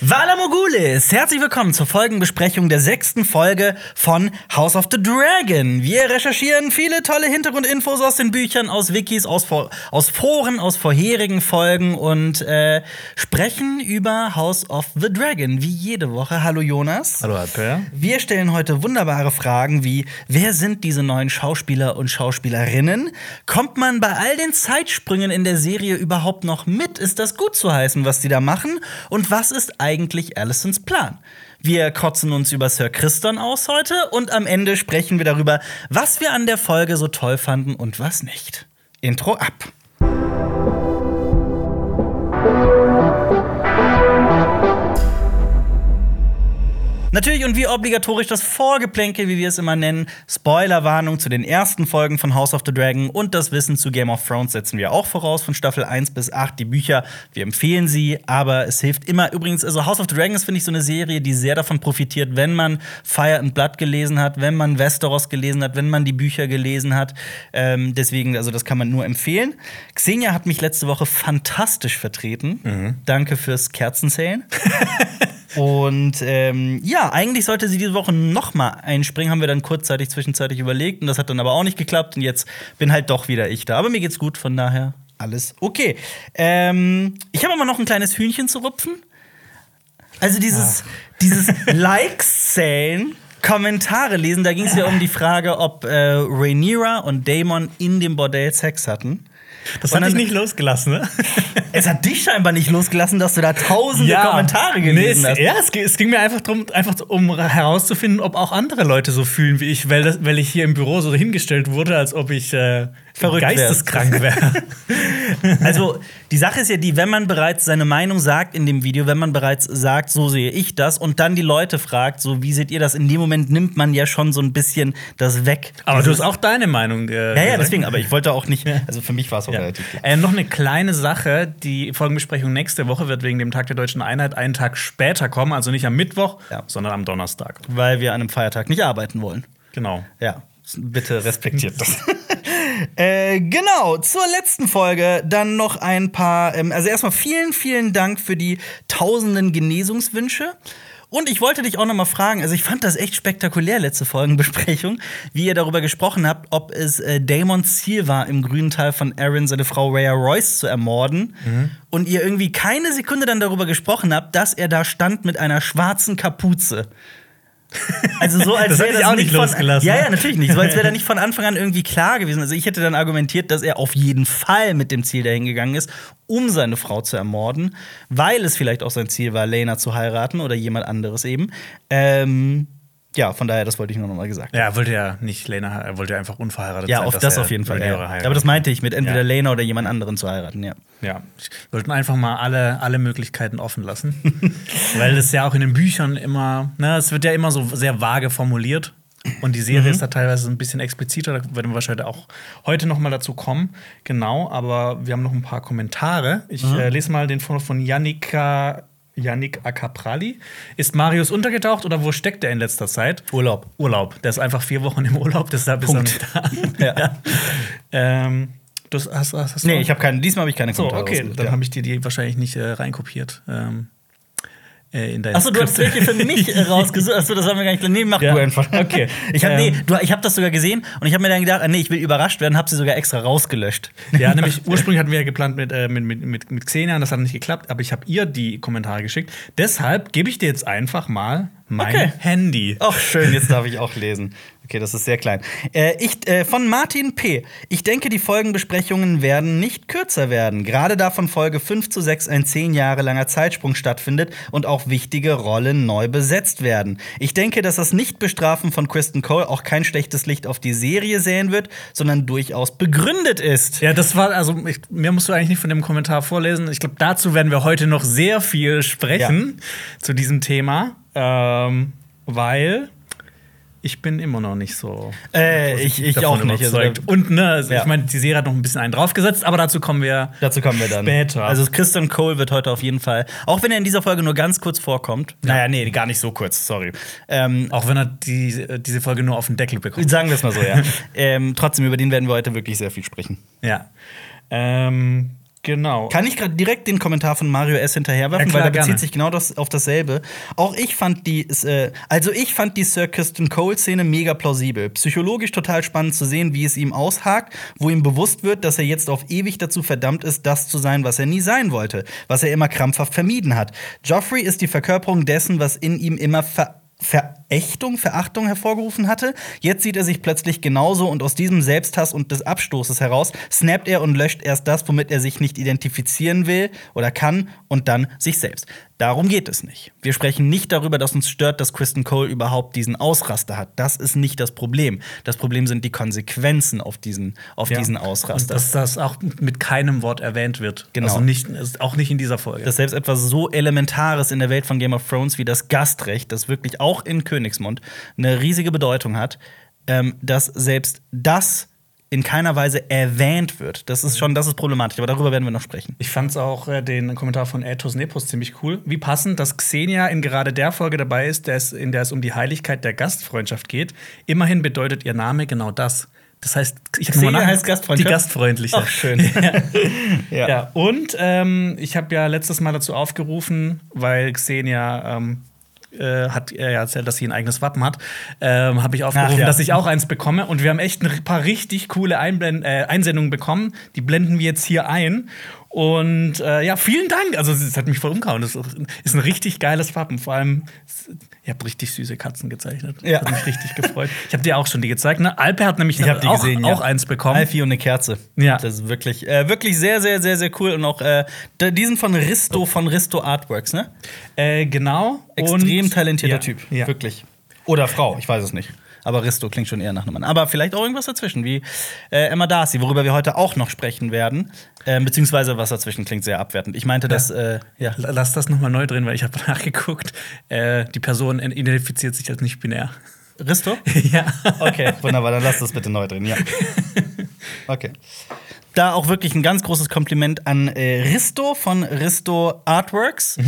Vala Mogulis, herzlich willkommen zur Folgenbesprechung der sechsten Folge von House of the Dragon. Wir recherchieren viele tolle Hintergrundinfos aus den Büchern, aus Wikis, aus, aus Foren, aus vorherigen Folgen und äh, sprechen über House of the Dragon, wie jede Woche. Hallo Jonas. Hallo Alper. Wir stellen heute wunderbare Fragen wie, wer sind diese neuen Schauspieler und Schauspielerinnen? Kommt man bei all den Zeitsprüngen in der Serie überhaupt noch mit? Ist das gut zu heißen, was die da machen? Und was ist eigentlich eigentlich Alisons Plan? Wir kotzen uns über Sir Christon aus heute und am Ende sprechen wir darüber, was wir an der Folge so toll fanden und was nicht. Intro ab. Natürlich und wie obligatorisch das Vorgeplänkel, wie wir es immer nennen. Spoilerwarnung zu den ersten Folgen von House of the Dragon und das Wissen zu Game of Thrones setzen wir auch voraus von Staffel 1 bis 8. Die Bücher, wir empfehlen sie, aber es hilft immer. Übrigens, also House of the Dragon ist, finde ich, so eine Serie, die sehr davon profitiert, wenn man Fire and Blood gelesen hat, wenn man Westeros gelesen hat, wenn man die Bücher gelesen hat. Ähm, deswegen, also das kann man nur empfehlen. Xenia hat mich letzte Woche fantastisch vertreten. Mhm. Danke fürs Kerzenzählen. Und ähm, ja, eigentlich sollte sie diese Woche noch mal einspringen, haben wir dann kurzzeitig zwischenzeitlich überlegt und das hat dann aber auch nicht geklappt und jetzt bin halt doch wieder ich da. Aber mir geht's gut, von daher alles okay. Ähm, ich habe aber noch ein kleines Hühnchen zu rupfen. Also dieses, ah. dieses Likes zählen. Kommentare lesen, da ging es ja um die Frage, ob äh, Rhaenyra und Daemon in dem Bordell Sex hatten. Das hat dich nicht losgelassen, ne? Es hat dich scheinbar nicht losgelassen, dass du da tausende ja, Kommentare gelesen nee, es, hast. Ja, es, es, ging mir einfach darum, einfach um herauszufinden, ob auch andere Leute so fühlen wie ich, weil, das, weil ich hier im Büro so hingestellt wurde, als ob ich äh, Verrückt geisteskrank wäre. also, die Sache ist ja die, wenn man bereits seine Meinung sagt in dem Video, wenn man bereits sagt, so sehe ich das, und dann die Leute fragt, so wie seht ihr das, in dem Moment nimmt man ja schon so ein bisschen das weg. Aber du hast auch deine Meinung. Äh, ja, ja, deswegen, aber ich wollte auch nicht, also für mich war es auch ja. relativ. Äh, noch eine kleine Sache, die Folgenbesprechung nächste Woche wird wegen dem Tag der Deutschen Einheit einen Tag später kommen, also nicht am Mittwoch, ja. sondern am Donnerstag. Weil wir an einem Feiertag nicht arbeiten wollen. Genau. Ja, bitte respektiert das. Äh, genau, zur letzten Folge dann noch ein paar. Ähm, also erstmal vielen, vielen Dank für die tausenden Genesungswünsche. Und ich wollte dich auch noch mal fragen, also ich fand das echt spektakulär, letzte Folgenbesprechung, wie ihr darüber gesprochen habt, ob es äh, Damons Ziel war, im grünen Teil von Aaron seine Frau Rhea Royce zu ermorden. Mhm. Und ihr irgendwie keine Sekunde dann darüber gesprochen habt, dass er da stand mit einer schwarzen Kapuze. Also so als wäre das auch nicht von, losgelassen. Ja, ja, natürlich nicht. So als wäre da nicht von Anfang an irgendwie klar gewesen. Also ich hätte dann argumentiert, dass er auf jeden Fall mit dem Ziel dahin gegangen ist, um seine Frau zu ermorden, weil es vielleicht auch sein Ziel war, Lena zu heiraten oder jemand anderes eben. Ähm, ja, von daher, das wollte ich nur noch mal gesagt. Ja, er wollte ja nicht Lena, er wollte einfach unverheiratet ja, sein. Ja, auf das auf jeden Fall. Ja. Aber das meinte ich mit entweder ja. Lena oder jemand anderen zu heiraten, ja. Ja, ich wollte einfach mal alle, alle Möglichkeiten offen lassen. Weil es ja auch in den Büchern immer, ne, es wird ja immer so sehr vage formuliert. Und die Serie mhm. ist da teilweise ein bisschen expliziter, da werden wir wahrscheinlich auch heute noch mal dazu kommen. Genau, aber wir haben noch ein paar Kommentare. Ich mhm. äh, lese mal den von, von Janika Yannick Acaprali. Ist Marius untergetaucht oder wo steckt er in letzter Zeit? Urlaub. Urlaub. Der ist einfach vier Wochen im Urlaub, deshalb ist er nicht da. ja. ähm, das, hast, hast, hast nee, ich habe keine, diesmal habe ich keine Kommentare. So, okay, dann ja. habe ich dir die wahrscheinlich nicht äh, reinkopiert. Ähm, äh, in dein Achso, du hast welche für mich äh, rausgesucht. Achso, das haben wir gar nicht. Nee, mach ja. du einfach. Okay. Ich habe nee, ähm. hab das sogar gesehen und ich habe mir dann gedacht, nee, ich will überrascht werden, habe sie sogar extra rausgelöscht. Ja, nämlich ursprünglich hatten wir ja geplant mit, äh, mit, mit, mit, mit Xenia, das hat nicht geklappt, aber ich habe ihr die Kommentare geschickt. Deshalb gebe ich dir jetzt einfach mal mein okay. Handy. Ach, schön, jetzt darf ich auch lesen. Okay, das ist sehr klein. Äh, ich, äh, von Martin P. Ich denke, die Folgenbesprechungen werden nicht kürzer werden. Gerade da von Folge 5 zu 6 ein zehn Jahre langer Zeitsprung stattfindet und auch wichtige Rollen neu besetzt werden. Ich denke, dass das Nichtbestrafen von Kristen Cole auch kein schlechtes Licht auf die Serie sehen wird, sondern durchaus begründet ist. Ja, das war, also, ich, mir musst du eigentlich nicht von dem Kommentar vorlesen. Ich glaube, dazu werden wir heute noch sehr viel sprechen ja. zu diesem Thema. Ähm, weil ich bin immer noch nicht so. Äh, ich ich auch nicht. Also, und ne, also ja. ich meine, die Serie hat noch ein bisschen einen draufgesetzt, aber dazu kommen wir. Dazu kommen wir dann. Später. Also Christian Cole wird heute auf jeden Fall, auch wenn er in dieser Folge nur ganz kurz vorkommt. Ja. Naja, nee, gar nicht so kurz, sorry. Ähm, auch wenn er die, diese Folge nur auf den Deckel bekommt. Sagen wir es mal so, ja. ähm, trotzdem, über den werden wir heute wirklich sehr viel sprechen. Ja. Ähm, Genau. Kann ich gerade direkt den Kommentar von Mario S. hinterherwerfen, Ja, weil der bezieht gerne. sich genau das, auf dasselbe. Auch ich fand die, äh, also ich fand die Sir Kirsten Cole-Szene mega plausibel. Psychologisch total spannend zu sehen, wie es ihm aushakt, wo ihm bewusst wird, dass er jetzt auf ewig dazu verdammt ist, das zu sein, was er nie sein wollte, was er immer krampfhaft vermieden hat. Joffrey ist die Verkörperung dessen, was in ihm immer ver Verächtung, Verachtung hervorgerufen hatte. Jetzt sieht er sich plötzlich genauso und aus diesem Selbsthass und des Abstoßes heraus snappt er und löscht erst das, womit er sich nicht identifizieren will oder kann und dann sich selbst. Darum geht es nicht. Wir sprechen nicht darüber, dass uns stört, dass Kristen Cole überhaupt diesen Ausraster hat. Das ist nicht das Problem. Das Problem sind die Konsequenzen auf diesen, auf diesen Und Ausraster. dass das auch mit keinem Wort erwähnt wird. Genau. Also nicht, auch nicht in dieser Folge. dass selbst etwas so Elementares in der Welt von Game of Thrones wie das Gastrecht, das wirklich auch in Königsmund eine riesige Bedeutung hat, ähm, dass selbst das in keiner Weise erwähnt wird. Das ist schon, das ist problematisch, aber darüber werden wir noch sprechen. Ich fand's auch äh, den Kommentar von Ethos Nepos ziemlich cool. Wie passend, dass Xenia in gerade der Folge dabei ist, der es, in der es um die Heiligkeit der Gastfreundschaft geht. Immerhin bedeutet ihr Name genau das. Das heißt, ich hab Xenia noch mal heißt Gastfreundschaft? Die Gastfreundliche. Ach, schön. ja. ja. Und ähm, ich habe ja letztes Mal dazu aufgerufen, weil Xenia ähm, äh, hat äh, ja erzählt, dass sie ein eigenes Wappen hat, ähm, habe ich aufgerufen, Ach, ja. dass ich auch eins bekomme. Und wir haben echt ein paar richtig coole Einblend äh, Einsendungen bekommen. Die blenden wir jetzt hier ein. Und äh, ja, vielen Dank. Also, es hat mich voll umgehauen. Das ist ein richtig geiles Wappen. Vor allem, ihr habt richtig süße Katzen gezeichnet. Ja. Hat mich richtig gefreut. Ich habe dir auch schon die gezeigt. Ne? Alpe hat nämlich Ich hab die auch, gesehen, ja. auch eins bekommen. Alfie und eine Kerze. Ja. Das ist wirklich, äh, wirklich sehr, sehr, sehr, sehr cool. Und auch, äh, die sind von Risto, von Risto Artworks, ne? Äh, genau. Extrem Und- talentierter ja, Typ. Ja. Wirklich. Oder Frau, ich weiß es nicht. Aber Risto klingt schon eher nach einem Mann. Aber vielleicht auch irgendwas dazwischen, wie äh, Emma Darcy, worüber wir heute auch noch sprechen werden. Ähm, beziehungsweise was dazwischen klingt sehr abwertend. Ich meinte, dass, äh, ja. Lass das noch mal neu drin, weil ich habe nachgeguckt. Äh, die Person identifiziert sich als nicht binär. Risto? ja. Okay, wunderbar, dann lass das bitte neu drin, ja. Okay. Da auch wirklich ein ganz großes Kompliment an äh, Risto von Risto Artworks.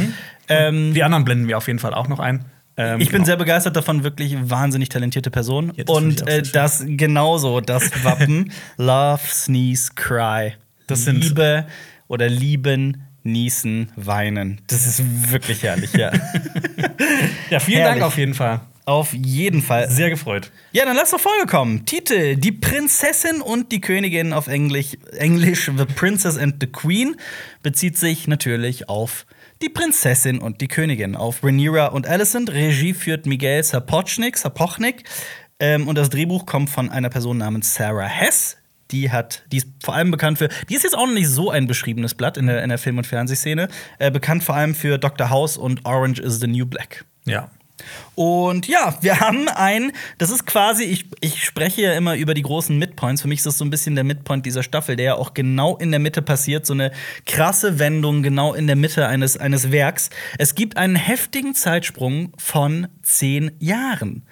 Ähm, Die anderen blenden wir auf jeden Fall auch noch ein. Ähm, Ich bin genau. sehr begeistert davon, wirklich wahnsinnig talentierte Person. Ja, das Und äh, das genauso, das Wappen Love, Sneeze, Cry. Das sind- Liebe oder lieben, niesen, weinen. Das ist wirklich herrlich, ja. Ja, vielen Herrlich. Dank auf jeden Fall. Auf jeden Fall. Sehr gefreut. Ja, dann lass doch Folge kommen. Titel: Die Prinzessin und die Königin auf Englisch, Englisch The Princess and the Queen bezieht sich natürlich auf die Prinzessin und die Königin, auf Rhaenyra und Alicent. Regie führt Miguel Sapochnik, Sapochnik ähm, und das Drehbuch kommt von einer Person namens Sarah Hess. Die hat, die ist vor allem bekannt für, die ist jetzt auch noch nicht so ein beschriebenes Blatt in der, in der Film- und Fernsehszene, äh, bekannt vor allem für Dr. House und Orange is the New Black. Ja. Und ja, wir haben ein, das ist quasi, ich, ich spreche ja immer über die großen Midpoints. Für mich ist das so ein bisschen der Midpoint dieser Staffel, der ja auch genau in der Mitte passiert. So eine krasse Wendung genau in der Mitte eines, eines Werks. Es gibt einen heftigen Zeitsprung von zehn Jahren.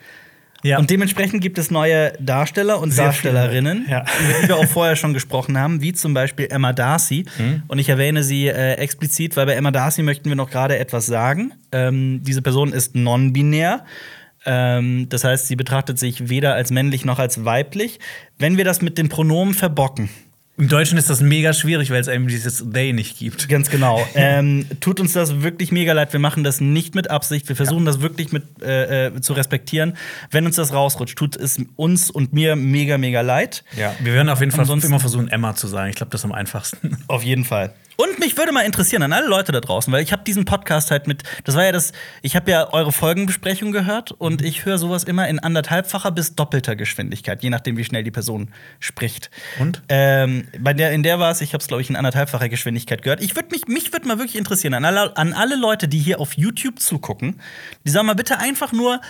Ja. Und dementsprechend gibt es neue Darsteller und Sehr Darstellerinnen, ja. über die wir auch vorher schon gesprochen haben, wie zum Beispiel Emma Darcy. Mhm. Und ich erwähne sie äh, explizit, weil bei Emma Darcy möchten wir noch gerade etwas sagen. Ähm, diese Person ist non-binär. Ähm, das heißt, sie betrachtet sich weder als männlich noch als weiblich. Wenn wir das mit den Pronomen verbocken, Im Deutschen ist das mega schwierig, weil es eben dieses They nicht gibt. Ganz genau. ähm, tut uns das wirklich mega leid. Wir machen das nicht mit Absicht. Wir versuchen das wirklich mit äh, äh, zu respektieren. Wenn uns das rausrutscht, tut es uns und mir mega, mega leid. Ja. Wir werden auf jeden Fall Ansonsten- immer versuchen, Emma zu sagen. Ich glaube, das ist am einfachsten. Auf jeden Fall. Und mich würde mal interessieren an alle Leute da draußen, weil ich habe diesen Podcast halt mit, das war ja das, ich habe ja eure Folgenbesprechung gehört und ich höre sowas immer in anderthalbfacher bis doppelter Geschwindigkeit, je nachdem, wie schnell die Person spricht. Und? Ähm, bei der, in der war es, ich habe es, glaube ich, in anderthalbfacher Geschwindigkeit gehört. Ich würde mich, mich würde mal wirklich interessieren, an alle, an alle Leute, die hier auf YouTube zugucken, die sagen mal bitte einfach nur,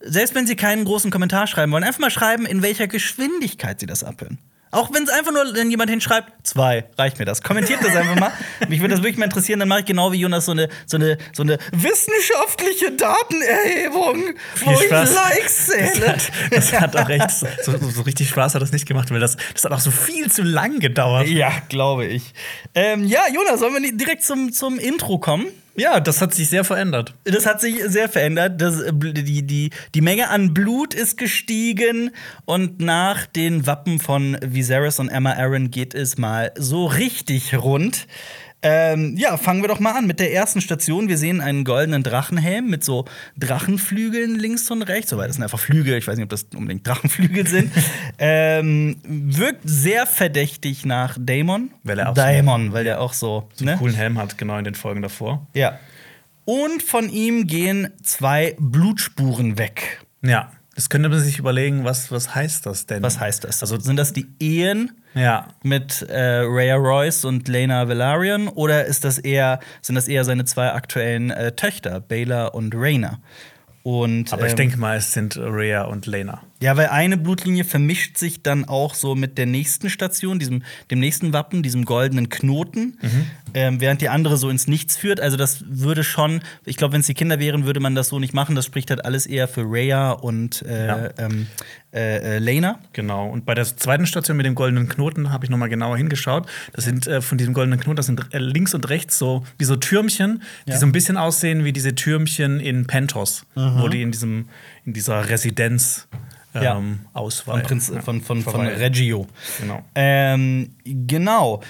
selbst wenn sie keinen großen Kommentar schreiben wollen, einfach mal schreiben, in welcher Geschwindigkeit sie das abhören. Auch wenn es einfach nur, wenn jemand hinschreibt, zwei, reicht mir das. Kommentiert das einfach mal. Mich würde das wirklich mal interessieren, dann mache ich genau wie Jonas so eine, so eine, so eine wissenschaftliche Datenerhebung, wo ich. Likes zähle. Das hat auch echt so, so, so richtig Spaß hat das nicht gemacht, weil das, das hat auch so viel zu lang gedauert. Ja, glaube ich. Ähm, ja, Jonas, sollen wir direkt zum, zum Intro kommen? Ja, das hat sich sehr verändert. Das hat sich sehr verändert. Das, äh, die, die, die Menge an Blut ist gestiegen und nach den Wappen von Viserys und Emma Aaron geht es mal so richtig rund. Ähm, ja, fangen wir doch mal an mit der ersten Station. Wir sehen einen goldenen Drachenhelm mit so Drachenflügeln links und rechts. Soweit das sind einfach Flügel. Ich weiß nicht, ob das unbedingt Drachenflügel sind. ähm, wirkt sehr verdächtig nach Daemon. Weil er auch Daemon, weil der auch so, so einen coolen Helm hat, genau in den Folgen davor. Ja. Und von ihm gehen zwei Blutspuren weg. Ja. Das könnte man sich überlegen, was, was heißt das denn? Was heißt das? Also sind das die Ehen ja. mit äh, Rhea Royce und Lena Velaryon oder ist das eher, sind das eher seine zwei aktuellen äh, Töchter, Baela und Rhaena? Und, Aber ich ähm, denke mal, es sind Rhea und Lena. Ja, weil eine Blutlinie vermischt sich dann auch so mit der nächsten Station, diesem, dem nächsten Wappen, diesem goldenen Knoten, Mhm. ähm, während die andere so ins Nichts führt. Also das würde schon, ich glaube, wenn es die Kinder wären, würde man das so nicht machen. Das spricht halt alles eher für Rhea und äh, Ja. ähm, äh, äh, Lena. Genau. Und bei der zweiten Station mit dem goldenen Knoten habe ich noch mal genauer hingeschaut. Das sind äh, von diesem goldenen Knoten, das sind äh, links und rechts so wie so Türmchen, die Ja. so ein bisschen aussehen wie diese Türmchen in Pentos, wo die in diesem in dieser Residenz ähm, Ja. ausweichen. Von, Prinz, Ja. von, von, von. Reggio. Genau. Ähm, genau.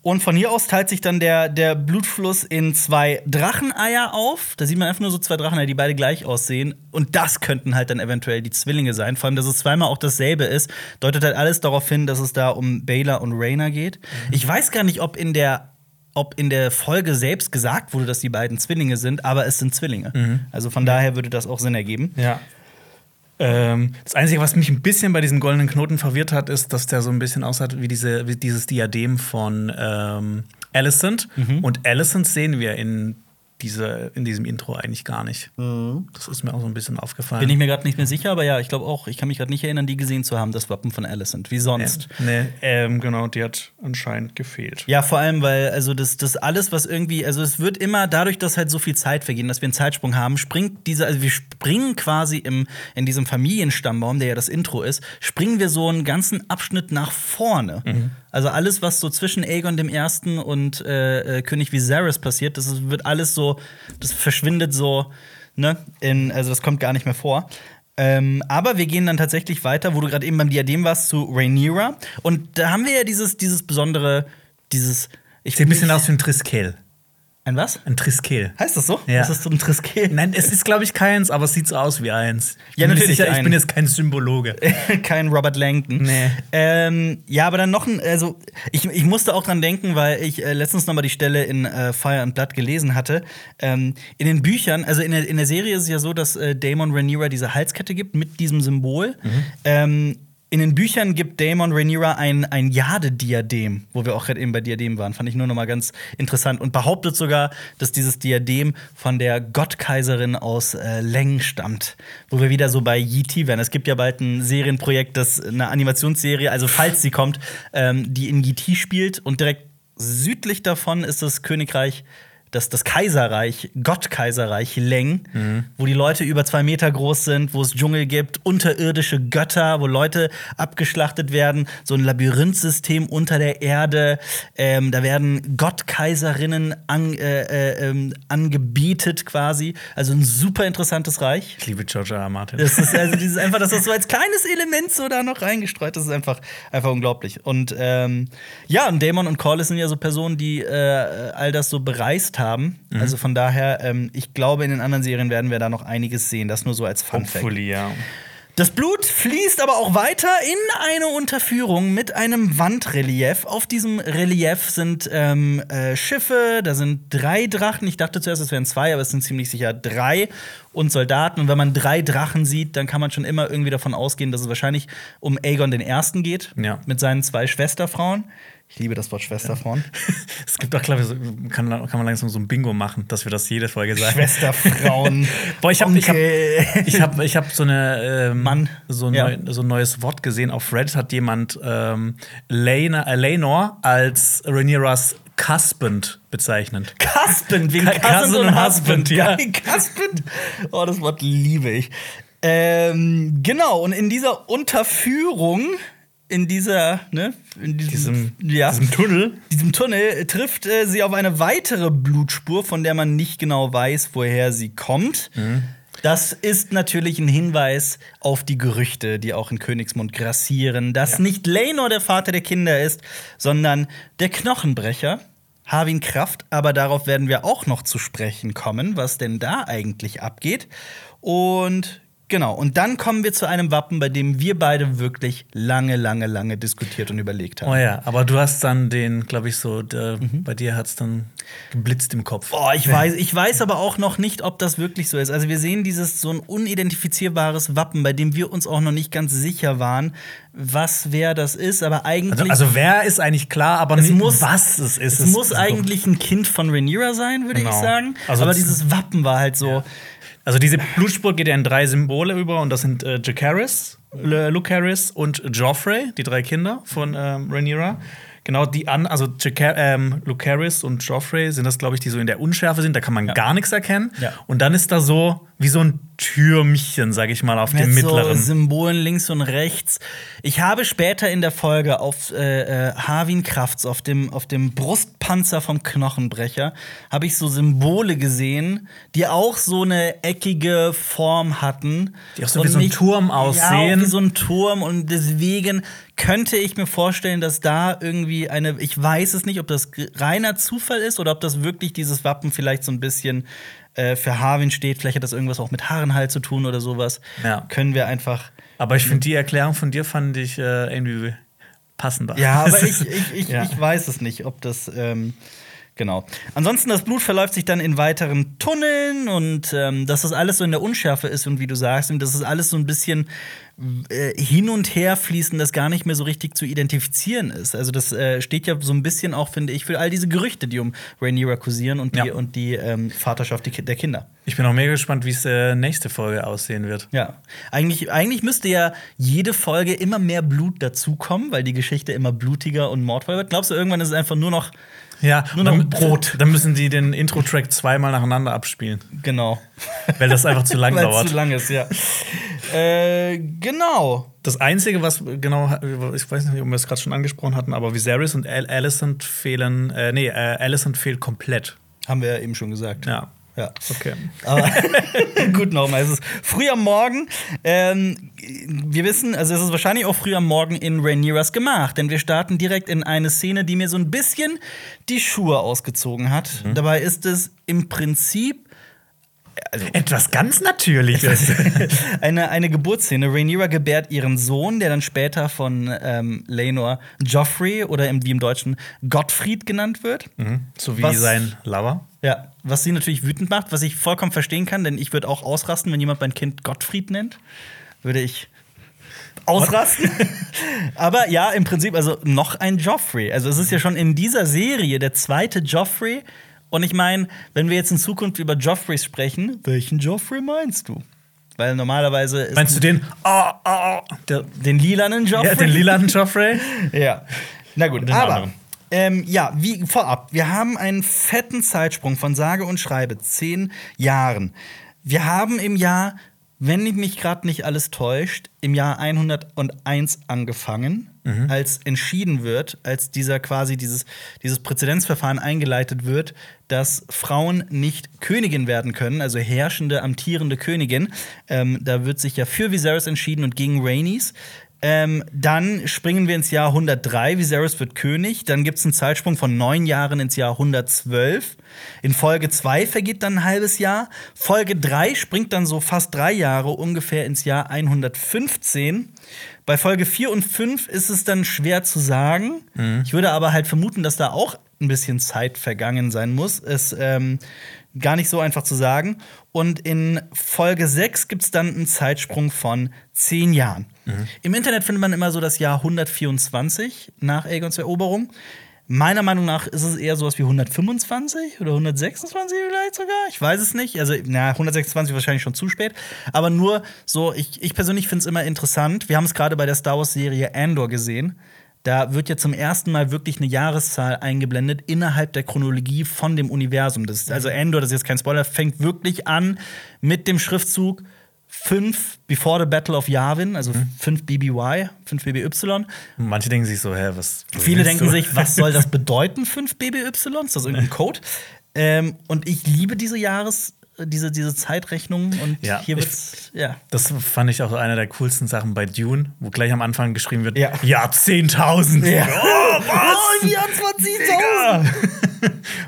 Und von hier aus teilt sich dann der, der Blutfluss in zwei Dracheneier auf. Da sieht man einfach nur so zwei Dracheneier, die beide gleich aussehen. Und das könnten halt dann eventuell die Zwillinge sein. Vor allem, dass es zweimal auch dasselbe ist, deutet halt alles darauf hin, dass es da um Baela und Rhaena geht. Ich weiß gar nicht, ob in der ob in der Folge selbst gesagt wurde, dass die beiden Zwillinge sind, aber es sind Zwillinge. Also von daher würde das auch Sinn ergeben. Ja. Ähm, das Einzige, was mich ein bisschen bei diesem goldenen Knoten verwirrt hat, ist, dass der so ein bisschen aussah wie, diese, wie dieses Diadem von ähm, Alicent. Mhm. Und Alicent sehen wir in, diese, in diesem Intro eigentlich gar nicht. Das ist mir auch so ein bisschen aufgefallen. Mhm. Bin ich mir gerade nicht mehr sicher, aber ja, ich glaube auch, ich kann mich gerade nicht erinnern, die gesehen zu haben, das Wappen von Alicent. Wie sonst. Nee, ähm, genau, die hat anscheinend gefehlt. Ja, vor allem, weil also das, das alles, was irgendwie, also es wird immer dadurch, dass halt so viel Zeit vergehen, dass wir einen Zeitsprung haben, springt diese, also wir springen quasi im, in diesem Familienstammbaum, der ja das Intro ist, springen wir so einen ganzen Abschnitt nach vorne. Also alles, was so zwischen Aegon dem Ersten und äh, äh, König Viserys passiert, das wird alles so, das verschwindet so, ne? In, also das kommt gar nicht mehr vor. Ähm, aber wir gehen dann tatsächlich weiter, wo du gerade eben beim Diadem warst, zu Rhaenyra. Und da haben wir ja dieses, dieses besondere, dieses. Ich Sieht ein bisschen aus wie ein Triskel. Ein was? Ein Triskel. Heißt das so? Ja. Das ist so ein Triskel. Nein, es ist, glaube ich, keins, aber es sieht so aus wie eins. Ich Ja, natürlich sicher, ich bin jetzt kein Symbologe. Kein Robert Langton. Nee. Ähm, ja, aber dann noch ein, also ich, ich musste auch dran denken, weil ich äh, letztens noch mal die Stelle in äh, Fire and Blood gelesen hatte. Ähm, in den Büchern, also in der, in der Serie ist es ja so, dass äh, Daemon Rhaenyra diese Halskette gibt mit diesem Symbol. Ähm, in den Büchern gibt Daemon Rhaenyra ein, ein Jade-Diadem, wo wir auch gerade eben bei Diadem waren. Fand ich nur noch mal ganz interessant. Und behauptet sogar, dass dieses Diadem von der Gottkaiserin aus äh, Leng stammt. Wo wir wieder so bei Yi-Ti werden. Es gibt ja bald ein Serienprojekt, das eine Animationsserie, also falls sie kommt, ähm, die in Yi-Ti spielt. Und direkt südlich davon ist das Königreich das, das Kaiserreich, Gottkaiserreich Leng, wo die Leute über zwei Meter groß sind, wo es Dschungel gibt, unterirdische Götter, wo Leute abgeschlachtet werden, so ein Labyrinthsystem unter der Erde. Ähm, da werden Gottkaiserinnen an, äh, äh, ähm, angebetet quasi. Also ein super interessantes Reich. Ich liebe George R. R. Martin. Das ist also dieses einfach, dass das so als kleines Element so da noch reingestreut, das ist einfach, einfach unglaublich. Und ähm, ja, und Damon und Corlys sind ja so Personen, die äh, all das so bereist haben. Also von daher, ähm, ich glaube, in den anderen Serien werden wir da noch einiges sehen. Das nur so als Fun Fact. Ja. Das Blut fließt aber auch weiter in eine Unterführung mit einem Wandrelief. Auf diesem Relief sind ähm, äh, Schiffe, da sind drei Drachen. Ich dachte zuerst, es wären zwei, aber es sind ziemlich sicher drei. Und Soldaten. Und wenn man drei Drachen sieht, dann kann man schon immer irgendwie davon ausgehen, dass es wahrscheinlich um Aegon den Ersten geht. Ja. Mit seinen zwei Schwesterfrauen. Ich liebe das Wort Schwesterfrauen. Es gibt auch, glaube ich, so, kann, kann man langsam so ein Bingo machen, dass wir das jede Folge sagen. Schwesterfrauen. Boah, ich habe ich hab, ich hab, ich hab so, eine, ähm, Mann. so, ein Ja. neu, so ein neues Wort gesehen. Auf Reddit hat jemand ähm, Lena, äh, Lenor als Rhaenyras Husband bezeichnet. Husband, wegen Cousin, Cousin und Husband. Husband, ja. Husband. Oh, das Wort liebe ich. Ähm, genau, und in dieser Unterführung in dieser, ne, in diesem, Diesem, diesem Tunnel. diesem Tunnel trifft äh, sie auf eine weitere Blutspur, von der man nicht genau weiß, woher sie kommt. Das ist natürlich ein Hinweis auf die Gerüchte, die auch in Königsmund grassieren, dass Ja. nicht Lenor der Vater der Kinder ist, sondern der Knochenbrecher. Harwin Kraft, aber darauf werden wir auch noch zu sprechen kommen, was denn da eigentlich abgeht. Und genau, und dann kommen wir zu einem Wappen, bei dem wir beide wirklich lange, lange, lange diskutiert und überlegt haben. Oh ja, aber du hast dann den, glaube ich, so, der, bei dir hat es dann geblitzt im Kopf. Oh, ich weiß, ich weiß aber auch noch nicht, ob das wirklich so ist. Also wir sehen dieses so ein unidentifizierbares Wappen, bei dem wir uns auch noch nicht ganz sicher waren, was wer das ist. Aber eigentlich, Also, also wer ist eigentlich klar, aber Es nicht, muss- was es ist. es muss eigentlich ein Kind von Rhaenyra sein, würde ich Genau. sagen. Also aber es- dieses Wappen war halt so. Also diese Blutspur geht ja in drei Symbole über und das sind äh, Jacaerys, Le- Lucaris und Joffrey, die drei Kinder von ähm, Rhaenyra. Genau die an, also Jaca ähm, Lucaris und Joffrey sind das, glaube ich, die so in der Unschärfe sind. Da kann man gar nichts erkennen. Ja. Und dann ist da so wie so ein Türmchen, sage ich mal, auf dem Mit so mittleren. Symbolen links und rechts. Ich habe später in der Folge auf äh, äh, Harwin Krafts, auf dem, auf dem Brustpanzer vom Knochenbrecher, habe ich so Symbole gesehen, die auch so eine eckige Form hatten. Die auch so Und wie so ein nicht- Turm Ja, aussehen. auch wie so ein Turm. Und deswegen könnte ich mir vorstellen, dass da irgendwie eine, ich weiß es nicht, ob das reiner Zufall ist oder ob das wirklich dieses Wappen vielleicht so ein bisschen äh, für Harwin steht. Vielleicht hat das irgendwas auch mit Haarenhalt zu tun oder sowas. Ja. Können wir einfach. aber ich finde die Erklärung von dir fand ich äh, irgendwie passender. Ja, aber ich, ich, ich, Ja. ich weiß es nicht, ob das. Ähm, genau. Ansonsten, das Blut verläuft sich dann in weiteren Tunneln und ähm, dass das alles so in der Unschärfe ist und wie du sagst, und dass es alles so ein bisschen äh, hin und her fließen, das gar nicht mehr so richtig zu identifizieren ist. Also, das äh, steht ja so ein bisschen auch, finde ich, für all diese Gerüchte, die um Rhaenyra kursieren und die, Ja. und die ähm, Vaterschaft der Kinder. Ich bin auch mega gespannt, wie es äh, nächste Folge aussehen wird. Ja, eigentlich, eigentlich müsste ja jede Folge immer mehr Blut dazukommen, weil die Geschichte immer blutiger und mordvoll wird. Glaubst du, irgendwann ist es einfach nur noch Ja, Nur noch dann, Brot. Dann müssen die den Intro-Track zweimal nacheinander abspielen, genau, weil das einfach zu lang weil es dauert. zu lang ist, ja. äh, genau. Das Einzige, was genau, ich weiß nicht, ob wir es gerade schon angesprochen hatten, aber Viserys und Al Alicent fehlen, äh, nee, äh, Alicent fehlt komplett. Haben wir ja eben schon gesagt. Ja. Ja. Okay. Aber gut, nochmal. Es ist früh am Morgen. Ähm, wir wissen, also es ist wahrscheinlich auch früh am Morgen in Rhaenyras Gemach, denn wir starten direkt in eine Szene, die mir so ein bisschen die Schuhe ausgezogen hat. Dabei ist es im Prinzip Etwas ganz Natürliches. eine, eine Geburtsszene. Rhaenyra gebärt ihren Sohn, der dann später von ähm, Laenor Joffrey oder im, wie im Deutschen Gottfried genannt wird. so wie Was- sein Lover. Ja, was sie natürlich wütend macht, was ich vollkommen verstehen kann, denn ich würde auch ausrasten, wenn jemand mein Kind Gottfried nennt. Würde ich ausrasten. Aber ja, im Prinzip, also noch ein Joffrey. Also es ist ja schon in dieser Serie der zweite Joffrey. Und ich meine, wenn wir jetzt in Zukunft über Joffreys sprechen, welchen Joffrey meinst du? Weil normalerweise ist Meinst du den? Oh, oh, der, den lilanen Joffrey? ja, den lilanen Joffrey? Ja. Na gut, den aber anderen. ähm, ja, wie vorab, wir haben einen fetten Zeitsprung von sage und schreibe zehn Jahren. Wir haben im Jahr, wenn mich gerade nicht alles täuscht, im Jahr 101 angefangen, Mhm. als entschieden wird, als dieser quasi dieses, dieses Präzedenzverfahren eingeleitet wird, dass Frauen nicht Königin werden können, also herrschende, amtierende Königin. Ähm, da wird sich ja für Viserys entschieden und gegen Rhaenys. Ähm, dann springen wir ins Jahr 103, Viserys wird König. Dann gibt es einen Zeitsprung von neun Jahren ins Jahr 112. In Folge 2 vergeht dann ein halbes Jahr. Folge 3 springt dann so fast drei Jahre ungefähr ins Jahr 115. Bei Folge 4 und 5 ist es dann schwer zu sagen. Ich würde aber halt vermuten, dass da auch ein bisschen Zeit vergangen sein muss. Es ähm, gar nicht so einfach zu sagen. Und in Folge 6 gibt es dann einen Zeitsprung von 10 Jahren. Im Internet findet man immer so das Jahr 124 nach Aegons Eroberung. Meiner Meinung nach ist es eher sowas wie 125 oder 126 vielleicht sogar. Ich weiß es nicht. Also, na, 126 wahrscheinlich schon zu spät. Aber nur so, ich, ich persönlich finde es immer interessant. Wir haben es gerade bei der Star Wars-Serie Andor gesehen. Da wird ja zum ersten Mal wirklich eine Jahreszahl eingeblendet innerhalb der Chronologie von dem Universum. Das ist, also Andor, das ist jetzt kein Spoiler, fängt wirklich an mit dem Schriftzug fünf Before the Battle of Yavin, also fünf BBY, fünf BBY. Manche denken sich so, hä, was. Viele denken du? sich, was soll das bedeuten, 5 BBY? Ist das irgendein Code? Ähm, und ich liebe diese Jahres-, diese, diese Zeitrechnung und Ja, hier ich- wird's, ja. Das fand ich auch eine der coolsten Sachen bei Dune, wo gleich am Anfang geschrieben wird: Ja. Ja, 10.000. Ja. Oh, was? Oh, 24.000!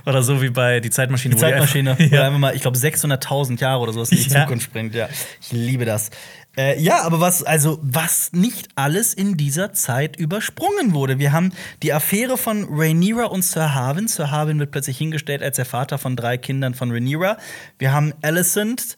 Oder so wie bei Die Zeitmaschine. Die wo die Zeitmaschine, einfach- wo ja. einfach mal, ich glaube, 600.000 Jahre oder sowas in die. Zukunft springt. Ja, ich liebe das. Äh, ja, aber was, also, was nicht alles in dieser Zeit übersprungen wurde. Wir haben die Affäre von Rhaenyra und Sir Harwin. Sir Harwin wird plötzlich hingestellt als der Vater von drei Kindern von Rhaenyra. Wir haben Alicent,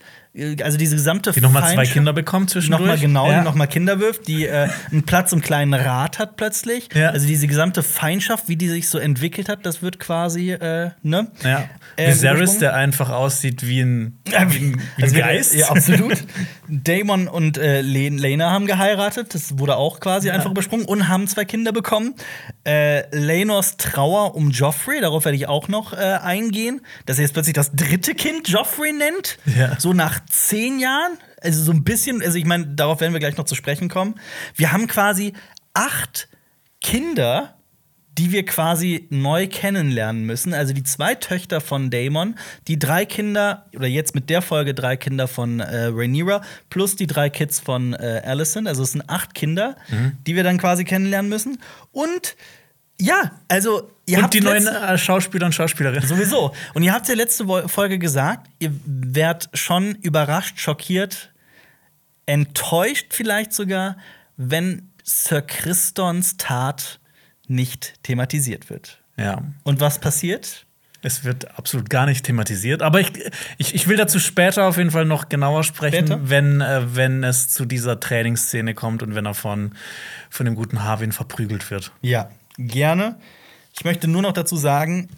also diese gesamte Die nochmal zwei Feindschaft- Kinder bekommt zwischendurch. Nochmal genau, ja. die nochmal Kinder wirft, die äh, einen Platz im kleinen Rat hat plötzlich. Ja. Also diese gesamte Feindschaft, wie die sich so entwickelt hat, das wird quasi, äh, ne? Ja. Ähm, Viserys, der einfach aussieht wie ein, wie ein, wie ein Also Geist. Ja, absolut. Damon und äh, Len- Lena haben geheiratet, das wurde auch quasi einfach übersprungen und haben zwei Kinder bekommen. Äh, Lenors Trauer um Joffrey, darauf werde ich auch noch äh, eingehen, dass er jetzt plötzlich das dritte Kind Joffrey nennt. Ja. So nach zehn Jahren. Also so ein bisschen, also ich meine, darauf werden wir gleich noch zu sprechen kommen. Wir haben quasi acht Kinder, die wir quasi neu kennenlernen müssen. Also die zwei Töchter von Daemon, die drei Kinder, oder jetzt mit der Folge drei Kinder von äh, Rhaenyra, plus die drei Kids von äh, Alicent. Also es sind acht Kinder, die wir dann quasi kennenlernen müssen. Und ja, also ihr Und habt die neuen äh, Schauspieler und Schauspielerinnen. Sowieso. Und ihr habt ja letzte Folge gesagt, ihr werdet schon überrascht, schockiert, enttäuscht vielleicht sogar, wenn Sir Christons Tat nicht thematisiert wird. Ja. Und was passiert? Es wird absolut gar nicht thematisiert. Aber ich, ich, ich will dazu später auf jeden Fall noch genauer sprechen, Später? wenn, äh, wenn es zu dieser Trainingsszene kommt und wenn er von, von dem guten Harwin verprügelt wird. Ja, gerne. Ich möchte nur noch dazu sagen,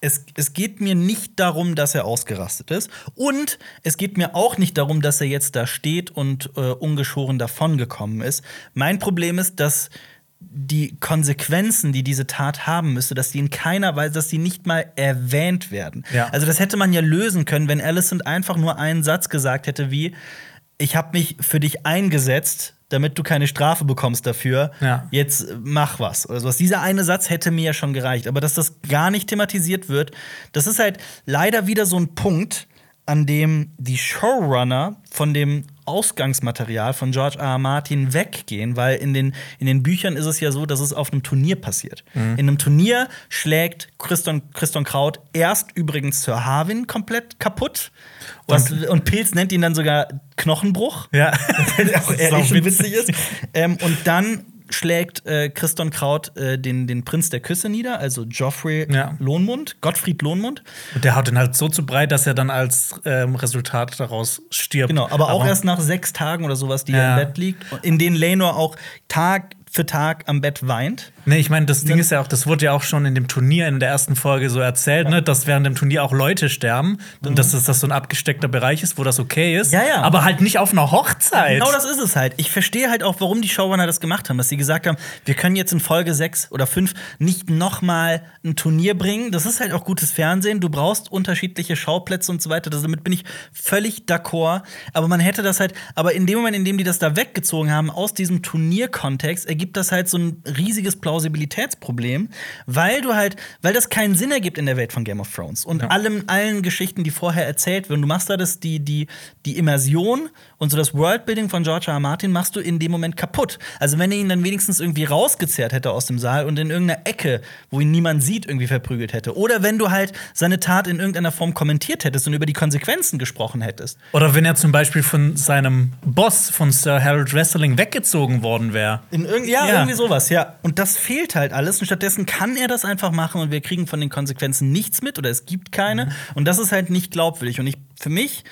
es, es geht mir nicht darum, dass er ausgerastet ist. Und es geht mir auch nicht darum, dass er jetzt da steht und äh, ungeschoren davongekommen ist. Mein Problem ist, dass die Konsequenzen, die diese Tat haben müsste, dass die in keiner Weise, dass die nicht mal erwähnt werden. Ja. Also das hätte man ja lösen können, wenn Alicent einfach nur einen Satz gesagt hätte wie ich habe mich für dich eingesetzt, damit du keine Strafe bekommst dafür. Ja. Jetzt äh, mach was oder sowas. Dieser eine Satz hätte mir ja schon gereicht, aber dass das gar nicht thematisiert wird, das ist halt leider wieder so ein Punkt, an dem die Showrunner von dem Ausgangsmaterial von George R. R. Martin weggehen, weil in den, in den Büchern ist es ja so, dass es auf einem Turnier passiert. In einem Turnier schlägt Christon, Christon Kraut erst übrigens Sir Harwin komplett kaputt. Was, und, Pilz nennt ihn dann sogar Knochenbruch. Ja. auch ehrlich witzig. witzig ist. Ähm, und dann schlägt äh, Christon Kraut äh, den, den Prinz der Küsse nieder, also Joffrey Ja. Lohnmund, Gottfried Lohnmund. Und der haut den halt so zu breit, dass er dann als ähm, Resultat daraus stirbt. Genau, aber auch erst nach sechs Tagen oder sowas, die er Ja. im Bett liegt, in denen Lenor auch Tag für Tag am Bett weint. Nee, ich meine, das Ding ist ja auch, das wurde ja auch schon in dem Turnier in der ersten Folge so erzählt, ne, dass während dem Turnier auch Leute sterben und dass das, das so ein abgesteckter Bereich ist, wo das okay ist. Mhm. Ja, ja. Aber halt nicht auf einer Hochzeit. Genau das ist es halt. Ich verstehe halt auch, warum die Showrunner das gemacht haben, dass sie gesagt haben, wir können jetzt in Folge 6 oder 5 nicht noch mal ein Turnier bringen. Das ist halt auch gutes Fernsehen. Du brauchst unterschiedliche Schauplätze und so weiter. Damit bin ich völlig d'accord. Aber man hätte das halt, aber in dem Moment, in dem die das da weggezogen haben aus diesem Turnierkontext, ergibt das halt so ein riesiges Plausibilitätsproblem, weil du halt, weil das keinen Sinn ergibt in der Welt von Game of Thrones und allem, allen Geschichten, die vorher erzählt werden. Du machst da das, die, die, die Immersion und so das Worldbuilding von George R. R. Martin machst du in dem Moment kaputt. Also wenn er ihn dann wenigstens irgendwie rausgezerrt hätte aus dem Saal und in irgendeiner Ecke, wo ihn niemand sieht, irgendwie verprügelt hätte. Oder wenn du halt seine Tat in irgendeiner Form kommentiert hättest und über die Konsequenzen gesprochen hättest. Oder wenn er zum Beispiel von seinem Boss, von Sir Harold Wrestling, weggezogen worden wäre. In irgend ja, Ja. irgendwie sowas, ja. Und das fehlt halt alles. Und stattdessen kann er das einfach machen und wir kriegen von den Konsequenzen nichts mit oder es gibt keine. Und das ist halt nicht glaubwürdig. Und ich, für mich,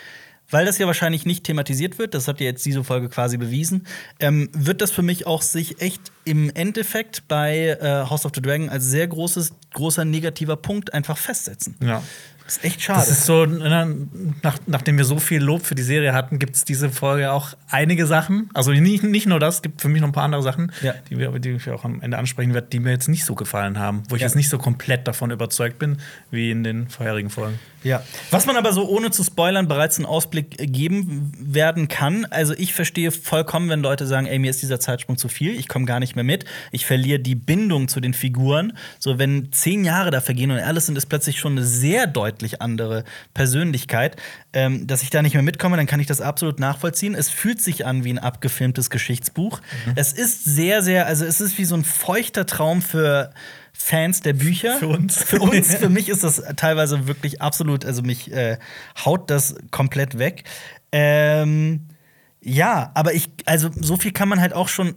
weil das ja wahrscheinlich nicht thematisiert wird, das habt ihr jetzt diese Folge quasi bewiesen, ähm, wird das für mich auch sich echt im Endeffekt bei äh, House of the Dragon als sehr großes, großer negativer Punkt einfach festsetzen. Ja. Das ist echt schade. Das ist so, ne, nach, nachdem wir so viel Lob für die Serie hatten, gibt es diese Folge auch einige Sachen. Also nicht, nicht nur das, es gibt für mich noch ein paar andere Sachen, Ja. die, wir, die ich auch am Ende ansprechen werde, die mir jetzt nicht so gefallen haben, wo ich Ja. jetzt nicht so komplett davon überzeugt bin, wie in den vorherigen Folgen. Ja. Was man aber so ohne zu spoilern bereits einen Ausblick geben werden kann. Also ich verstehe vollkommen, wenn Leute sagen, ey, mir ist dieser Zeitsprung zu viel, ich komme gar nicht mehr mit, ich verliere die Bindung zu den Figuren. So, wenn zehn Jahre da vergehen und Allison ist plötzlich schon eine sehr deutlich andere Persönlichkeit, ähm, dass ich da nicht mehr mitkomme, dann kann ich das absolut nachvollziehen. Es fühlt sich an wie ein abgefilmtes Geschichtsbuch. Es ist sehr, sehr, also es ist wie so ein feuchter Traum für Fans der Bücher. Für uns. Für uns, für mich ist das teilweise wirklich absolut, also mich äh, haut das komplett weg. Ähm, ja, aber ich, also so viel kann man halt auch schon,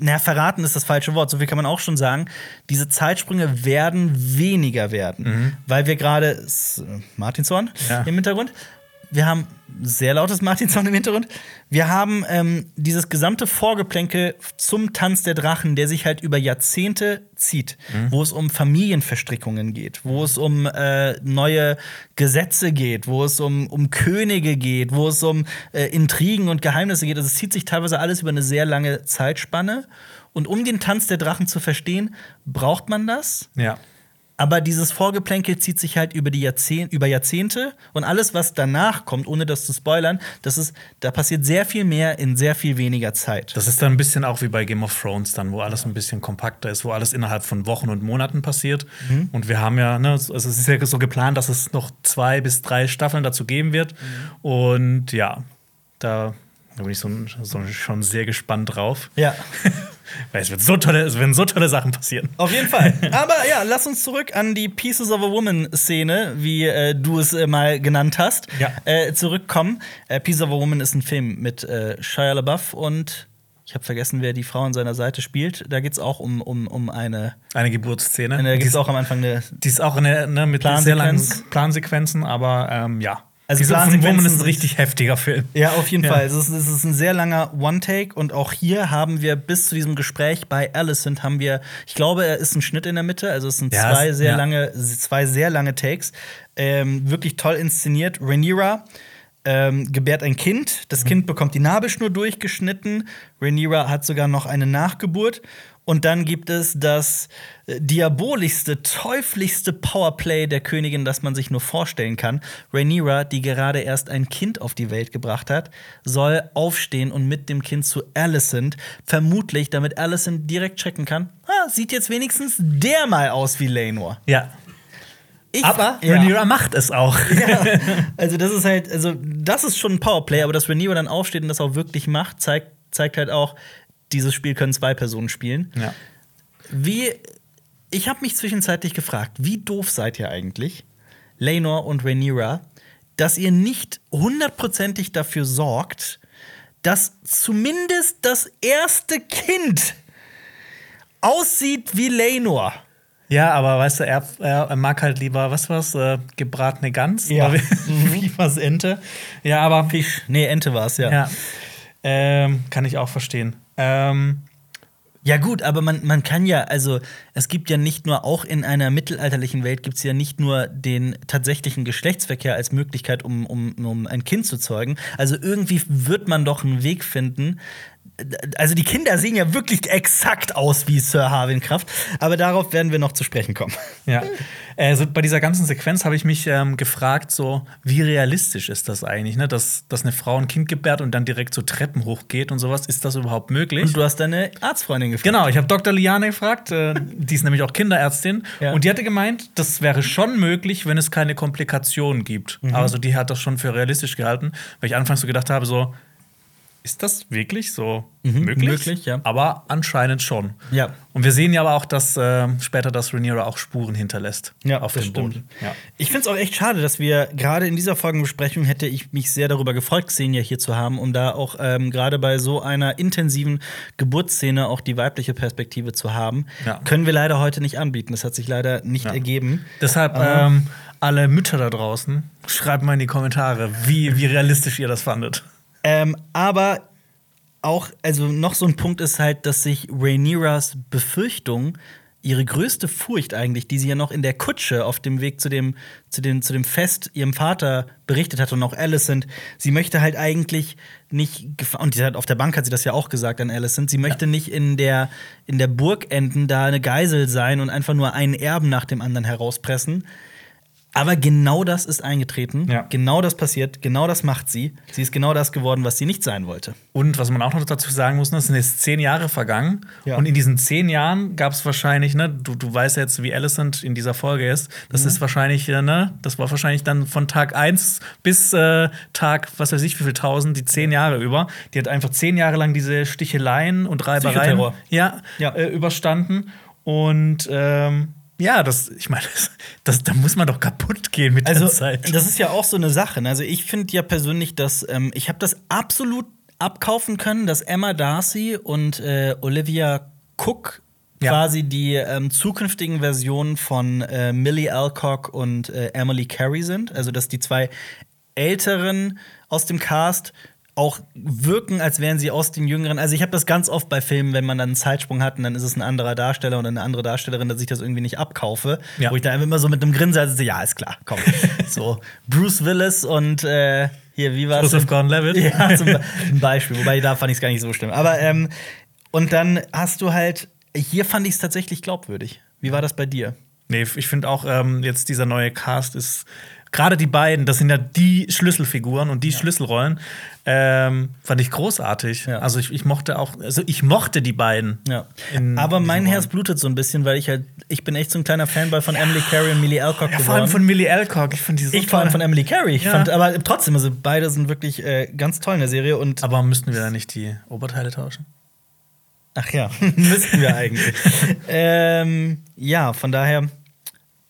na, verraten ist das falsche Wort, so viel kann man auch schon sagen, diese Zeitsprünge werden weniger werden, weil wir gerade, Martinshorn Ja. im Hintergrund, wir haben sehr lautes Martinshorn im Hintergrund. Wir haben ähm, dieses gesamte Vorgeplänkel zum Tanz der Drachen, der sich halt über Jahrzehnte zieht, wo es um Familienverstrickungen geht, wo es um äh, neue Gesetze geht, wo es um, um Könige geht, wo es um äh, Intrigen und Geheimnisse geht. Also es zieht sich teilweise alles über eine sehr lange Zeitspanne. Und um den Tanz der Drachen zu verstehen, braucht man das. Ja. Aber dieses Vorgeplänkel zieht sich halt über, die Jahrzehn über Jahrzehnte und alles, was danach kommt, ohne das zu spoilern, das ist, da passiert sehr viel mehr in sehr viel weniger Zeit. Das ist dann ein bisschen auch wie bei Game of Thrones, dann, wo alles ein bisschen kompakter ist, wo alles innerhalb von Wochen und Monaten passiert. Mhm. Und wir haben ja, ne, also es ist ja so geplant, dass es noch zwei bis drei Staffeln dazu geben wird. Mhm. Und ja, da, da bin ich so, so schon sehr gespannt drauf. ja, Weil es wird so tolle, es werden so tolle Sachen passieren. auf jeden Fall. Aber ja, lass uns zurück an die Pieces of a Woman-Szene, wie äh, du es äh, mal genannt hast, Ja. äh, zurückkommen. Äh, Pieces of a Woman ist ein Film mit äh, Shia LaBeouf und ich habe vergessen, wer die Frau an seiner Seite spielt. Da geht es auch um, um, um eine. Eine Geburtsszene. Da die, gibt es ist, auch am Anfang eine die ist auch eine, ne, mit sehr langen Plansequenz. Plansequenzen, aber ähm, ja. Also von Plansequenzen Woman ist ein richtig heftiger Film. Ja, auf jeden Ja. Fall. Es ist, es ist ein sehr langer One-Take und auch hier haben wir bis zu diesem Gespräch bei Alicent haben wir, ich glaube, er ist ein Schnitt in der Mitte, also es sind Ja, zwei es- sehr ja. lange, zwei sehr lange Takes, ähm, wirklich toll inszeniert. Rhaenyra ähm, gebärt ein Kind, das Kind bekommt die Nabelschnur durchgeschnitten. Rhaenyra hat sogar noch eine Nachgeburt. Und dann gibt es das äh, diabolischste, teuflischste Powerplay der Königin, das man sich nur vorstellen kann. Rhaenyra, die gerade erst ein Kind auf die Welt gebracht hat, soll aufstehen und mit dem Kind zu Alicent, vermutlich, damit Alicent direkt checken kann, ah, sieht jetzt wenigstens der mal aus wie Lenor. Ja. Ich- Aber ja. Rhaenyra macht es auch. Ja, also das ist halt, also das ist schon ein Powerplay, aber dass Rhaenyra dann aufsteht und das auch wirklich macht, zeigt, zeigt halt auch, dieses Spiel können zwei Personen spielen. Ja. Wie, ich habe mich zwischenzeitlich gefragt, wie doof seid ihr eigentlich, Lenor und Rhaenyra, dass ihr nicht hundertprozentig dafür sorgt, dass zumindest das erste Kind aussieht wie Lenor. Ja, aber weißt du, er, er, mag halt lieber, was war's, äh, gebratene Gans? Ja. Oder wie, wie war's Ente? Ja, aber Fisch. Nee, Ente war es, ja. ja. Ähm, kann ich auch verstehen. Ähm, Ja, gut, aber man, man kann ja, also es gibt ja nicht nur, auch in einer mittelalterlichen Welt gibt es ja nicht nur den tatsächlichen Geschlechtsverkehr als Möglichkeit, um, um, um ein Kind zu zeugen. Also irgendwie wird man doch einen Weg finden. Also die Kinder sehen ja wirklich exakt aus wie Sir Harwin Kraft, aber darauf werden wir noch zu sprechen kommen. ja. Also bei dieser ganzen Sequenz habe ich mich ähm, gefragt, so, wie realistisch ist das eigentlich, ne? dass, dass eine Frau ein Kind gebärt und dann direkt so Treppen hochgeht und sowas. Ist das überhaupt möglich? Und du hast deine Arztfreundin gefragt. Genau, ich habe Dr. Liane gefragt, äh, die ist nämlich auch Kinderärztin, Ja. und die hatte gemeint, das wäre schon möglich, wenn es keine Komplikationen gibt. Also die hat das schon für realistisch gehalten, weil ich anfangs so gedacht habe, so, ist das wirklich so möglich? möglich, ja. Aber anscheinend schon. Ja. Und wir sehen ja aber auch, dass äh, später das Rhaenyra auch Spuren hinterlässt Ja, auf dem. Boden. Ja. Ich finde es auch echt schade, dass wir gerade in dieser Folgenbesprechung hätte ich mich sehr darüber gefreut, Xenia hier zu haben, um da auch ähm, gerade bei so einer intensiven Geburtsszene auch die weibliche Perspektive zu haben. Ja. Können wir leider heute nicht anbieten. Das hat sich leider nicht Ja. ergeben. Deshalb ähm, alle Mütter da draußen, schreibt mal in die Kommentare, wie, wie realistisch ihr das fandet. Ähm, aber auch, also noch so ein Punkt ist halt, dass sich Rhaenyras Befürchtung ihre größte Furcht eigentlich, die sie ja noch in der Kutsche auf dem Weg zu dem, zu dem, zu dem Fest ihrem Vater berichtet hat und auch Alicent, sie möchte halt eigentlich nicht, und die hat, auf der Bank hat sie das ja auch gesagt an Alicent, sie möchte ja. nicht in der, in der Burg enden, da eine Geisel sein und einfach nur einen Erben nach dem anderen herauspressen. Aber genau das ist eingetreten. Ja. Genau das passiert. Genau das macht sie. Sie ist genau das geworden, was sie nicht sein wollte. Und was man auch noch dazu sagen muss, ne, es sind jetzt zehn Jahre vergangen. Ja. Und in diesen zehn Jahren gab es wahrscheinlich, ne, du, du weißt jetzt, wie Alicent in dieser Folge ist. Das mhm. ist wahrscheinlich, äh, ne, das war wahrscheinlich dann von Tag 1 bis äh, Tag, was weiß ich, wie viel tausend, die zehn Jahre über. Die hat einfach zehn Jahre lang diese Sticheleien und Reibereien ja, ja. Äh, überstanden. Und ähm, ja, das, ich meine, das, das, da muss man doch kaputt gehen mit also, der Zeit. Das ist ja auch so eine Sache. Ne? Also ich finde ja persönlich, dass ähm, ich habe das absolut abkaufen können, dass Emma Darcy und äh, Olivia Cook ja. quasi die ähm, zukünftigen Versionen von äh, Millie Alcock und äh, Emily Carey sind. Also dass die zwei älteren aus dem Cast auch wirken, als wären sie aus den Jüngeren. Also ich habe das ganz oft bei Filmen, wenn man dann einen Zeitsprung hat und dann ist es ein anderer Darsteller oder eine andere Darstellerin, dass ich das irgendwie nicht abkaufe. Ja. Wo ich dann immer so mit einem Grinsen sitze, ja, ist klar, komm. so, Bruce Willis und äh, hier, wie war es? Joseph Gordon-Levitt. Ja, zum Beispiel. Wobei, da fand ich es gar nicht so schlimm. Aber, ähm, und dann hast du halt, hier fand ich es tatsächlich glaubwürdig. Wie war das bei dir? Nee, ich finde auch, ähm, jetzt dieser neue Cast ist gerade die beiden, das sind ja die Schlüsselfiguren und die ja. Schlüsselrollen, ähm, fand ich großartig. Ja. Also ich, ich, mochte auch, also ich mochte die beiden. Ja. In, Aber in mein Herz blutet so ein bisschen, weil ich halt, ich bin echt so ein kleiner Fanboy von. Emily Carey und Millie Alcock ja, geworden. Vor allem von Millie Alcock, ich finde die so Ich vor allem von Emily Carey. Ich fand, aber trotzdem, also beide sind wirklich äh, ganz toll in der Serie. Und aber müssten wir da nicht die Oberteile tauschen? Ach ja, müssten wir eigentlich. ähm, ja, von daher,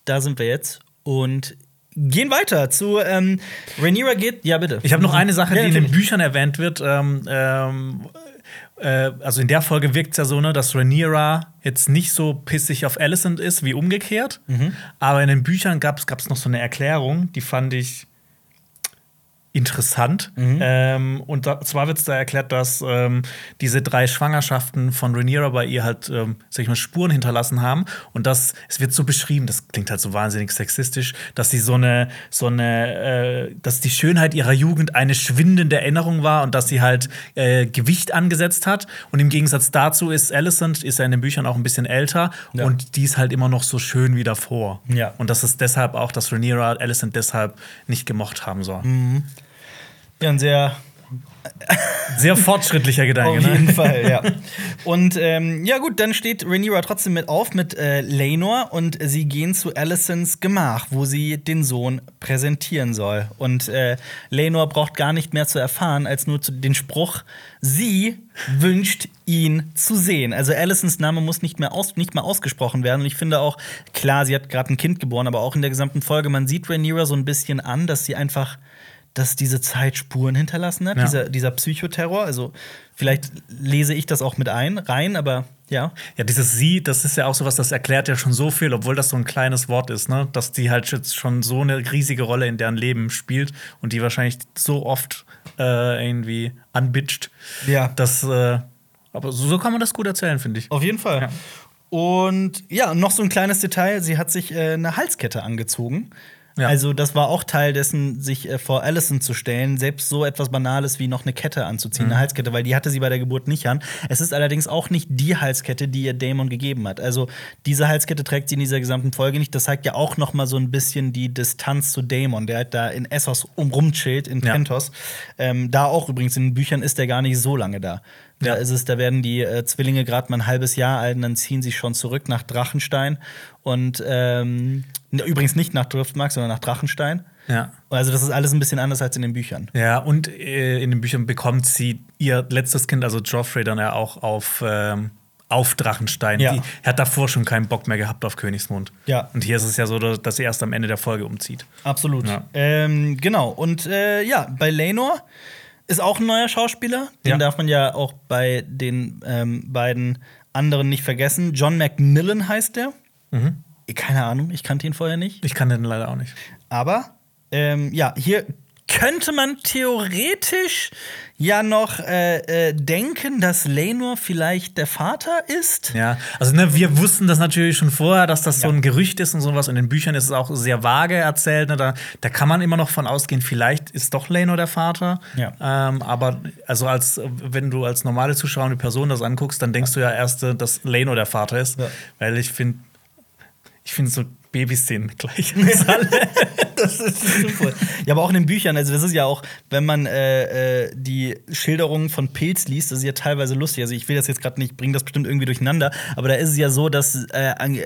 da sind wir jetzt. Und gehen weiter zu ähm, Rhaenyra geht. Ja, bitte. Ich habe noch eine Sache, ja, die in den Büchern erwähnt wird. Ähm, ähm, äh, also in der Folge wirkt es ja so, ne, dass Rhaenyra jetzt nicht so pissig auf Alicent ist wie umgekehrt. Mhm. Aber in den Büchern gab es noch so eine Erklärung, die fand ich interessant. Mhm. Ähm, und da, zwar wird es da erklärt, dass ähm, diese drei Schwangerschaften von Rhaenyra bei ihr halt, ähm, sag ich mal, Spuren hinterlassen haben. Und das, es wird so beschrieben, das klingt halt so wahnsinnig sexistisch, dass sie so eine, so eine, äh, dass die Schönheit ihrer Jugend eine schwindende Erinnerung war und dass sie halt äh, Gewicht angesetzt hat. Und im Gegensatz dazu ist Alicent, ist ja in den Büchern auch ein bisschen älter ja. und die ist halt immer noch so schön wie davor. Ja. Und das ist deshalb auch, dass Rhaenyra Alicent deshalb nicht gemocht haben soll. Mhm. Ja, ein sehr sehr fortschrittlicher Gedanke. Auf ne? jeden ne? Fall, ja. Und ähm, ja, gut, dann steht Rhaenyra trotzdem mit auf mit äh, Lenor und sie gehen zu Alicents Gemach, wo sie den Sohn präsentieren soll. Und äh, Lenor braucht gar nicht mehr zu erfahren, als nur den Spruch: Sie wünscht ihn zu sehen. Also Alicents Name muss nicht mehr, aus, nicht mehr ausgesprochen werden. Und ich finde auch, klar, sie hat gerade ein Kind geboren, aber auch in der gesamten Folge, man sieht Rhaenyra so ein bisschen an, dass sie einfach dass diese Zeit Spuren hinterlassen hat, ja. dieser, dieser Psychoterror. Also vielleicht lese ich das auch mit ein, rein, aber ja. Ja, dieses Sie, das ist ja auch sowas, das erklärt ja schon so viel, obwohl das so ein kleines Wort ist, ne? Dass die halt jetzt schon so eine riesige Rolle in deren Leben spielt und die wahrscheinlich so oft äh, irgendwie anbitscht. Ja. Dass, äh, aber so kann man das gut erzählen, finde ich. Auf jeden Fall. Ja. Und ja, noch so ein kleines Detail: Sie hat sich äh, eine Halskette angezogen. Ja. Also, das war auch Teil dessen, sich äh, vor Allison zu stellen, selbst so etwas Banales wie noch eine Kette anzuziehen, mhm. eine Halskette, weil die hatte sie bei der Geburt nicht an. Es ist allerdings auch nicht die Halskette, die ihr Damon gegeben hat. Also, diese Halskette trägt sie in dieser gesamten Folge nicht. Das zeigt ja auch noch mal so ein bisschen die Distanz zu Damon, der halt da in Essos umrumchillt, in Pentos. Ja. Ähm, da auch übrigens in den Büchern ist der gar nicht so lange da. Da ist es, da werden die äh, Zwillinge gerade mal ein halbes Jahr alt und dann ziehen sie schon zurück nach Drachenstein. Und ähm, übrigens nicht nach Driftmark, sondern nach Drachenstein. Ja. Also, das ist alles ein bisschen anders als in den Büchern. Ja, und äh, in den Büchern bekommt sie ihr letztes Kind, also Joffrey, dann ja auch auf. Ähm auf Drachenstein. Ja. Die, er hat davor schon keinen Bock mehr gehabt auf Königsmund. Ja. Und hier ist es ja so, dass er erst am Ende der Folge umzieht. Absolut. Ja. Ähm, genau. Und äh, ja, bei Lenor ist auch ein neuer Schauspieler. Den ja. darf man ja auch bei den ähm, beiden anderen nicht vergessen. John Macmillan heißt der. Mhm. Keine Ahnung, ich kannte ihn vorher nicht. Ich kannte ihn leider auch nicht. Aber ähm, ja, hier könnte man theoretisch ja noch äh, äh, denken, dass Lenor vielleicht der Vater ist. Ja, also ne, wir wussten das natürlich schon vorher, dass das so ein Gerücht ist und sowas. In den Büchern ist es auch sehr vage erzählt. Ne? Da, da kann man immer noch von ausgehen, vielleicht ist doch Lenor der Vater. Ja. Ähm, aber also als wenn du als normale Zuschauer die Person das anguckst, dann denkst du ja erst, dass Lenor der Vater ist. Ja. Weil ich finde, ich finde so Babyszenen gleich. das ist super. Ja, aber auch in den Büchern, also das ist ja auch, wenn man äh, äh, die Schilderungen von Pilz liest, das ist ja teilweise lustig. Also ich will das jetzt gerade nicht, bringe das bestimmt irgendwie durcheinander, aber da ist es ja so, dass äh, an,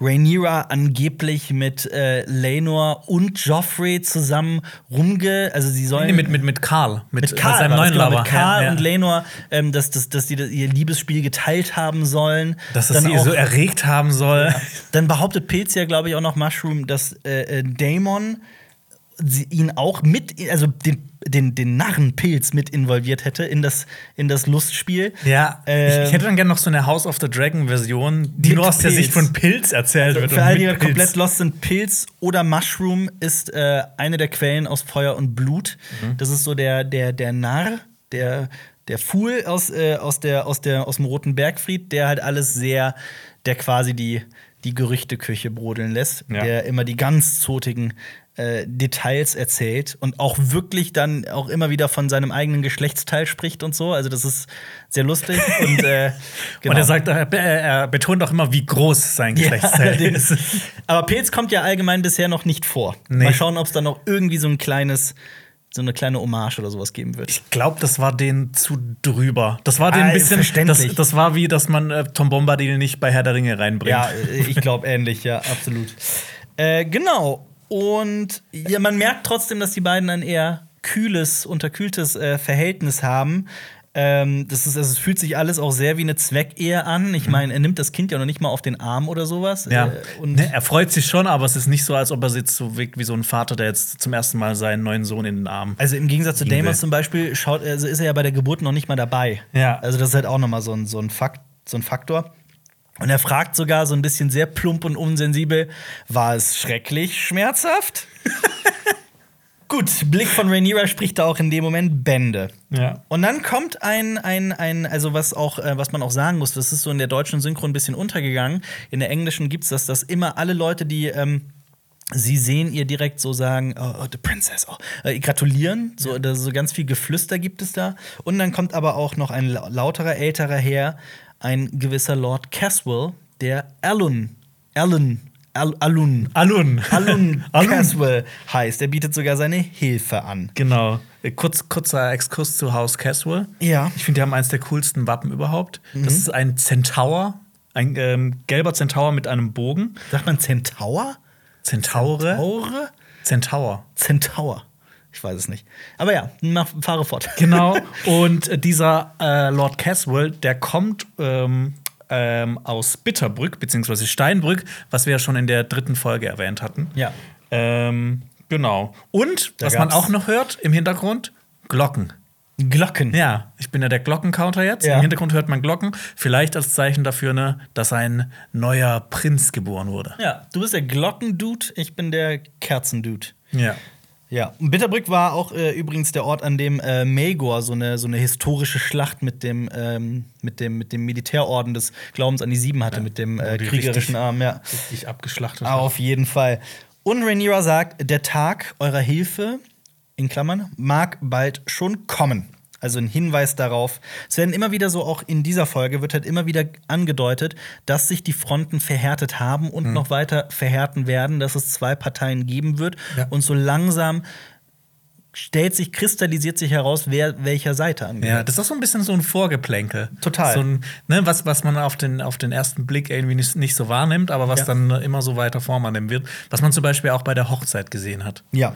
Rhaenyra angeblich mit äh, Laenor und Joffrey zusammen rumge, also sie sollen nee, mit, mit, mit Karl, mit, mit Karl, seinem neuen genau, Lover. mit Karl Ja, ja. und Laenor, ähm, dass, dass, dass die ihr Liebesspiel geteilt haben sollen. Dass das Dann sie auch- so erregt haben soll. dann behauptet Pilz ja, glaube ich, auch noch Mushroom, dass äh, äh, Damon ihn auch mit, also den, den, den Narrenpilz mit involviert hätte in das, in das Lustspiel. Ja, Ähm, ich, ich hätte dann gerne noch so eine House of the Dragon Version, die nur aus der. Sicht von Pilz erzählt wird. Für alle, die komplett lost sind, Pilz oder Mushroom ist äh, eine der Quellen aus Feuer und Blut. Mhm. Das ist so der, der, der Narr, der, der Fool aus, äh, aus, der, aus, der, aus dem Roten Bergfried, der halt alles sehr, der quasi die, die Gerüchteküche brodeln lässt, Ja. der immer die ganz zotigen äh, Details erzählt und auch wirklich dann auch immer wieder von seinem eigenen Geschlechtsteil spricht und so. Also das ist sehr lustig. und, äh, genau. Und er sagt, er, er betont auch immer, wie groß sein Geschlechtsteil allerdings. ist. Aber Pilz kommt ja allgemein bisher noch nicht vor. Nee. Mal schauen, ob es da noch irgendwie so ein kleines, so eine kleine Hommage oder sowas geben wird. Ich glaube, das war den zu drüber. Das war den Ah, ein bisschen. Das, das war wie, dass man äh, Tom Bombadil nicht bei Herr der Ringe reinbringt. Ja, äh, ich glaube ähnlich, ja, absolut. Äh, genau. Und ja, man merkt trotzdem, dass die beiden ein eher kühles, unterkühltes äh, Verhältnis haben. Ähm, das ist, also es fühlt sich alles auch sehr wie eine Zweckehe an. Ich meine, er nimmt das Kind ja noch nicht mal auf den Arm oder sowas. Mhm. Ja. Äh, ne, er freut sich schon, aber es ist nicht so, als ob er jetzt so wirkt wie so ein Vater, der jetzt zum ersten Mal seinen neuen Sohn in den Arm. Also im Gegensatz zu. Damon zum Beispiel schaut, also ist er ja bei der Geburt noch nicht mal dabei. Ja. Also das ist halt auch noch mal so ein, so ein, Fakt, so ein Faktor. Und er fragt sogar so ein bisschen sehr plump und unsensibel: War es schrecklich schmerzhaft? Gut, Blick von Rhaenyra spricht da auch in dem Moment Bände. Ja. Und dann kommt ein, ein, ein also was auch, äh, was man auch sagen muss, das ist so in der deutschen Synchro ein bisschen untergegangen. In der englischen gibt's das, dass immer alle Leute, die ähm, sie sehen, ihr direkt so sagen, oh, oh the princess, oh, äh, gratulieren. So, da so ganz viel Geflüster gibt es da. Und dann kommt aber auch noch ein lau- lauterer, älterer Herr, ein gewisser Lord Caswell, der Alun, Alun, Al Alun, Alun. Alun Alun. Caswell heißt. Er bietet sogar seine Hilfe an. Genau. Äh, Kurz, kurzer Exkurs zu Haus Caswell. Ja. Ich finde, die haben eins der coolsten Wappen überhaupt. Mhm. Das ist ein Zentaur, ein ähm, gelber Zentaur mit einem Bogen. Sagt man Zentaur? Zentaure? Aure? Zentaur. Centaur. Ich weiß es nicht. Aber ja, mach, fahre fort. Genau. Und äh, dieser äh, Lord Caswell, der kommt ähm, ähm, aus Bitterbrück, beziehungsweise Steinbrück, was wir ja schon in der dritten Folge erwähnt hatten. Ja. Ähm, genau. Und Da was man auch noch hört im Hintergrund: Glocken. Glocken. Ja, ich bin ja der Glockencounter jetzt. Ja. Im Hintergrund hört man Glocken. Vielleicht als Zeichen dafür, ne, dass ein neuer Prinz geboren wurde. Ja, du bist der Glockendude, ich bin der Kerzendude. Ja. Ja, und Bitterbrück war auch äh, übrigens der Ort, an dem äh, Maegor so eine, so eine historische Schlacht mit dem, ähm, mit, dem, mit dem Militärorden des Glaubens an die Sieben hatte, mit dem äh, kriegerischen Arm. Ja. Richtig abgeschlachtet. Auf jeden Fall. Und Rhaenyra sagt, der Tag eurer Hilfe, in Klammern, mag bald schon kommen. Also ein Hinweis darauf. Es werden immer wieder so, auch in dieser Folge wird halt immer wieder angedeutet, dass sich die Fronten verhärtet haben und noch weiter verhärten werden, dass es zwei Parteien geben wird. Ja. Und so langsam stellt sich, kristallisiert sich heraus, wer welcher Seite angehört. Ja, das ist auch so ein bisschen so ein Vorgeplänkel. Total. So ein, ne, was, was man auf den, auf den ersten Blick irgendwie nicht, nicht so wahrnimmt, aber was Ja. dann immer so weiter Form annehmen wird. Was man zum Beispiel auch bei der Hochzeit gesehen hat. Ja.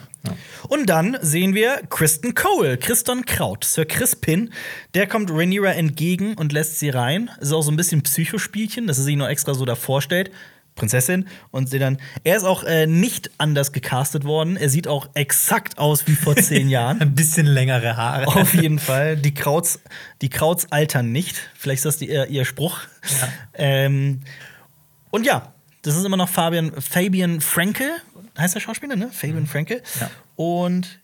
Und dann sehen wir Kristen Cole, Christon Kraut, Sir Crispin. Der kommt Rhaenyra entgegen und lässt sie rein. Ist auch so ein bisschen Psychospielchen, dass er sich nur extra so davor stellt. Prinzessin und sie dann. Er ist auch äh, nicht anders gecastet worden. Er sieht auch exakt aus wie vor zehn Jahren. Ein bisschen längere Haare. Auf jeden Fall. Die Krauts, die Krauts altern nicht. Vielleicht ist das die, ihr, ihr Spruch. Ähm, und ja, das ist immer noch Fabian, Fabian Franke, heißt der Schauspieler, ne? Fabian Franke. Ja. Und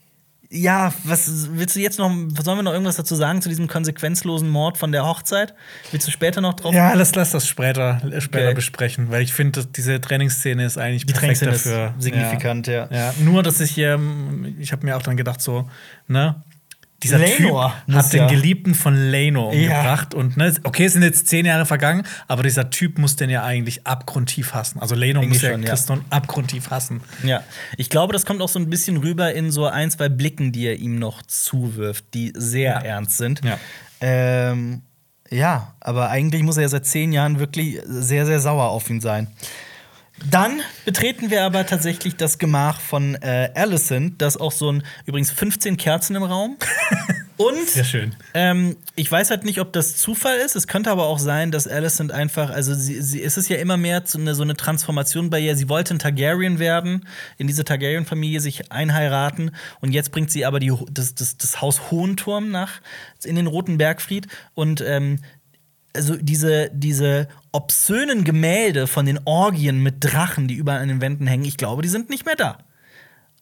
Ja, was willst du jetzt noch, sollen wir noch irgendwas dazu sagen zu diesem konsequenzlosen Mord von der Hochzeit? Willst du später noch drauf? Ja, lass, lass das später, später Okay. besprechen, weil ich finde, dass diese Trainingsszene ist eigentlich Die perfekt Trainingsszene dafür. ist signifikant, ja. ja. Nur, dass ich hier, ähm, ich habe mir auch dann gedacht, so, ne? Dieser Lenor Typ hat den ja- Geliebten von Leno Ja. umgebracht und ne, okay, es sind jetzt zehn Jahre vergangen, aber dieser Typ muss den ja eigentlich abgrundtief hassen. Also Leno muss ja schon, ja. Christon abgrundtief hassen. Ja, ich glaube, das kommt auch so ein bisschen rüber in so ein, zwei Blicken, die er ihm noch zuwirft, die sehr Ja. ernst sind. Ja. Ähm, ja, aber eigentlich muss er ja seit zehn Jahren wirklich sehr, sehr sauer auf ihn sein. Dann betreten wir aber tatsächlich das Gemach von äh, Alicent, das auch so ein, übrigens 15 Kerzen im Raum. Und Sehr schön. ähm, ich weiß halt nicht, ob das Zufall ist. Es könnte aber auch sein, dass Alicent einfach, also sie, sie es ist ja immer mehr so eine, so eine Transformation bei ihr. Sie wollte ein Targaryen werden, in diese Targaryen-Familie sich einheiraten und jetzt bringt sie aber die, das, das, das Haus Hohenturm nach in den Roten Bergfried und ähm, also diese, diese obszönen Gemälde von den Orgien mit Drachen, die überall an den Wänden hängen, ich glaube, die sind nicht mehr da.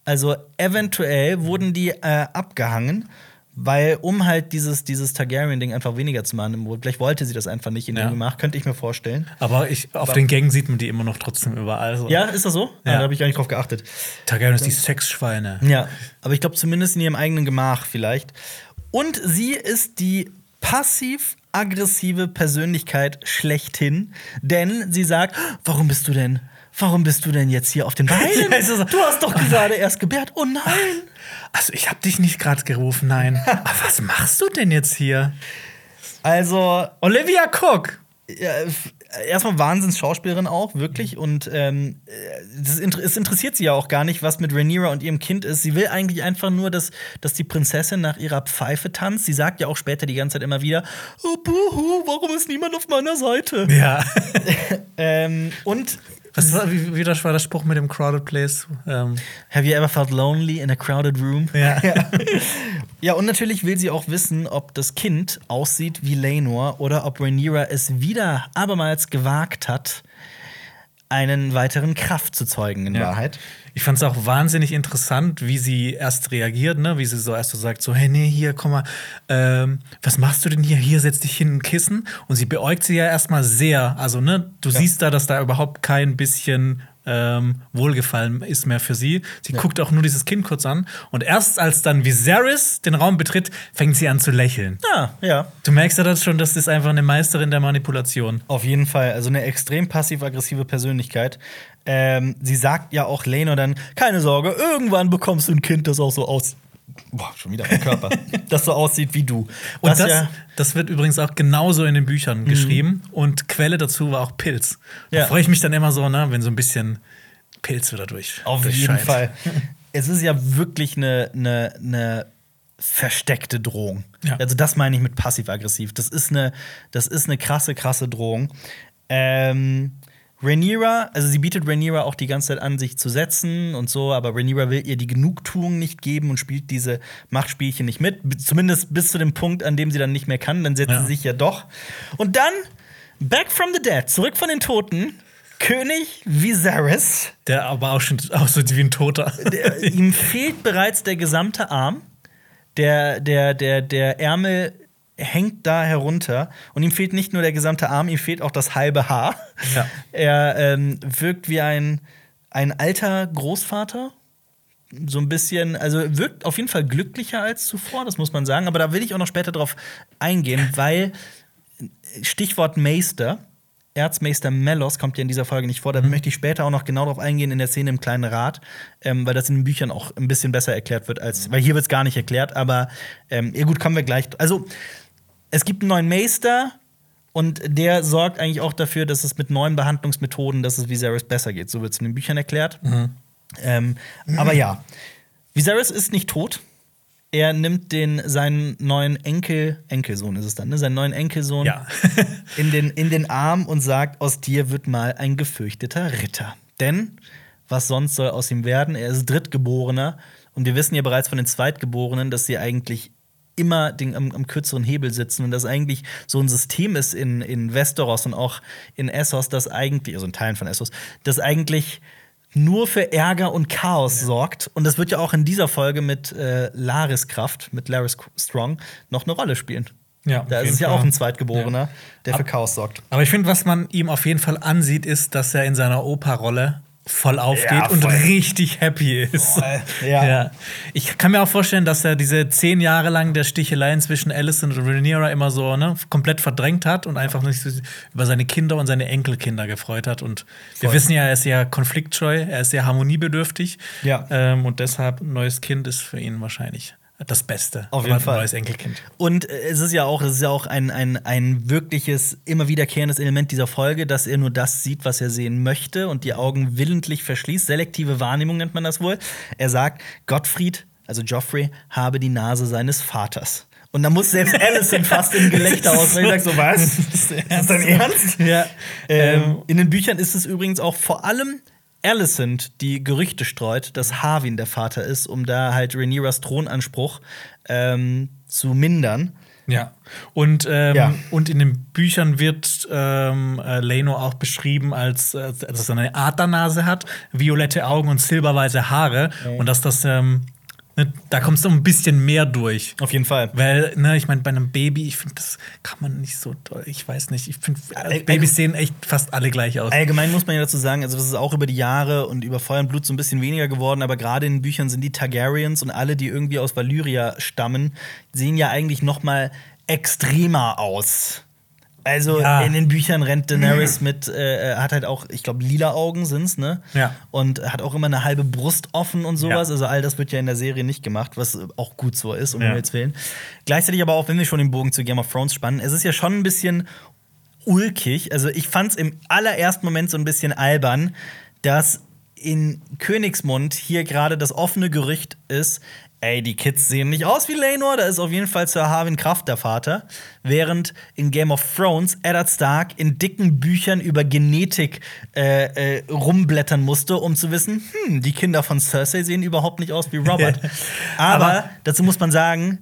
Also eventuell wurden die äh, abgehangen, weil um halt dieses, dieses Targaryen-Ding einfach weniger zu machen. Vielleicht wollte sie das einfach nicht in Ja. dem Gemach, könnte ich mir vorstellen. Aber ich, auf den Gängen sieht man die immer noch trotzdem überall. So. Ja, ist das so? Ja. da habe ich gar nicht drauf geachtet. Targaryen ist die Sexschweine. Ja, aber ich glaube zumindest in ihrem eigenen Gemach vielleicht. Und sie ist die passiv-aggressive Persönlichkeit schlechthin, denn sie sagt: Warum bist du denn? Warum bist du denn jetzt hier auf den Beinen? Du hast doch gerade erst gebärt. Oh nein! Also, ich habe dich nicht gerade gerufen, nein. Aber was machst du denn jetzt hier? Also, Olivia Cook. ja, erstmal Wahnsinns-Schauspielerin auch, wirklich. Und ähm, äh, das es interessiert sie ja auch gar nicht, was mit Rhaenyra und ihrem Kind ist. Sie will eigentlich einfach nur, dass, dass die Prinzessin nach ihrer Pfeife tanzt. Sie sagt ja auch später die ganze Zeit immer wieder: oh, Buhu, warum ist niemand auf meiner Seite? Ja. ähm, und Was war, wie, wie das war der Spruch mit dem Crowded Place? Ähm, Have you ever felt lonely in a crowded room? ja. Ja, und natürlich will sie auch wissen, ob das Kind aussieht wie Lenor oder ob Rhaenyra es wieder abermals gewagt hat, einen weiteren Kraft zu zeugen in Ja. Wahrheit. Ich fand es auch wahnsinnig interessant, wie sie erst reagiert, ne? Wie sie so erst so sagt, so, hey, nee, hier, komm mal, ähm, was machst du denn hier? Hier, setz dich hin, ein Kissen. Und sie beäugt sie ja erstmal sehr. Also, ne, du Ja. siehst da, dass da überhaupt kein bisschen ähm, Wohlgefallen ist mehr für sie. Sie guckt auch nur dieses Kind kurz an. Und erst als dann Viserys den Raum betritt, fängt sie an zu lächeln. Ja, ja. Du merkst ja das schon, das ist einfach eine Meisterin der Manipulation. Auf jeden Fall. Also eine extrem passiv-aggressive Persönlichkeit. Ähm, sie sagt ja auch Lenor dann: Keine Sorge, irgendwann bekommst du ein Kind, das auch so aussieht. Boah, schon wieder am Körper. das so aussieht wie du. Und Was das, ja, Mhm. das wird übrigens auch genauso in den Büchern geschrieben. Und Quelle dazu war auch Pilz. Da Ja. freue ich mich dann immer so, ne, wenn so ein bisschen Pilz wieder durch. Auf jeden. Fall. es ist ja wirklich eine, eine, eine versteckte Drohung. Ja. Also das meine ich mit passiv-aggressiv. Das ist eine, das ist eine krasse, krasse Drohung. Ähm, Rhaenyra, also sie bietet Rhaenyra auch die ganze Zeit an, sich zu setzen und so, aber Rhaenyra will ihr die Genugtuung nicht geben und spielt diese Machtspielchen nicht mit. Zumindest bis zu dem Punkt, an dem sie dann nicht mehr kann. Dann setzt Ja. sie sich ja doch. Und dann, back from the dead, zurück von den Toten, König Viserys. Der aber auch schon aussieht wie ein Toter. Der, ihm fehlt bereits der gesamte Arm. Der, der, der, der Ärmel hängt da herunter. Und ihm fehlt nicht nur der gesamte Arm, ihm fehlt auch das halbe Haar. Ja. Er ähm, wirkt wie ein, ein alter Großvater. So ein bisschen, also wirkt auf jeden Fall glücklicher als zuvor, das muss man sagen. Aber da will ich auch noch später drauf eingehen, weil Stichwort Meister. Erzmeister Melos kommt ja in dieser Folge nicht vor. Da möchte ich später auch noch genau drauf eingehen in der Szene im kleinen Rat, ähm, weil das in den Büchern auch ein bisschen besser erklärt wird, als weil hier wird es gar nicht erklärt. Aber ähm, ja gut, kommen wir gleich. Also es gibt einen neuen Meister und der sorgt eigentlich auch dafür, dass es mit neuen Behandlungsmethoden, dass es Viserys besser geht. So wird es in den Büchern erklärt. Ähm, aber ja, Viserys ist nicht tot. Er nimmt den seinen neuen Enkel, Enkelsohn ist es dann, ne? Seinen neuen Enkelsohn Ja. in, den, in den Arm und sagt, aus dir wird mal ein gefürchteter Ritter. Denn was sonst soll aus ihm werden? Er ist Drittgeborener und wir wissen ja bereits von den Zweitgeborenen, dass sie eigentlich immer den, am, am kürzeren Hebel sitzen und das eigentlich so ein System ist in, in Westeros und auch in Essos, das eigentlich, also in Teilen von Essos, das eigentlich nur für Ärger und Chaos sorgt. Und das wird ja auch in dieser Folge mit äh, Laris Kraft, mit Laris Strong, noch eine Rolle spielen. Ja, Da ist es ja Fall. auch ein Zweitgeborener, Ja. der für Ab- Chaos sorgt. Aber ich finde, was man ihm auf jeden Fall ansieht, ist, dass er in seiner Opa-Rolle voll aufgeht Ja, und voll. richtig happy ist. Voll, ja. Ich kann mir auch vorstellen, dass er diese zehn Jahre lang der Sticheleien zwischen Alicent und Rhaenyra immer so ne, komplett verdrängt hat und einfach nicht über seine Kinder und seine Enkelkinder gefreut hat. Und wir Voll. wissen ja, er ist ja konfliktscheu, er ist sehr harmoniebedürftig. Ja. Ähm, und deshalb ein neues Kind ist für ihn wahrscheinlich das Beste. Auf jeden ein Fall. neues Enkelkind. Und es ist ja auch, es ist ja auch ein, ein, ein wirkliches, immer wiederkehrendes Element dieser Folge, dass er nur das sieht, was er sehen möchte und die Augen willentlich verschließt. Selektive Wahrnehmung nennt man das wohl. Er sagt, Gottfried, also Joffrey, habe die Nase seines Vaters. Und da muss selbst Alicent fast im Gelächter aus, weil ich sag so, was? Ist das dein Ernst? Ja. Ähm, in den Büchern ist es übrigens auch vor allem Alicent, die Gerüchte streut, dass Harwin der Vater ist, um da halt Rhaenyras Thronanspruch ähm, zu mindern. Ja. Und, ähm, Ja. und in den Büchern wird ähm, äh, Leno auch beschrieben, als, äh, dass er eine Adernase hat, violette Augen und silberweiße Haare. Und dass das, ähm, ne, da kommt so ein bisschen mehr durch. Auf jeden Fall. Weil, ne, ich meine, bei einem Baby, ich finde, das kann man nicht so doll. Ich weiß nicht. Ich finde, Äh, Babys sehen echt fast alle gleich aus. Allgemein muss man ja dazu sagen, also das ist auch über die Jahre und über Feuer und Blut so ein bisschen weniger geworden, aber gerade in den Büchern sind die Targaryens und alle, die irgendwie aus Valyria stammen, sehen ja eigentlich noch mal extremer aus. Also Ja. in den Büchern rennt Daenerys mit, äh, hat halt auch, ich glaube, lila Augen sind's, ne? Ja. Und hat auch immer eine halbe Brust offen und sowas. Ja. Also all das wird ja in der Serie nicht gemacht, was auch gut so ist, um Ja. Himmels Willen. Gleichzeitig aber auch, wenn wir schon den Bogen zu Game of Thrones spannen, es ist ja schon ein bisschen ulkig. Also ich fand es im allerersten Moment so ein bisschen albern, dass in Königsmund hier gerade das offene Gerücht ist, ey, die Kids sehen nicht aus wie Lenor, da ist auf jeden Fall Sir Harwin Kraft der Vater. Während in Game of Thrones Eddard Stark in dicken Büchern über Genetik äh, äh, rumblättern musste, um zu wissen, hm, die Kinder von Cersei sehen überhaupt nicht aus wie Robert. Aber, Aber- dazu muss man sagen,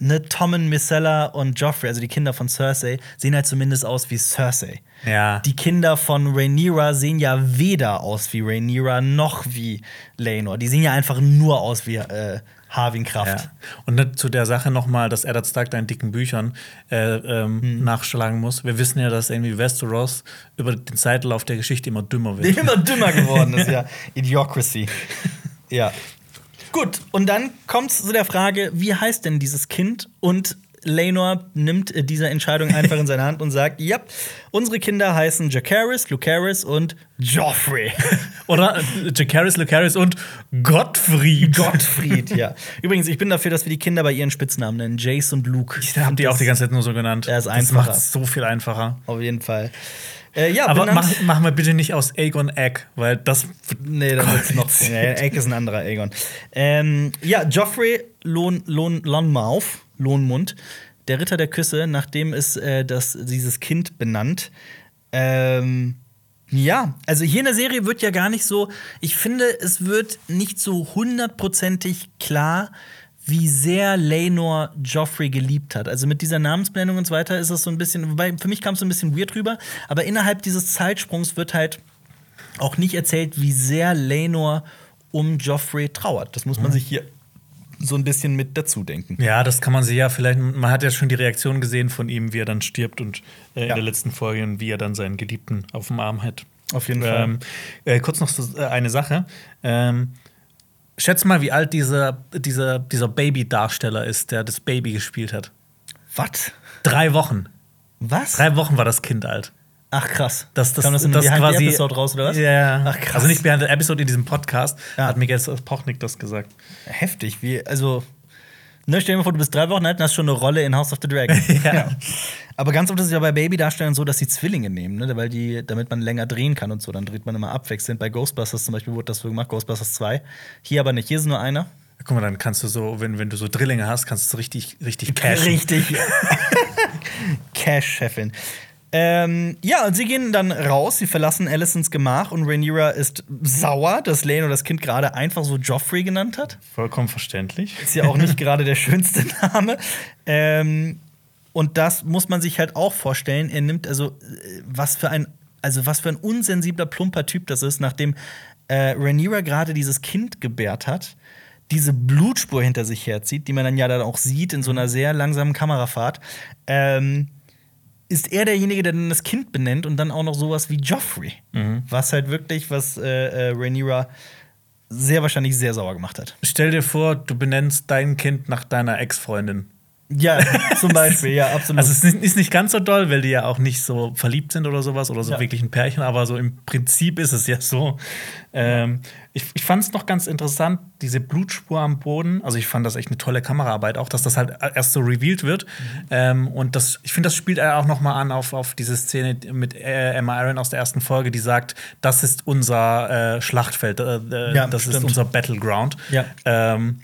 ne, Tommen, Missella und Joffrey, also die Kinder von Cersei, sehen halt zumindest aus wie Cersei. Ja. Die Kinder von Rhaenyra sehen ja weder aus wie Rhaenyra noch wie Laenor. Die sehen ja einfach nur aus wie äh, Harwin Kraft. Ja. Und zu der Sache nochmal, dass Eddard Stark da in dicken Büchern äh, ähm, Hm. nachschlagen muss. Wir wissen ja, dass irgendwie Westeros über den Zeitlauf der Geschichte immer dümmer wird. immer dümmer geworden ist, ja. Idiocracy. Ja. Gut, und dann kommt es zu der Frage, wie heißt denn dieses Kind? Und Laenor nimmt äh, diese Entscheidung einfach in seine Hand und sagt: Ja, unsere Kinder heißen Jacaerys, Lucaris und Joffrey. Oder äh, Jacaerys, Lucaris und Gottfried. Gottfried, ja. Übrigens, ich bin dafür, dass wir die Kinder bei ihren Spitznamen nennen: Jace und Luke. Ich habe die auch die ganze Zeit nur so genannt. Ja, ist das einfacher. macht es so viel einfacher. Auf jeden Fall. Äh, ja, Aber mach, machen wir bitte nicht aus Aegon Egg, weil das. Nee, dann wird's noch. Nee, Egg ist ein anderer Aegon. Ähm, ja, Joffrey Lohn, Lohn, Lonmouth, Lohnmund, der Ritter der Küsse, nachdem ist äh, das, dieses Kind benannt. Ähm, ja, also hier in der Serie wird ja gar nicht so. Ich finde, es wird nicht so hundertprozentig klar, wie sehr Laenor Joffrey geliebt hat. Also mit dieser Namensbenennung und so weiter ist es so ein bisschen, wobei für mich kam es so ein bisschen weird rüber, aber innerhalb dieses Zeitsprungs wird halt auch nicht erzählt, wie sehr Laenor um Joffrey trauert. Das muss man sich hier so ein bisschen mit dazu denken. Ja, das kann man sich ja vielleicht. Man hat ja schon die Reaktion gesehen von ihm, wie er dann stirbt und äh, Ja. in der letzten Folge, und wie er dann seinen Geliebten auf dem Arm hat. Auf jeden Ähm, äh, kurz noch so, äh, eine Sache. Ähm, schätz mal, wie alt dieser, dieser, dieser Baby-Darsteller ist, der das Baby gespielt hat. Was? Drei Wochen. Was? Drei Wochen war das Kind alt. Ach krass. Das, das, Kam das in das Behind quasi, Episode raus oder was? Ja. Ach krass. Also nicht Behind the Episode in diesem Podcast, Ja. hat Miguel Pochnik das gesagt. Heftig. Wie, also, ne, stell dir mal vor, du bist drei Wochen alt und hast schon eine Rolle in House of the Dragon. Ja. Aber ganz oft ist es ja bei Babydarstellern so, dass sie Zwillinge nehmen, ne? weil die, damit man länger drehen kann und so. Dann dreht man immer abwechselnd. Bei Ghostbusters zum Beispiel wurde das so gemacht, Ghostbusters 2. Hier aber nicht. Hier ist nur einer. Guck mal, dann kannst du so, wenn, wenn du so Drillinge hast, kannst du richtig, richtig cashen. Richtig. Cash-Chefin. Ähm, ja, und sie gehen dann raus, sie verlassen Alicents Gemach und Rhaenyra ist sauer, dass Lane das Kind gerade einfach so Joffrey genannt hat. Vollkommen verständlich. Ist ja auch nicht gerade der schönste Name. Ähm, und das muss man sich halt auch vorstellen. Er nimmt also, äh, was für ein, also was für ein unsensibler, plumper Typ das ist, nachdem äh, Rhaenyra gerade dieses Kind gebärt hat, diese Blutspur hinter sich herzieht, die man dann ja dann auch sieht in so einer sehr langsamen Kamerafahrt, ähm, ist er derjenige, der dann das Kind benennt und dann auch noch sowas wie Joffrey. Was halt wirklich, was äh, äh, Rhaenyra sehr wahrscheinlich sehr sauer gemacht hat. Stell dir vor, du benennst dein Kind nach deiner Ex-Freundin. Ja, zum Beispiel, ja, absolut. Also es ist nicht- ist ganz so doll, weil die ja auch nicht so verliebt sind oder sowas oder so Ja. wirklich ein Pärchen, aber so im Prinzip ist es ja so. Ähm, ich ich fand es noch ganz interessant, diese Blutspur am Boden. Also ich fand das echt eine tolle Kameraarbeit, auch dass das halt erst so revealed wird. Ähm, und das, ich finde, das spielt auch noch mal an auf, auf diese Szene mit äh, Emma Aaron aus der ersten Folge, die sagt, das ist unser äh, Schlachtfeld, äh, äh, Ja, das ist stimmt. unser Battleground. Ja. Ähm,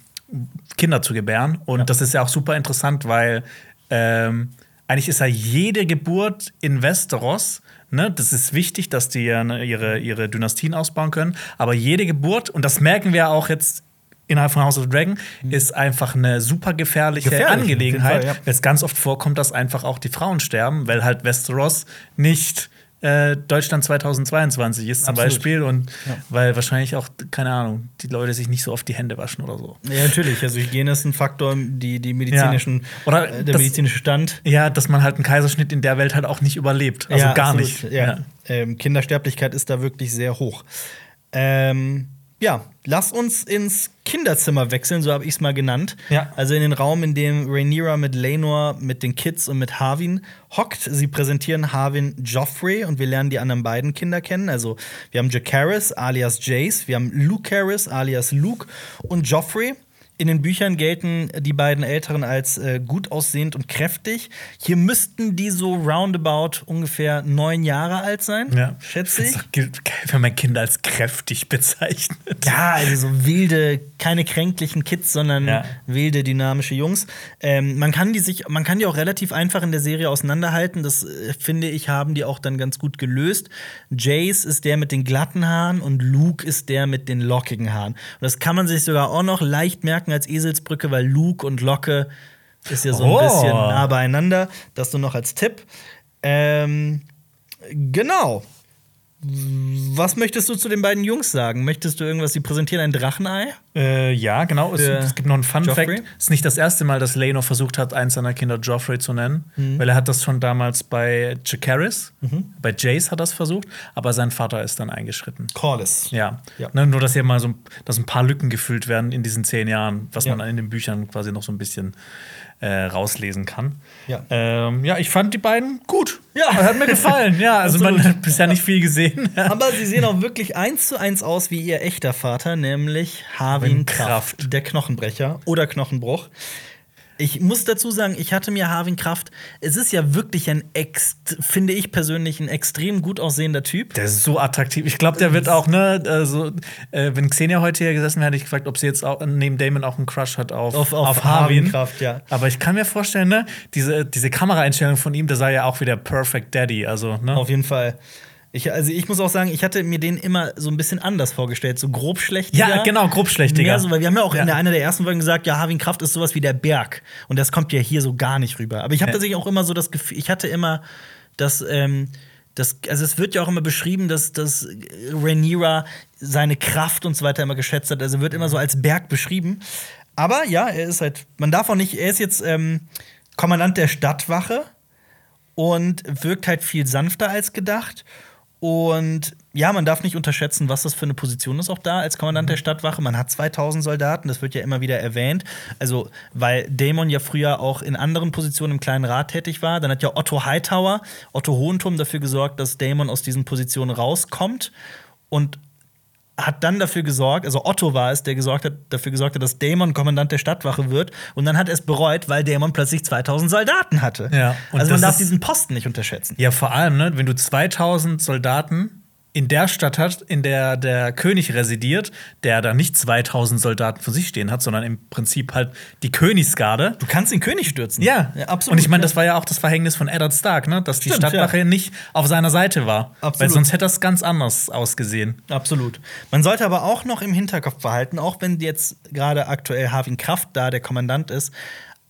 Kinder zu gebären. Und Ja. das ist ja auch super interessant, weil ähm, eigentlich ist ja jede Geburt in Westeros, ne, das ist wichtig, dass die ja ne, ihre, ihre Dynastien ausbauen können. Aber jede Geburt, und das merken wir auch jetzt innerhalb von House of the Dragon, ist einfach eine super gefährliche Gefährlich, Angelegenheit, Fall, ja. weil es ganz oft vorkommt, dass einfach auch die Frauen sterben, weil halt Westeros nicht äh, Deutschland 2022 ist zum Absolut. Beispiel und Ja. weil wahrscheinlich auch, keine Ahnung, die Leute sich nicht so oft die Hände waschen oder so. Ja, natürlich. Also Hygiene ist ein Faktor, die, die medizinischen, Ja. Oder äh, der das- medizinische Stand. Ja, dass man halt einen Kaiserschnitt in der Welt halt auch nicht überlebt. Also Ja, gar absolut, nicht. Ja. Ähm, Kindersterblichkeit ist da wirklich sehr hoch. Ähm, ja, lass uns ins Kinderzimmer wechseln, so habe ich es mal genannt. Ja. Also in den Raum, in dem Rhaenyra mit Lenor, mit den Kids und mit Harwin hockt. Sie präsentieren Harwin Joffrey und wir lernen die anderen beiden Kinder kennen. Also wir haben Jacaerys alias Jace, wir haben Lucaris alias Luke und Joffrey. In den Büchern gelten die beiden Älteren als äh, gut aussehend und kräftig. Hier müssten die so roundabout ungefähr neun Jahre alt sein, Ja. schätze ich. Das gilt, wenn man Kinder als kräftig bezeichnet. Ja, also so wilde, keine kränklichen Kids, sondern Ja. wilde, dynamische Jungs. Ähm, man kann die sich, man kann die auch relativ einfach in der Serie auseinanderhalten. Das äh, finde ich, haben die auch dann ganz gut gelöst. Jace ist der mit den glatten Haaren und Luke ist der mit den lockigen Haaren. Und das kann man sich sogar auch noch leicht merken als Eselsbrücke, weil Luke und Locke ist ja so ein Oh. bisschen nah beieinander. Das nur noch als Tipp. Ähm, genau. Was möchtest du zu den beiden Jungs sagen? Möchtest du irgendwas? Sie präsentieren ein Drachenei? Äh, ja, genau. Es, es gibt noch einen Fun Joffrey? Fact. Es ist nicht das erste Mal, dass Leno versucht hat, eins seiner Kinder Joffrey zu nennen. Mhm. Weil er hat das schon damals bei Jacaerys, bei Jace hat er es versucht, aber sein Vater ist dann eingeschritten. Corlys. Ja. Ja. Ne, nur, dass hier mal so dass ein paar Lücken gefüllt werden in diesen zehn Jahren, was Ja. man in den Büchern quasi noch so ein bisschen äh, rauslesen kann. Ja. Ähm, ja, ich fand die beiden gut. Ja. hat mir gefallen. Ja, also man hat bisher nicht viel gesehen. Aber sie sehen auch wirklich eins zu eins aus wie ihr echter Vater, nämlich Harwin Kraft, Kraft. der Knochenbrecher oder Knochenbruch. Ich muss dazu sagen, ich hatte mir Harwin Kraft. Es ist ja wirklich ein, finde ich persönlich, ein extrem gut aussehender Typ. Der ist so attraktiv. Ich glaube, der wird auch, ne, also, äh, wenn Xenia heute hier gesessen wäre, hätte ich gefragt, ob sie jetzt auch neben Damon auch einen Crush hat auf, Auf- auf Harwin Kraft, ja. Aber ich kann mir vorstellen, ne, diese, diese Kameraeinstellung von ihm, der sah ja auch wie der Perfect Daddy. Also, ne? Auf jeden Fall. Ich, also ich muss auch sagen, ich hatte mir den immer so ein bisschen anders vorgestellt, so grob schlechter. Ja, genau, grobschlächtiger. Mehr so, weil wir haben ja auch Ja. in einer der ersten Folgen gesagt, ja, Harwin Kraft ist sowas wie der Berg. Und das kommt ja hier so gar nicht rüber. Aber ich habe Ja. tatsächlich auch immer so das Gefühl, ich hatte immer das, ähm, das, also es wird ja auch immer beschrieben, dass, dass Rhaenyra seine Kraft und so weiter immer geschätzt hat. Also wird immer so als Berg beschrieben. Aber ja, er ist halt, man darf auch nicht, er ist jetzt ähm, Kommandant der Stadtwache und wirkt halt viel sanfter als gedacht. Und ja, man darf nicht unterschätzen, was das für eine Position ist auch da als Kommandant der Stadtwache. Man hat 2000 Soldaten, das wird ja immer wieder erwähnt. Also, weil Damon ja früher auch in anderen Positionen im kleinen Rat tätig war. Dann hat ja Otto Hightower, Otto Hohenturm dafür gesorgt, dass Damon aus diesen Positionen rauskommt. Und hat dann dafür gesorgt, also Otto war es, der gesorgt hat, dafür gesorgt hat, dass Damon Kommandant der Stadtwache wird. Und dann hat er es bereut, weil Damon plötzlich 2000 Soldaten hatte. Ja, und also man darf diesen Posten nicht unterschätzen. Ja, vor allem, ne, wenn du 2000 Soldaten in der Stadt hast, in der der König residiert, der da nicht 2000 Soldaten für sich stehen hat, sondern im Prinzip halt die Königsgarde. Du kannst den König stürzen. Ja, absolut. Und ich meine, ja. das war ja auch das Verhängnis von Eddard Stark, ne? dass die Stimmt, Stadtwache nicht auf seiner Seite war. Absolut. Weil sonst hätte das ganz anders ausgesehen. Absolut. Man sollte aber auch noch im Hinterkopf behalten, auch wenn jetzt gerade aktuell Harvin Kraft da der Kommandant ist,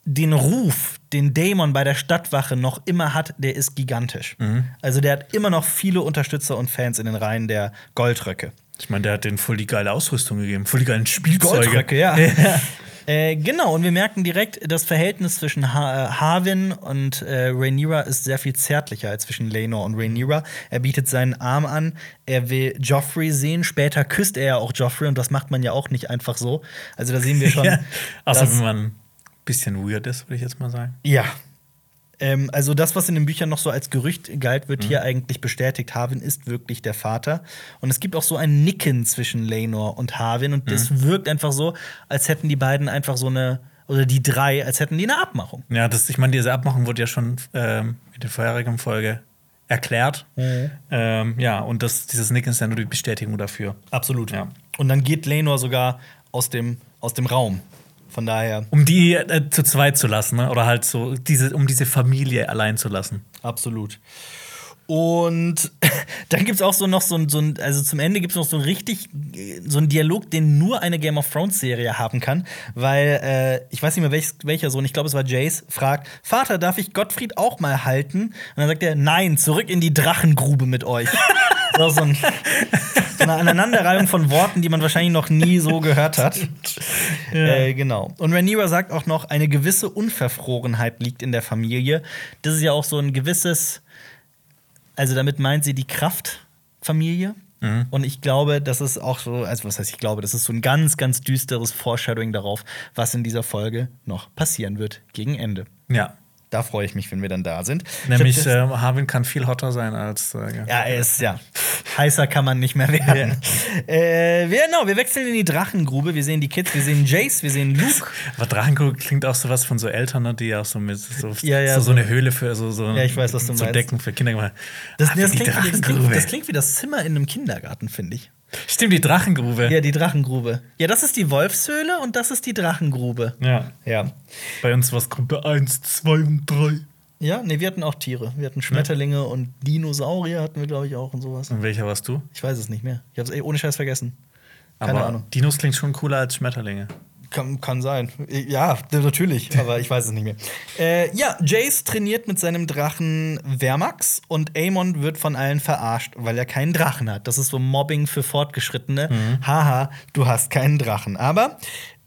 den Ruf, den Daemon bei der Stadtwache noch immer hat, der ist gigantisch. Also der hat immer noch viele Unterstützer und Fans in den Reihen der Goldröcke. Ich meine, der hat denen voll die geile Ausrüstung gegeben, voll die geilen Spielzeuge. Goldröcke, ja. Äh, genau, und wir merken direkt, das Verhältnis zwischen ha äh, Harvin und äh, Rhaenyra ist sehr viel zärtlicher als zwischen Laenor und Rhaenyra. Er bietet seinen Arm an, er will Joffrey sehen, später küsst er ja auch Joffrey und das macht man ja auch nicht einfach so. Also da sehen wir schon. ja. Dass- wenn man bisschen weird ist, würde ich jetzt mal sagen. Ja. Ähm, also das, was in den Büchern noch so als Gerücht galt, wird hier eigentlich bestätigt. Harwin ist wirklich der Vater. Und es gibt auch so ein Nicken zwischen Laenor und Harwin. Und das wirkt einfach so, als hätten die beiden einfach so eine, oder die drei, als hätten die eine Abmachung. Ja, das, ich meine, diese Abmachung wurde ja schon ähm, in der vorherigen Folge erklärt. Ähm, ja, und das, dieses Nicken ist ja nur die Bestätigung dafür. Absolut. Ja. Und dann geht Laenor sogar aus dem, aus dem Raum. Von daher, Um die äh, zu zweit zu lassen, ne? oder halt so, diese, um diese Familie allein zu lassen. absolut. Und dann gibt es auch so noch so ein, so ein also zum Ende gibt es noch so ein richtig, so ein Dialog, den nur eine Game of Thrones Serie haben kann, weil äh, ich weiß nicht mehr welch, welcher Sohn, ich glaube es war Jace, fragt, Vater, darf ich Gottfried auch mal halten? Und dann sagt er, nein, zurück in die Drachengrube mit euch. Ist so, ein, so eine Aneinanderreihung von Worten, die man wahrscheinlich noch nie so gehört hat. Äh, genau. Und Rhaenyra sagt auch noch, eine gewisse Unverfrorenheit liegt in der Familie. Das ist ja auch so ein gewisses, also damit meint sie die Kraftfamilie. Und ich glaube, das ist auch so, also was heißt ich glaube, das ist so ein ganz, ganz düsteres Foreshadowing darauf, was in dieser Folge noch passieren wird gegen Ende. Ja. Da freue ich mich, wenn wir dann da sind. Nämlich, das- äh, Harvin kann viel hotter sein als. Äh, ja, er ist ja. Heißer kann man nicht mehr werden. Äh, wir, genau, wir wechseln in die Drachengrube. Wir sehen die Kids, wir sehen Jace, wir sehen Luke. Aber Drachengrube klingt auch so was von so Eltern, ne, die auch so mit so, Ja, ja, so, so eine Höhle für so, so, Ja, ich weiß, was du so meinst. Decken für Kinder gemacht. Das, Ah, das, klingt, das, klingt, das klingt wie das Zimmer in einem Kindergarten, finde ich. Stimmt, die Drachengrube. Ja, die Drachengrube. Ja, das ist die Wolfshöhle und das ist die Drachengrube. Ja. Ja. Bei uns war es Gruppe 1, 2 und 3. Ja, nee, wir hatten auch Tiere. Wir hatten Schmetterlinge und Dinosaurier hatten wir, glaube ich, auch und sowas. Und welcher warst du? Ich weiß es nicht mehr. Ich habe es ohne Scheiß vergessen. Keine Aber Ahnung. Dinos klingt schon cooler als Schmetterlinge. Kann, kann sein. Ja, natürlich, aber ich weiß es nicht mehr. Äh, ja, Jace trainiert mit seinem Drachen Vermax und Aemon wird von allen verarscht, weil er keinen Drachen hat. Das ist so Mobbing für Fortgeschrittene. Haha, du hast keinen Drachen. Aber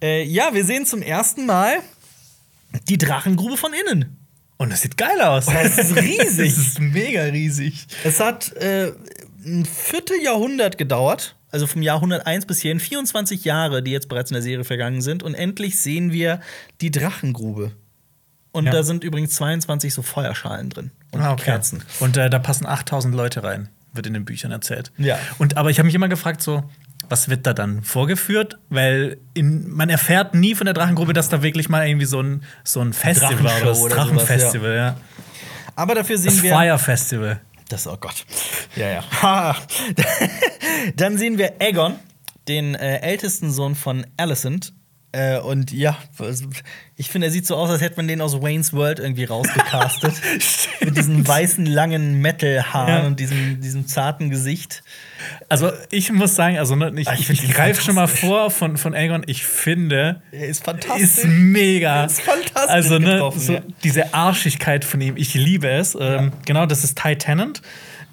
äh, ja, wir sehen zum ersten Mal die Drachengrube von innen. Und das sieht geil aus. Das ist riesig. das ist mega riesig. Es hat äh, ein Vierteljahrhundert gedauert, also vom Jahr 101 bis hierhin, 24 Jahre, die jetzt bereits in der Serie vergangen sind. Und endlich sehen wir die Drachengrube. Und Ja. da sind übrigens 22 so Feuerschalen drin und Ah, okay. Kerzen. Und äh, da passen 8000 Leute rein, wird in den Büchern erzählt. Ja. Und aber ich habe mich immer gefragt, so, was wird da dann vorgeführt? Weil in, man erfährt nie von der Drachengrube, dass da wirklich mal irgendwie so ein, so ein Festival war. Oder Drachenfestival, ja. Aber dafür sehen Das wir. Fire Festival. Das, oh Gott. Ja, ja. Dann sehen wir Aegon, den äh, ältesten Sohn von Alicent. Äh, und ja, ich finde, er sieht so aus, als hätte man den aus Wayne's World irgendwie rausgecastet. Mit diesen weißen, langen Metal-Haaren Ja. und diesem, diesem zarten Gesicht. Also ich muss sagen, also ne, ich, ich ich, greife schon mal vor von, von Aegon. Ich finde, Er ist fantastisch. ist mega. Ist fantastisch Also ne, so ja. diese Arschigkeit von ihm, ich liebe es. Ähm, genau, das ist Ty Tennant.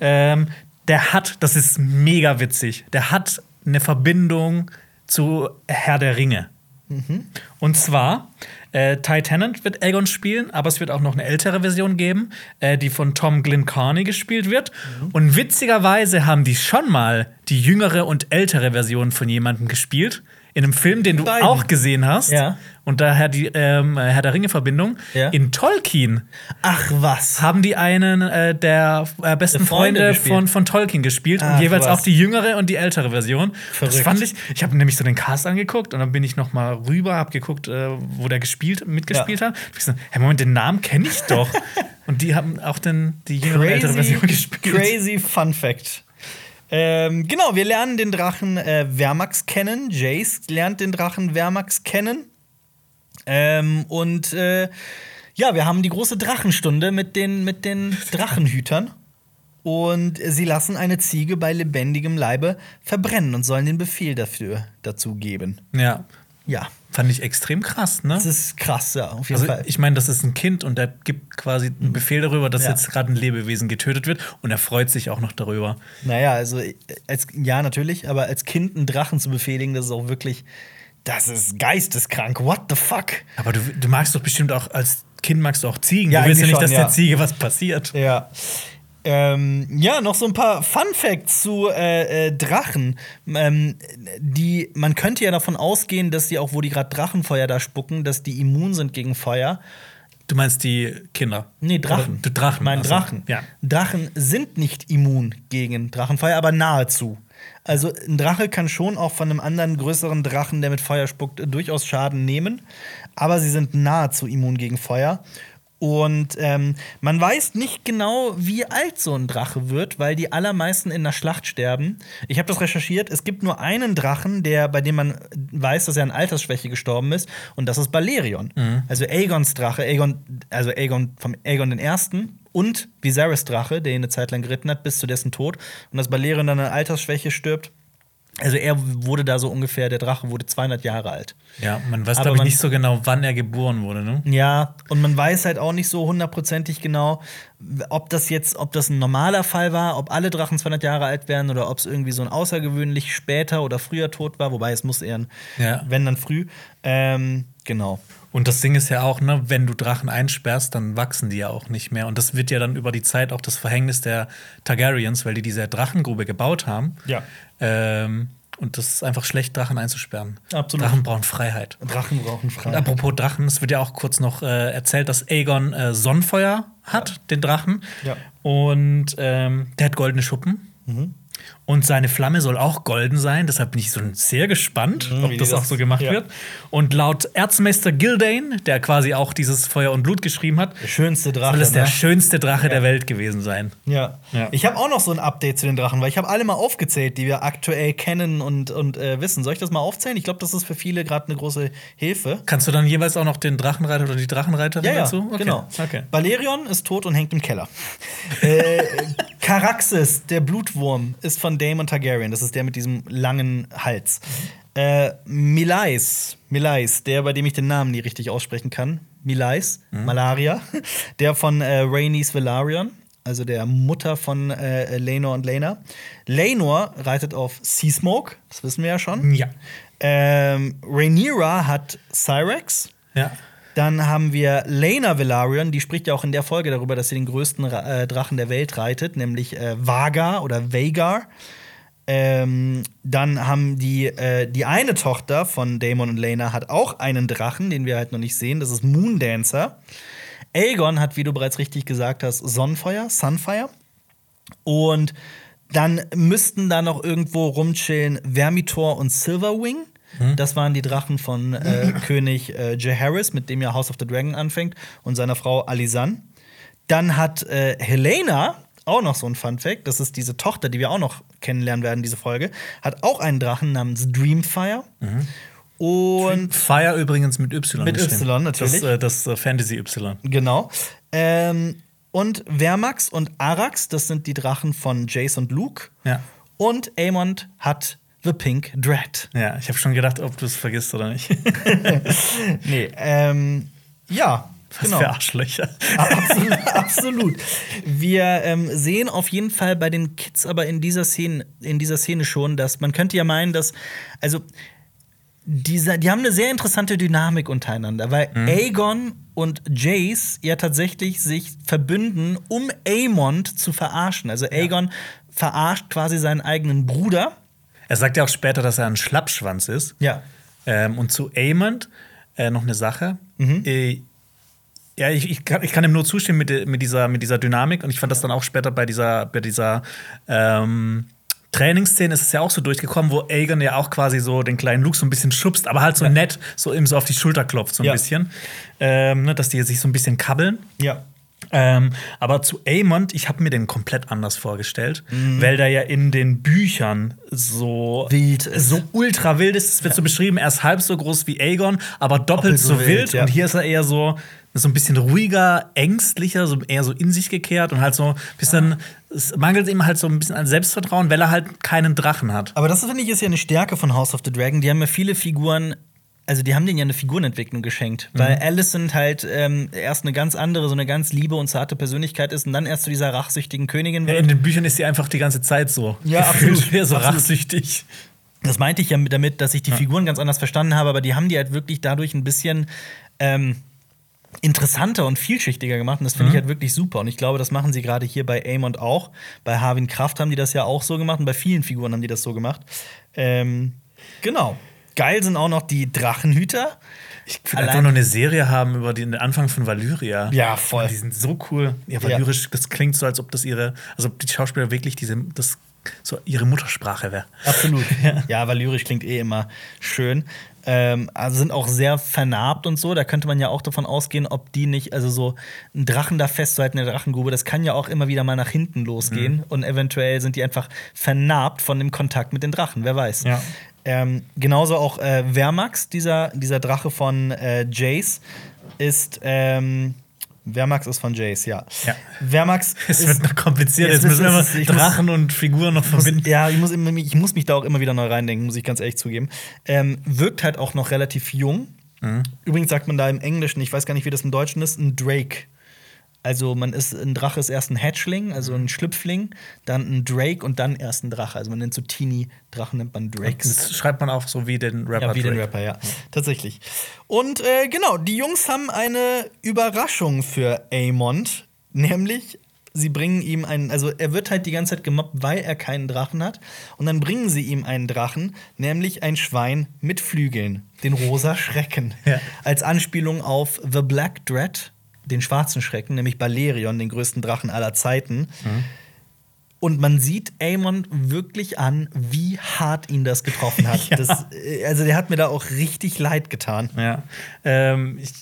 Ähm, der hat, das ist mega witzig. Der hat eine Verbindung zu Herr der Ringe. Mhm. Und zwar, äh, Ty Tennant wird Aegon spielen, aber es wird auch noch eine ältere Version geben, äh, die von Tom Glyn Carney gespielt wird. Mhm. Und witzigerweise haben die schon mal die jüngere und ältere Version von jemandem gespielt. In einem Film, den du Beiden. auch gesehen hast. Ja. Und daher die ähm, Herr der Ringe-Verbindung. Ja. In Tolkien Ach was. haben die einen äh, der äh, besten Der Freunde von, von Tolkien gespielt Ach, und jeweils was. auch die jüngere und die ältere Version. Das Verrückt. fand ich. Ich habe nämlich so den Cast angeguckt und dann bin ich noch mal rüber, habe geguckt, äh, wo der gespielt, mitgespielt Ja. hat. Ich so, hey, Moment, den Namen kenne ich doch. und die haben auch den, die jüngere und ältere Version gespielt. crazy Fun Fact. Ähm, genau, wir lernen den Drachen äh, Vermax kennen. Jace lernt den Drachen Vermax kennen. Ähm, und äh, ja, wir haben die große Drachenstunde mit den, mit den Drachenhütern. Und sie lassen eine Ziege bei lebendigem Leibe verbrennen und sollen den Befehl dafür dazu geben. Ja. Ja. Fand ich extrem krass, ne? Das ist krass, ja, auf jeden Also, Fall. ich meine, das ist ein Kind und der gibt quasi einen Befehl darüber, dass Ja. jetzt gerade ein Lebewesen getötet wird und er freut sich auch noch darüber. Naja, also als, ja, natürlich, aber als Kind einen Drachen zu befehligen, das ist auch wirklich, das ist geisteskrank. What the fuck? Aber du, du magst doch bestimmt auch, als Kind magst du auch Ziegen. Ja, du willst ja nicht, dass schon, ja. der Ziege was passiert. Ja. Ähm, ja, noch so ein paar Fun Facts zu äh, äh, Drachen. Ähm, die, man könnte ja davon ausgehen, dass die auch, wo die gerade Drachenfeuer da spucken, dass die immun sind gegen Feuer. Du meinst die Kinder? Nee, Drachen. Oder, Drachen. Mein ach so. Drachen. Ja. Drachen sind nicht immun gegen Drachenfeuer, aber nahezu. Also ein Drache kann schon auch von einem anderen größeren Drachen, der mit Feuer spuckt, durchaus Schaden nehmen. Aber sie sind nahezu immun gegen Feuer. Und ähm, man weiß nicht genau, wie alt so ein Drache wird, weil die allermeisten in der Schlacht sterben. Ich habe das recherchiert. Es gibt nur einen Drachen, der, bei dem man weiß, dass er an Altersschwäche gestorben ist, und das ist Balerion. Also Aegons Drache, Aegon, also Aegon vom Aegon den Ersten und Viserys Drache, der ihn eine Zeit lang geritten hat, bis zu dessen Tod. Und dass Balerion dann an Altersschwäche stirbt. Also er wurde da so ungefähr, der Drache wurde 200 Jahre alt. Ja, man weiß, Aber glaube ich, nicht so genau, wann er geboren wurde, ne? Ja, und man weiß halt auch nicht so hundertprozentig genau, ob das jetzt, ob das ein normaler Fall war, ob alle Drachen 200 Jahre alt werden oder ob es irgendwie so ein außergewöhnlich später oder früher Tod war, wobei es muss eher ein, Ja. wenn dann früh. Ähm, genau. Und das Ding ist ja auch, ne, wenn du Drachen einsperrst, dann wachsen die ja auch nicht mehr. Und das wird ja dann über die Zeit auch das Verhängnis der Targaryens, weil die diese Drachengrube gebaut haben. Ja. Ähm, und das ist einfach schlecht, Drachen einzusperren. Absolut. Drachen brauchen Freiheit. Drachen brauchen Und Freiheit. apropos Drachen, es wird ja auch kurz noch äh, erzählt, dass Aegon äh, Sonnenfeuer hat, den Drachen. Ja. Und ähm, der hat goldene Schuppen. Mhm. Und seine Flamme soll auch golden sein. Deshalb bin ich so sehr gespannt, Mhm, ob das das- auch so gemacht ja. wird. Und laut Erzmeister Gildane, der quasi auch dieses Feuer und Blut geschrieben hat, Der schönste Drache. soll es der ne? schönste Drache der Welt gewesen sein. Ja. Ja. Ich habe auch noch so ein Update zu den Drachen, weil ich habe alle mal aufgezählt, die wir aktuell kennen und, und äh, wissen. Soll ich das mal aufzählen? Ich glaube, das ist für viele gerade eine große Hilfe. Kannst du dann jeweils auch noch den Drachenreiter oder die Drachenreiterin Ja, ja, dazu? Okay. genau. Okay. Valerion ist tot und hängt im Keller. äh, Caraxes, der Blutwurm, ist von Daemon Targaryen. Das ist der mit diesem langen Hals. Äh, Milais, Milais, der, bei dem ich den Namen nie richtig aussprechen kann. Milais, Malaria, der von äh, Rhaenys Velaryon, also der Mutter von äh, Laenor und Laena. Laenor reitet auf Seasmoke, das wissen wir ja schon. Ja. Ähm, Rhaenyra hat Cyrex. Ja. Dann haben wir Lena Velaryon, die spricht ja auch in der Folge darüber, dass sie den größten äh, Drachen der Welt reitet, nämlich äh, Vagar oder Vagar. Ähm, dann haben die, äh, die eine Tochter von Daemon und Lena hat auch einen Drachen, den wir halt noch nicht sehen, das ist Moondancer. Aegon hat, wie du bereits richtig gesagt hast, Sonnenfeuer, Sunfire. Und dann müssten da noch irgendwo rumchillen Vermitor und Silverwing. Das waren die Drachen von äh, König äh, Jaehaerys, mit dem ja House of the Dragon anfängt, und seiner Frau Alisan. Dann hat äh, Helena auch noch so ein Fun Fact. Das ist diese Tochter, die wir auch noch kennenlernen werden, diese Folge. Hat auch einen Drachen namens Dreamfire. Und Fire übrigens mit Y. Mit. Y, natürlich. Das, äh, das äh, Fantasy Y. Genau. Ähm, und Vermax und Arax, das sind die Drachen von Jace und Luke. Ja. Und Aemond hat The Pink Dread. Ja, ich habe schon gedacht, ob du es vergisst oder nicht. Nee, ähm, ja. Was genau. für Arschlöcher. absolut, absolut. Wir ähm, sehen auf jeden Fall bei den Kids aber in dieser Szene, in dieser Szene schon, dass man könnte ja meinen, dass also dieser, die haben eine sehr interessante Dynamik untereinander, weil Aegon und Jace ja tatsächlich sich verbünden, um Aemond zu verarschen. Also Aegon verarscht quasi seinen eigenen Bruder. Er sagt ja auch später, dass er ein Schlappschwanz ist. Ja. Ähm, und zu Aemond äh, noch eine Sache. Mhm. Äh, ja, ich, ich, kann, ich kann ihm nur zustimmen mit, mit, dieser, mit dieser Dynamik. Und ich fand das dann auch später bei dieser, bei dieser ähm, Trainingsszene ist es ja auch so durchgekommen, wo Aegon ja auch quasi so den kleinen Luke so ein bisschen schubst, aber halt so nett, so ihm so auf die Schulter klopft, so ein Ja. bisschen. Ähm, ne, dass die sich so ein bisschen kabbeln. Ja. Ähm, aber zu Aemond, ich habe mir den komplett anders vorgestellt, Mhm. weil der ja in den Büchern so Wild ist. so ultra wild ist. Es wird so beschrieben, er ist halb so groß wie Aegon, aber doppelt, Doppelt so so wild. wild, ja. Und hier ist er eher so so ein bisschen ruhiger, ängstlicher, so eher so in sich gekehrt und halt so ein bisschen es mangelt ihm halt so ein bisschen an Selbstvertrauen, weil er halt keinen Drachen hat. Aber das finde ich ist ja eine Stärke von House of the Dragon. Die haben ja viele Figuren also die haben denen ja eine Figurenentwicklung geschenkt, weil Mhm. Alicent halt ähm, erst eine ganz andere, so eine ganz liebe und zarte Persönlichkeit ist und dann erst zu dieser rachsüchtigen Königin Ja, wird. in den Büchern ist sie einfach die ganze Zeit so. Ja, absolut. So Absolut. rachsüchtig. Das meinte ich ja mit- damit, dass ich die Figuren ganz anders verstanden habe, aber die haben die halt wirklich dadurch ein bisschen ähm, interessanter und vielschichtiger gemacht und das finde ich halt wirklich super und ich glaube, das machen sie gerade hier bei Amond auch. Bei Harvin Kraft haben die das ja auch so gemacht und bei vielen Figuren haben die das so gemacht. Ähm, genau. Geil sind auch noch die Drachenhüter. Ich will einfach nur eine Serie haben über den Anfang von Valyria. Ja, voll. Die sind so cool. Ja, Valyrisch, das klingt so, als ob das ihre, also ob die Schauspieler wirklich diese, das so ihre Muttersprache wäre. Absolut. ja, Valyrisch klingt eh immer schön. Ähm, also sind auch sehr vernarbt und so. Da könnte man ja auch davon ausgehen, ob die nicht, also so einen Drachen da festzuhalten, eine Drachengrube, das kann ja auch immer wieder mal nach hinten losgehen. Und eventuell sind die einfach vernarbt von dem Kontakt mit den Drachen, wer weiß. Ja. Ähm, genauso auch äh, Vermax, dieser, dieser Drache von äh, Jace, ist. Ähm, Vermax ist von Jace, ja. Ja. Vermax Es ist, wird noch kompliziert. Jetzt müssen wir immer ich muss- Drachen und Figuren noch muss, verbinden. ja, ich muss, immer, ich muss mich da auch immer wieder neu reindenken, muss ich ganz ehrlich zugeben. Ähm, wirkt halt auch noch relativ jung. Mhm. Übrigens sagt man da im Englischen, ich weiß gar nicht, wie das im Deutschen ist, ein Drake. Also man ist ein Drache ist erst ein Hatchling, also Mhm. ein Schlüpfling, dann ein Drake und dann erst ein Drache. Also man nennt so Teenie-Drachen nennt man Drakes. Das schreibt man auch so wie den Rapper. Ja, wie den Drake. Rapper, ja. Tatsächlich. Und äh, genau, die Jungs haben eine Überraschung für Amond, nämlich sie bringen ihm einen, also er wird halt die ganze Zeit gemobbt, weil er keinen Drachen hat. Und dann bringen sie ihm einen Drachen, nämlich ein Schwein mit Flügeln, den rosa Schrecken. Ja. Als Anspielung auf The Black Dread, den schwarzen Schrecken, nämlich Balerion, den größten Drachen aller Zeiten. Und man sieht Amon wirklich an, wie hart ihn das getroffen hat. Ja. das, äh, also der hat mir da auch richtig leid getan. Ja. Ähm, ich,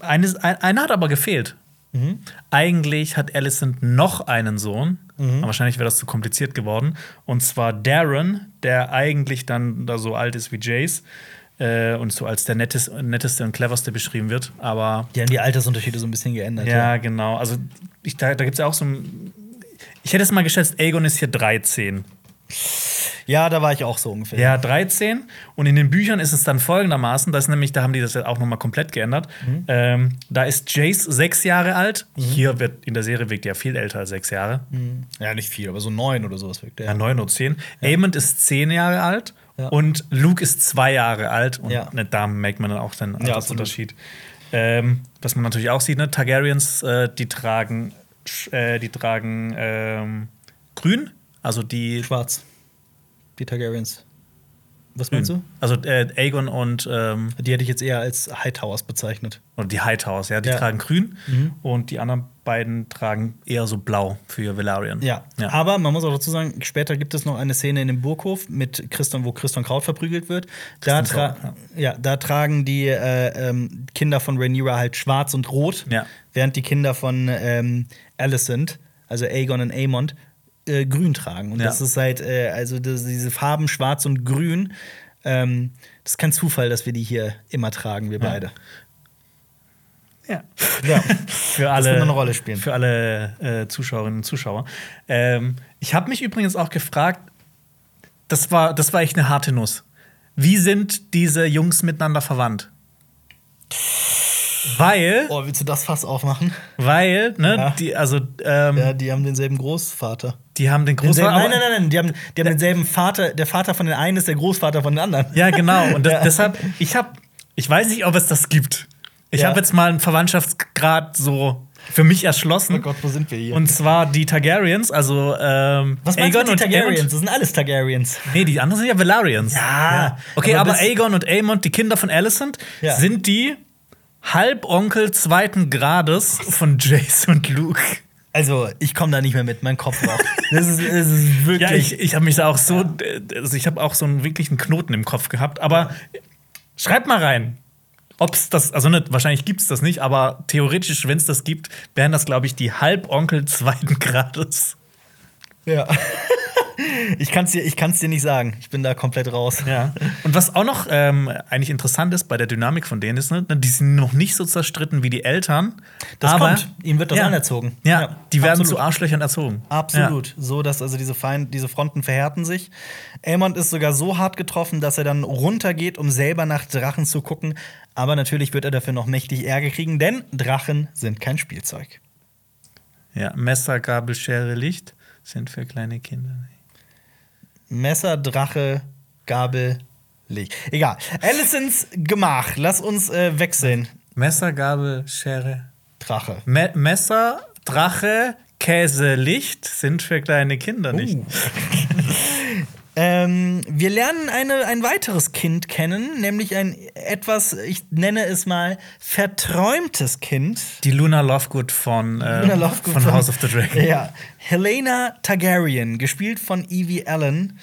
eines, ein, einer hat aber gefehlt. Mhm. Eigentlich hat Alicent noch einen Sohn. Mhm. Aber wahrscheinlich wäre das zu kompliziert geworden. Und zwar Darren, der eigentlich dann da so alt ist wie Jace. Äh, und so als der nettes, netteste und cleverste beschrieben wird. Aber Die haben die Altersunterschiede so ein bisschen geändert. ja, genau. Also ich, da, da gibt es ja auch so ein. Ich hätte es mal geschätzt, Aegon ist hier 13. ja, da war ich auch so ungefähr. Ja, 13. Und in den Büchern ist es dann folgendermaßen, das ist nämlich, da haben die das ja auch noch mal komplett geändert. Ähm, da ist Jace sechs Jahre alt. Hier wird in der Serie wirkt er viel älter als sechs Jahre. Ja, nicht viel, aber so neun oder sowas wirkt Ja, der. neun oder zehn. Aemond ist zehn Jahre alt Ja. und Luke ist zwei Jahre alt. Und Ja. ne, da merkt man dann auch den. Altersunterschied. ähm, was man natürlich auch sieht, ne? Targaryens, äh, die tragen, äh, die tragen ähm, grün. Also die Schwarz. Die Targaryens. Was meinst du? Also äh, Aegon und, ähm, Die hätte ich jetzt eher als Hightowers bezeichnet. oder die Hightowers, ja, die Ja. tragen grün Mhm. und die anderen beiden tragen eher so blau für Velaryon. Ja. ja. aber man muss auch dazu sagen, später gibt es noch eine Szene in dem Burghof mit Christian, wo Christian Kraut verprügelt wird. Da, tra Kraut, ja. da tragen die äh, ähm, Kinder von Rhaenyra halt schwarz und rot, Ja. während die Kinder von ähm, Alicent, also Aegon und Aemond, äh, grün tragen. Und Ja. das ist halt, äh, also das, diese Farben schwarz und grün, ähm, das ist kein Zufall, dass wir die hier immer tragen, wir beide. Ja. Ja. Für alle, wird eine Rolle spielen. Für alle äh, Zuschauerinnen und Zuschauer. Ähm, ich habe mich übrigens auch gefragt, das war, das war echt eine harte Nuss. Wie sind diese Jungs miteinander verwandt? Weil, Oh, willst du das Fass aufmachen? weil, ne, Ja. die, also, ähm, Ja, die haben denselben Großvater. die haben den Denselben, Großvater. nein, nein, nein, nein, die haben, die haben denselben Vater. Der Vater von den einen ist der Großvater von den anderen. Ja, genau. Und das, Ja. deshalb, ich habe, ich weiß nicht, ob es das gibt. Ich Ja. habe jetzt mal einen Verwandtschaftsgrad so für mich erschlossen. Oh Gott, wo sind wir hier? Und zwar die Targaryens, also ähm, was meinst du Aegon mit den und Targaryens? Das sind alles Targaryens. Nee, die anderen sind ja Valarians. Ja, Okay, aber aber, Aegon und Aemond, die Kinder von Alicent, Ja. sind die Halbonkel zweiten Grades von Jace und Luke. Also, ich komme da nicht mehr mit, mein Kopf raucht. Das ist, das ist wirklich. Ja, ich, ich habe mich da auch so, also ich habe auch so einen wirklichen Knoten im Kopf gehabt. Aber schreibt mal rein, ob es das, also nicht, wahrscheinlich gibt es das nicht, aber theoretisch, wenn es das gibt, wären das, glaube ich, die Halbonkel zweiten Grades. Ja. ich kann es dir, ich kann's dir nicht sagen. Ich bin da komplett raus. Ja. Und was auch noch ähm, eigentlich interessant ist bei der Dynamik von denen ist, ne, die sind noch nicht so zerstritten wie die Eltern. Das aber kommt. Ihm wird das ja. anerzogen. Ja, Ja, die werden absolut. zu Arschlöchern erzogen. Absolut. So, dass also diese, Feind, diese Fronten verhärten sich. Aemond ist sogar so hart getroffen, dass er dann runtergeht, um selber nach Drachen zu gucken. Aber natürlich wird er dafür noch mächtig Ärger kriegen, denn Drachen sind kein Spielzeug. Ja. ja. Messer, Gabel, Schere, Licht sind für kleine Kinder. Messer, Drache, Gabel, Licht. Egal. Alicents Gemach. Lass uns äh, wechseln. Messer, Gabel, Schere. Drache. Me Messer, Drache, Käse, Licht sind für kleine Kinder nicht. Uh. Ähm, wir lernen eine, ein weiteres Kind kennen, nämlich ein etwas, ich nenne es mal, verträumtes Kind. Die Luna Lovegood von, äh, Luna Lovegood von House of the Dragon. Ja, Helena Targaryen, gespielt von Evie Allen.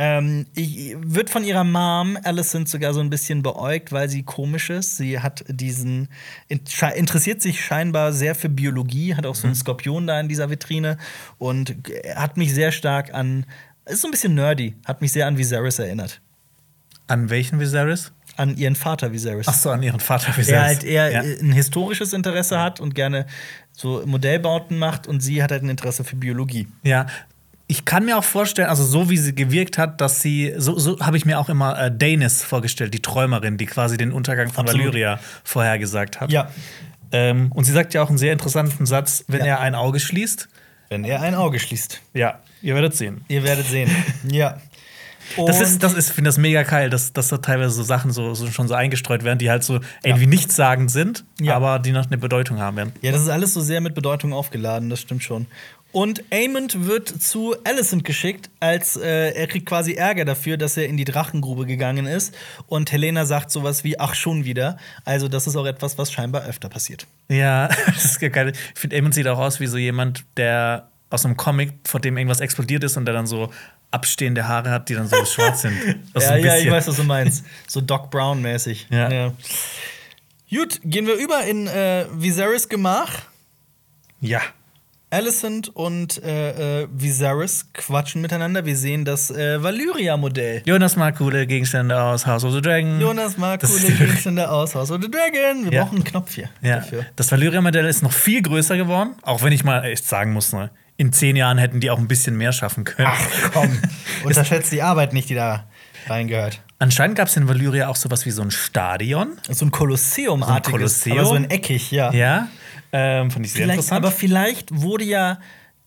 Ähm, ich, wird von ihrer Mom, Alicent, sogar so ein bisschen beäugt, weil sie komisch ist. Sie hat diesen, interessiert sich scheinbar sehr für Biologie, hat auch so einen Skorpion da in dieser Vitrine und g- hat mich sehr stark an, ist so ein bisschen nerdy, hat mich sehr an Viserys erinnert. An welchen Viserys? An ihren Vater Viserys. Ach so, an ihren Vater Viserys. der halt eher ja. ein historisches Interesse hat und gerne so Modellbauten macht und sie hat halt ein Interesse für Biologie. Ja. Ich kann mir auch vorstellen, also so wie sie gewirkt hat, dass sie, so, so habe ich mir auch immer äh, Daenerys vorgestellt, die Träumerin, die quasi den Untergang von Absolut. Valyria vorhergesagt hat. Ja. Ähm, und sie sagt ja auch einen sehr interessanten Satz, wenn Ja. er ein Auge schließt. Wenn er ein Auge schließt. Ja, ihr werdet sehen. Ihr werdet sehen. ja. Das Und- ist, das ist, ich finde das mega geil, dass, dass da teilweise so Sachen so, so schon so eingestreut werden, die halt so irgendwie nichtssagend sind, Ja. aber die noch eine Bedeutung haben werden. ja, das ist alles so sehr mit Bedeutung aufgeladen, das stimmt schon. Und Aemond wird zu Alicent geschickt, als äh, er kriegt quasi Ärger dafür, dass er in die Drachengrube gegangen ist. Und Helena sagt sowas wie, ach schon wieder. Also, das ist auch etwas, was scheinbar öfter passiert. Ja, das ist geil. Ich finde, Eamon sieht auch aus wie so jemand, der aus einem Comic, vor dem irgendwas explodiert ist und der dann so abstehende Haare hat, die dann so schwarz sind. Das ja, ja, ich weiß, was du meinst. So Doc Brown-mäßig. Ja. Gut, gehen wir über in äh, Viserys Gemach. Ja. Alicent und äh, äh, Viserys quatschen miteinander. Wir sehen das äh, Valyria-Modell. Jonas mag coole Gegenstände aus House of the Dragon. Jonas mag Das- coole Gegenstände aus House of the Dragon. Wir Ja. brauchen einen Knopf hier Ja. dafür. Das Valyria-Modell ist noch viel größer geworden, auch wenn ich mal echt sagen muss, ne, in zehn Jahren hätten die auch ein bisschen mehr schaffen können. Ach komm, unterschätzt die Arbeit nicht, die da reingehört. Anscheinend gab es in Valyria auch sowas wie so ein Stadion. So ein Kolosseum-artiges, So ein Kolosseum? aber so ein eckig, ja. Ja. Ähm, fand ich sehr Vielleicht, interessant. aber vielleicht wurde ja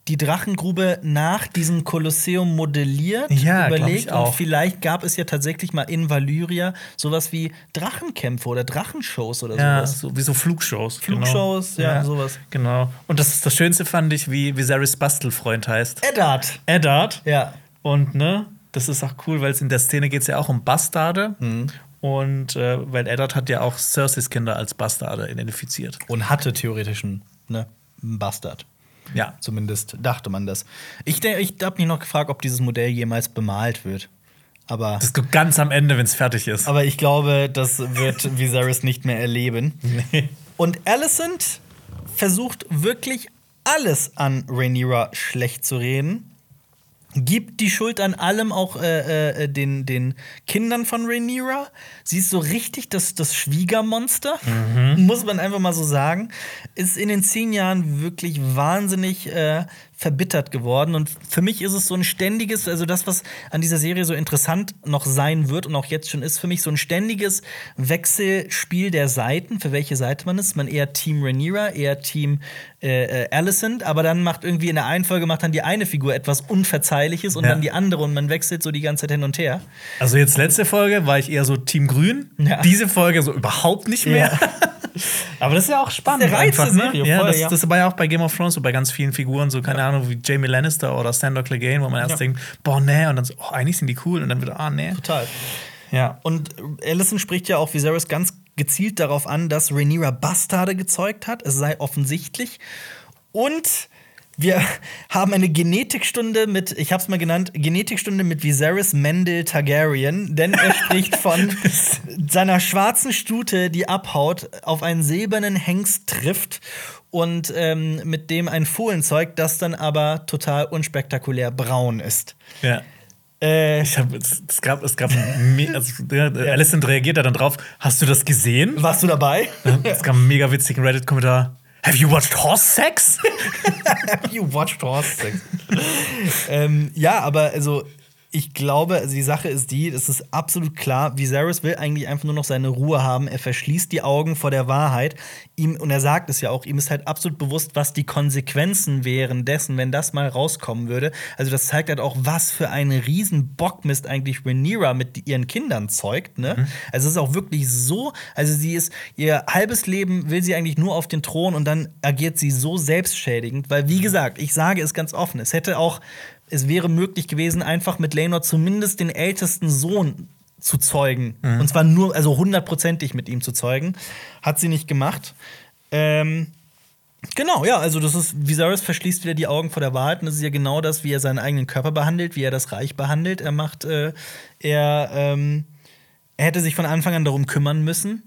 die Drachengrube nach diesem Kolosseum modelliert, Ja, überlegt und vielleicht gab es ja tatsächlich mal in Valyria sowas wie Drachenkämpfe oder Drachenshows oder ja, sowas. so, wie so Flugshows. Flugshows, ja, sowas. Genau. Und das, ist das Schönste fand ich, wie Viserys Bastelfreund heißt. Eddard. Eddard. Ja. Und ne, das ist auch cool, weil es in der Szene geht es ja auch um Bastarde. Mhm. Und äh, weil Eddard hat ja auch Cerseis Kinder als Bastarde identifiziert. Und hatte theoretisch einen, ne, einen Bastard. Ja. Zumindest dachte man das. Ich, ich habe mich noch gefragt, ob dieses Modell jemals bemalt wird. Aber, Das kommt ganz am Ende, wenn es fertig ist. aber ich glaube, das wird Viserys nicht mehr erleben. Nee. Und Alicent versucht wirklich alles an Rhaenyra schlecht zu reden. Gibt die Schuld an allem auch äh, äh, den, den Kindern von Rhaenyra. Sie ist so richtig das, das Schwiegermonster, muss man einfach mal so sagen. Ist in den zehn Jahren wirklich wahnsinnig äh, verbittert geworden. Und für mich ist es so ein ständiges, also das, was an dieser Serie so interessant noch sein wird und auch jetzt schon ist, für mich so ein ständiges Wechselspiel der Seiten, für welche Seite man ist. Man eher Team Rhaenyra, eher Team äh, äh, Alicent, aber dann macht irgendwie in der einen Folge macht dann die eine Figur etwas Unverzeihliches und Ja. dann die andere und man wechselt so die ganze Zeit hin und her. Also jetzt letzte Folge war ich eher so Team Grün. Ja. Diese Folge so überhaupt nicht mehr. Aber das ist ja auch spannend. Das ist der Reiz der einfach, ne? Serie, ja, voll, das, ja. das war ja auch bei Game of Thrones so bei ganz vielen Figuren, so keine Ahnung, wie Jamie Lannister oder Sandor Clegane, wo man erst Ja. denkt, boah, nee, und dann so, oh, eigentlich sind die cool und dann wieder, ah, nee. Total. Ja. Und Alicent spricht ja auch Viserys ganz gezielt darauf an, dass Rhaenyra Bastarde gezeugt hat. Es sei offensichtlich. Und Wir haben eine Genetikstunde mit, ich hab's mal genannt, Genetikstunde mit Viserys Mendel Targaryen, denn er spricht von seiner schwarzen Stute, die abhaut, auf einen silbernen Hengst trifft und ähm, mit dem ein Fohlen zeugt, das dann aber total unspektakulär braun ist. Ja. Äh, Ich hab, es, es gab, es gab, also, Alicent reagiert da dann drauf. Hast du das gesehen? warst du dabei? Es gab einen mega witzigen Reddit-Kommentar. Have you watched Horse Sex? you watched Horse Sex. ähm, ja, aber also ich glaube, also die Sache ist die, es ist absolut klar, Viserys will eigentlich einfach nur noch seine Ruhe haben. Er verschließt die Augen vor der Wahrheit. Ihm, und er sagt es ja auch, ihm ist halt absolut bewusst, was die Konsequenzen wären dessen, wenn das mal rauskommen würde. Also das zeigt halt auch, was für eine riesen Bockmist eigentlich Rhaenyra mit ihren Kindern zeugt. Ne? Also es ist auch wirklich so, also sie ist, ihr halbes Leben will sie eigentlich nur auf den Thron und dann agiert sie so selbstschädigend, weil wie gesagt, ich sage es ganz offen, es hätte auch es wäre möglich gewesen, einfach mit Lenor zumindest den ältesten Sohn zu zeugen. Und zwar nur, also hundertprozentig mit ihm zu zeugen. Hat sie nicht gemacht. Ähm, genau, ja, also das ist, Viserys verschließt wieder die Augen vor der Wahrheit. Und das ist ja genau das, wie er seinen eigenen Körper behandelt, wie er das Reich behandelt. Er macht, äh, er, ähm, er hätte sich von Anfang an darum kümmern müssen,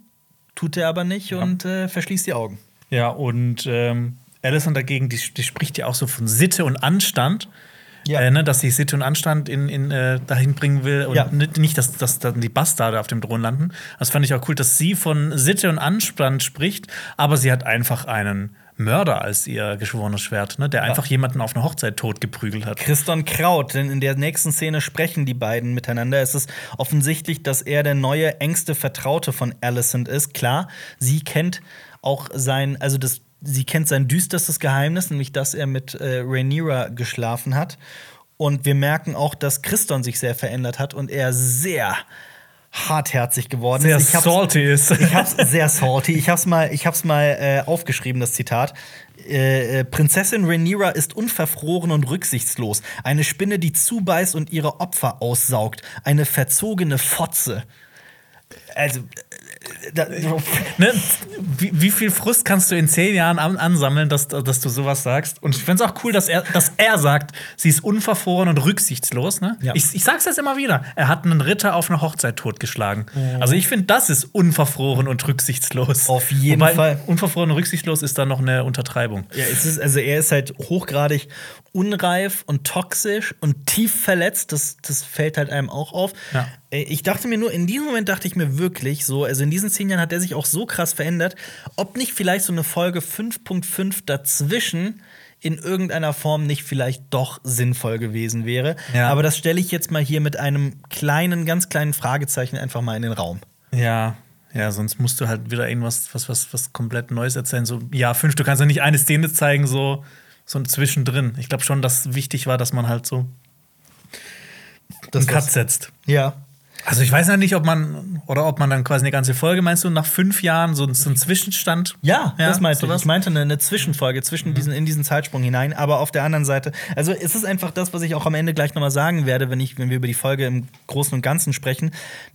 tut er aber nicht und äh, verschließt die Augen. Ja, und ähm, Alicent dagegen, die, die spricht ja auch so von Sitte und Anstand. Ja. Äh, ne, dass sie Sitte und Anstand in, in, äh, dahin bringen will und Ja. nicht, dass, dass dann die Bastarde auf dem Thron landen. Das fand ich auch cool, dass sie von Sitte und Anstand spricht, aber sie hat einfach einen Mörder als ihr geschworenes Schwert, ne, der einfach jemanden auf einer Hochzeit totgeprügelt hat. Christon Kraut, denn in der nächsten Szene sprechen die beiden miteinander. Es ist offensichtlich, dass er der neue engste Vertraute von Alicent ist. Klar, sie kennt auch sein, also das, sie kennt sein düsterstes Geheimnis, nämlich dass er mit äh, Rhaenyra geschlafen hat. Und wir merken auch, dass Christon sich sehr verändert hat und er sehr hartherzig geworden Sehr ist. Hab's- salty ist. ich hab's sehr salty. Ich hab's mal, ich hab's mal äh, aufgeschrieben, das Zitat. Äh, äh, Prinzessin Rhaenyra ist unverfroren und rücksichtslos. Eine Spinne, die zubeißt und ihre Opfer aussaugt. Eine verzogene Fotze. Also, da, Ne? Wie, wie viel Frust kannst du in zehn Jahren an, ansammeln, dass, dass du sowas sagst? Und ich finde es auch cool, dass er, dass er sagt, sie ist unverfroren und rücksichtslos. Ne? Ja. Ich, ich sag's jetzt immer wieder. Er hat einen Ritter auf einer Hochzeit totgeschlagen. Also ich finde, das ist unverfroren und rücksichtslos. Auf jeden Wobei, Fall. Unverfroren und rücksichtslos ist dann noch eine Untertreibung. Ja, es ist, also er ist halt hochgradig unreif und toxisch und tief verletzt. Das, das fällt halt einem auch auf. Ja. Äh, Ich dachte mir nur, in diesem Moment dachte ich mir wirklich so, also in diesen zehn Jahren hat er sich auch so krass verändert, ob nicht vielleicht so eine Folge 5.5 dazwischen in irgendeiner Form nicht vielleicht doch sinnvoll gewesen wäre. Ja. Aber das stelle ich jetzt mal hier mit einem kleinen, ganz kleinen Fragezeichen einfach mal in den Raum. Ja. Ja, sonst musst du halt wieder irgendwas was, was, was komplett Neues erzählen. So, ja, fünf, du kannst ja nicht eine Szene zeigen, so, so zwischendrin. Ich glaube schon, dass wichtig war, dass man halt so einen Cut setzt. Ja. Also ich weiß ja nicht, ob man oder ob man dann quasi eine ganze Folge meinst du nach fünf Jahren so, so einen Zwischenstand. Ja, das meinte ich. sowas? Ich meinte eine, eine Zwischenfolge zwischen diesen, in diesen Zeitsprung hinein. Aber auf der anderen Seite, also es ist einfach das, was ich auch am Ende gleich nochmal sagen werde, wenn, ich, wenn wir über die Folge im Großen und Ganzen sprechen.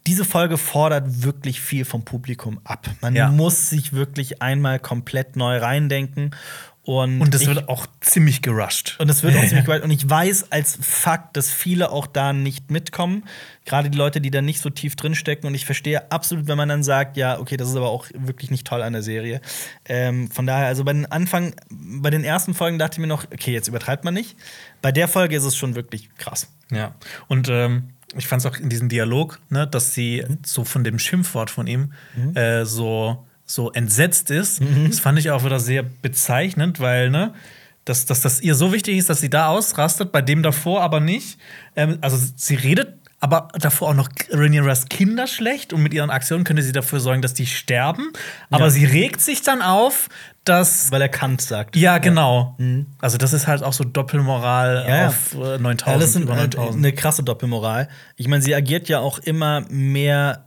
Diese Folge fordert wirklich viel vom Publikum ab. Man Ja. muss sich wirklich einmal komplett neu reindenken. Und, Und das ich, wird auch ziemlich gerusht. und das wird auch ziemlich weit. Und ich weiß als Fakt, dass viele auch da nicht mitkommen. Gerade die Leute, die da nicht so tief drinstecken. Und ich verstehe absolut, wenn man dann sagt, ja, okay, das ist aber auch wirklich nicht toll an der Serie. Ähm, von daher, also bei den Anfang, bei den ersten Folgen dachte ich mir noch, okay, jetzt übertreibt man nicht. Bei der Folge ist es schon wirklich krass. Ja. Und ähm, ich fand es auch in diesem Dialog, ne, dass sie so von dem Schimpfwort von ihm äh, so, so entsetzt ist. Das fand ich auch wieder sehr bezeichnend, weil, ne, dass, dass das ihr so wichtig ist, dass sie da ausrastet, bei dem davor aber nicht. Ähm, also sie redet aber davor auch noch Rhaenyras Kinder schlecht und mit ihren Aktionen könnte sie dafür sorgen, dass die sterben. Aber Ja. sie regt sich dann auf, dass Weil er Kant sagt. ja, genau. Also das ist halt auch so Doppelmoral Ja, ja. auf äh, 9000, Alles sind über halt 9000. eine krasse Doppelmoral. Ich meine, sie agiert ja auch immer mehr,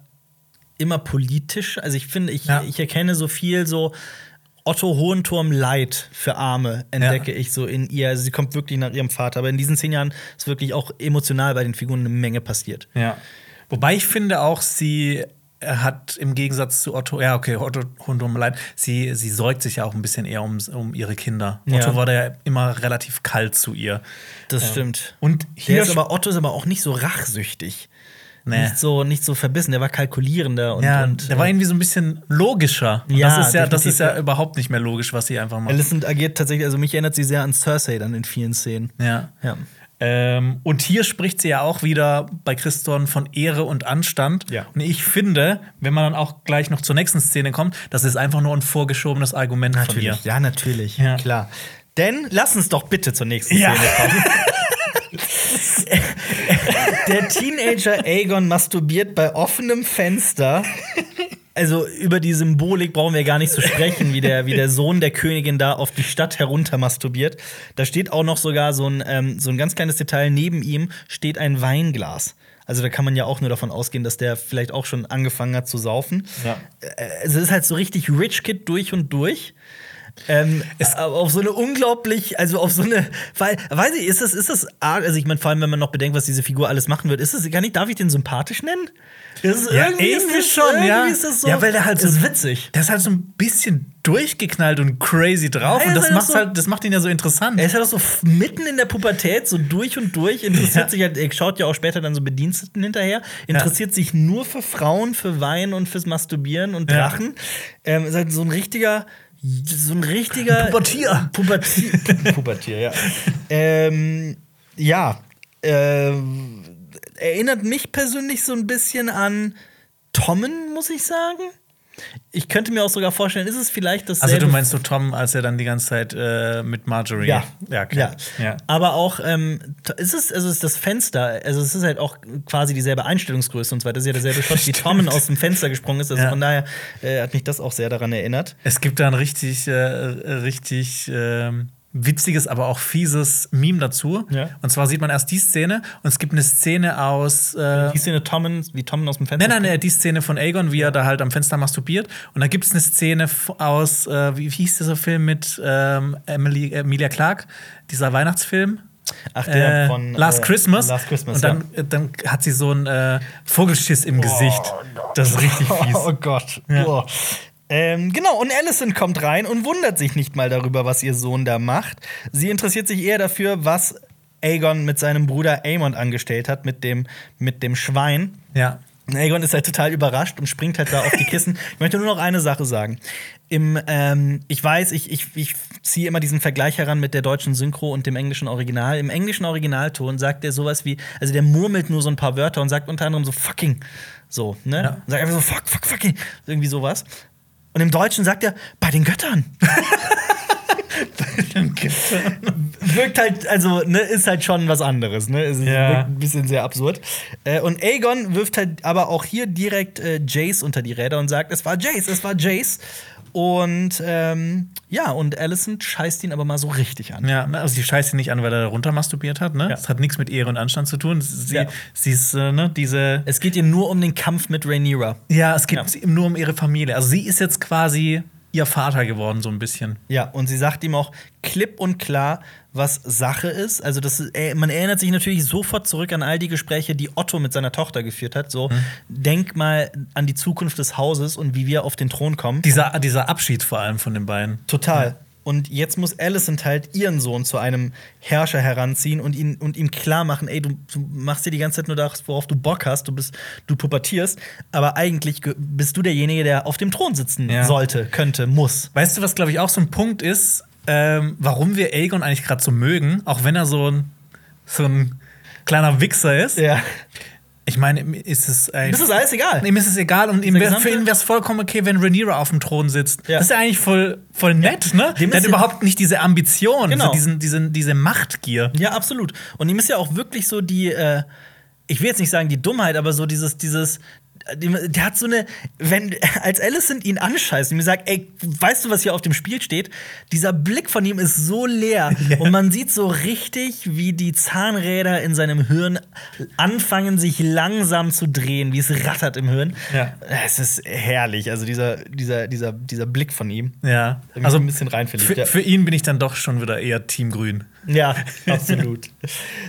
immer politisch. Also ich finde, ich, Ja. ich erkenne so viel so Otto Hohenturm Leid für Arme entdecke ich so in ihr. Also sie kommt wirklich nach ihrem Vater. Aber in diesen zehn Jahren ist wirklich auch emotional bei den Figuren eine Menge passiert. Ja. Wobei ich finde auch, sie hat im Gegensatz zu Otto, ja, okay, Otto, mir leid, sie, sie sorgt sich ja auch ein bisschen eher um, um ihre Kinder. Ja. Otto war da ja immer relativ kalt zu ihr. Das stimmt. Und hier ist aber, Otto ist aber auch nicht so rachsüchtig. Nee. Nicht, so, nicht so verbissen, der war kalkulierender und, ja, und der war äh, irgendwie so ein bisschen logischer. Und Ja, das ist ja, das ist ja überhaupt nicht mehr logisch, was sie einfach macht. Alicent agiert tatsächlich, also mich erinnert sie sehr an Cersei dann in vielen Szenen. Ja. Ja. Ähm, und hier spricht sie ja auch wieder bei Christon von Ehre und Anstand. Ja. Und ich finde, wenn man dann auch gleich noch zur nächsten Szene kommt, das ist einfach nur ein vorgeschobenes Argument von ihr. ja, natürlich, Ja. klar. Denn lass uns doch bitte zur nächsten Ja. Szene kommen. Der Teenager Aegon masturbiert bei offenem Fenster. Also über die Symbolik brauchen wir gar nicht zu sprechen, wie der, wie der Sohn der Königin da auf die Stadt herunter masturbiert. Da steht auch noch sogar so ein, ähm, so ein ganz kleines Detail, neben ihm steht ein Weinglas. Also da kann man ja auch nur davon ausgehen, dass der vielleicht auch schon angefangen hat zu saufen. Ja. Äh, Es ist halt so richtig Rich Kid durch und durch. Ähm, ist auf so eine unglaublich, also auf so eine, weil, weiß ich, ist das, ist das arg, also ich meine, vor allem, wenn man noch bedenkt, was diese Figur alles machen wird, ist das, kann ich, darf ich den sympathisch nennen? Das ist Ja, irgendwie, irgendwie das, schon, irgendwie ja. Ist das so, Ja, weil der halt so- ist witzig. Der ist halt so ein bisschen durchgeknallt und crazy drauf. Ja, und das halt macht so- halt, das macht ihn ja so interessant. Er ist halt auch so mitten in der Pubertät, so durch und durch, interessiert Ja. sich halt, er schaut ja auch später dann so Bediensteten hinterher, interessiert sich nur für Frauen, für Wein und fürs Masturbieren und Ja. Drachen. Ähm, ist halt so ein richtiger, so ein richtiger Pubertier. Pubertier, Pubertier, ja. ähm, ja, ähm, erinnert mich persönlich so ein bisschen an Tommen, muss ich sagen. Ich könnte mir auch sogar vorstellen, ist es vielleicht dasselbe also du meinst so Tom, als er dann die ganze Zeit äh, mit Marjorie. ja, ja, okay. ja. ja. Aber auch, ähm, ist es, also ist das Fenster, also es ist halt auch quasi dieselbe Einstellungsgröße und so weiter. Das ist ja derselbe Shot, wie Tommen aus dem Fenster gesprungen ist. Also Ja. von daher äh, hat mich das auch sehr daran erinnert. Es gibt da ein richtig, äh, richtig ähm, witziges, aber auch fieses Meme dazu. Ja. Und zwar sieht man erst die Szene und es gibt eine Szene aus. Äh, Die Szene Tommen, wie Tommen aus dem Fenster. Nein, nein, nein, die Szene von Aegon, wie er da halt am Fenster masturbiert. Und da gibt es eine Szene aus, äh, wie, wie hieß dieser Film mit ähm, Emily, Emilia Clark, dieser Weihnachtsfilm? Ach, der Äh, von Last äh, Christmas. Last Christmas. Und dann, äh, dann hat sie so einen äh, Vogelschiss im Gesicht. Das ist richtig fies. Oh Gott. Ja. Oh. Ähm, genau, und Allison kommt rein und wundert sich nicht mal darüber, was ihr Sohn da macht. Sie interessiert sich eher dafür, was Aegon mit seinem Bruder Aemon angestellt hat, mit dem, mit dem Schwein. Ja. Und Aegon ist halt total überrascht und springt halt da auf die Kissen. Ich möchte nur noch eine Sache sagen. Im, ähm, ich weiß, ich, ich, ich ziehe immer diesen Vergleich heran mit der deutschen Synchro und dem englischen Original. Im englischen Originalton sagt er sowas wie, also der murmelt nur so ein paar Wörter und sagt unter anderem so fucking. So, ne? Ja. Sagt einfach so fuck, fuck, fucking. Irgendwie sowas. Und im Deutschen sagt er, bei den Göttern. wirkt halt, also, ne, ist halt schon was anderes, ne? Es ist Ja. ein bisschen sehr absurd. Äh, und Aegon wirft halt aber auch hier direkt äh, Jace unter die Räder und sagt, es war Jace, es war Jace. Und ähm, ja, und Alicent scheißt ihn aber mal so richtig an. Ja, also sie scheißt ihn nicht an, weil er runter masturbiert hat. Ne? Ja. Das hat nichts mit Ehre und Anstand zu tun. Sie, Ja. sie ist, äh, ne, diese. Es geht ihr nur um den Kampf mit Rhaenyra. Ja, es geht Ja. ihm nur um ihre Familie. Also sie ist jetzt quasi ihr Vater geworden, so ein bisschen. Ja, und sie sagt ihm auch klipp und klar, was Sache ist. Also, das äh, man erinnert sich natürlich sofort zurück an all die Gespräche, die Otto mit seiner Tochter geführt hat. So, denk mal an die Zukunft des Hauses und wie wir auf den Thron kommen. Dieser, dieser Abschied vor allem von den beiden. Total. Und jetzt muss Alicent halt ihren Sohn zu einem Herrscher heranziehen und ihn und ihm klar machen, ey, du, du machst dir die ganze Zeit nur das, worauf du Bock hast, du bist, du pubertierst, aber eigentlich ge- bist du derjenige, der auf dem Thron sitzen Ja. sollte, könnte, muss. Weißt du, was glaube ich auch so ein Punkt ist, ähm, warum wir Aegon eigentlich gerade so mögen, auch wenn er so ein, so ein kleiner Wichser ist? Ja. Ich meine, ihm ist es Das ist alles egal. Ihm ist es egal und wär, für ihn wäre es vollkommen okay, wenn Rhaenyra auf dem Thron sitzt. Ja. Das ist ja eigentlich voll, voll nett, ne? Dem Der hat ja- überhaupt nicht diese Ambition, Genau. so diesen, diesen, diese Machtgier. Ja, absolut. Und ihm ist ja auch wirklich so die, äh, ich will jetzt nicht sagen die Dummheit, aber so dieses, dieses, die- der hat so eine, wenn, als Alicent ihn anscheißt und mir sagt, ey, weißt du, was hier auf dem Spiel steht? Dieser Blick von ihm ist so leer und man sieht so richtig, wie die Zahnräder in seinem Hirn anfangen, sich langsam zu drehen, wie es rattert im Hirn. Ja. Es ist herrlich, also dieser, dieser, dieser, dieser Blick von ihm. Ja. Also ein bisschen reinverliebt, für, ja. für ihn bin ich dann doch schon wieder eher Team Grün. Ja, absolut.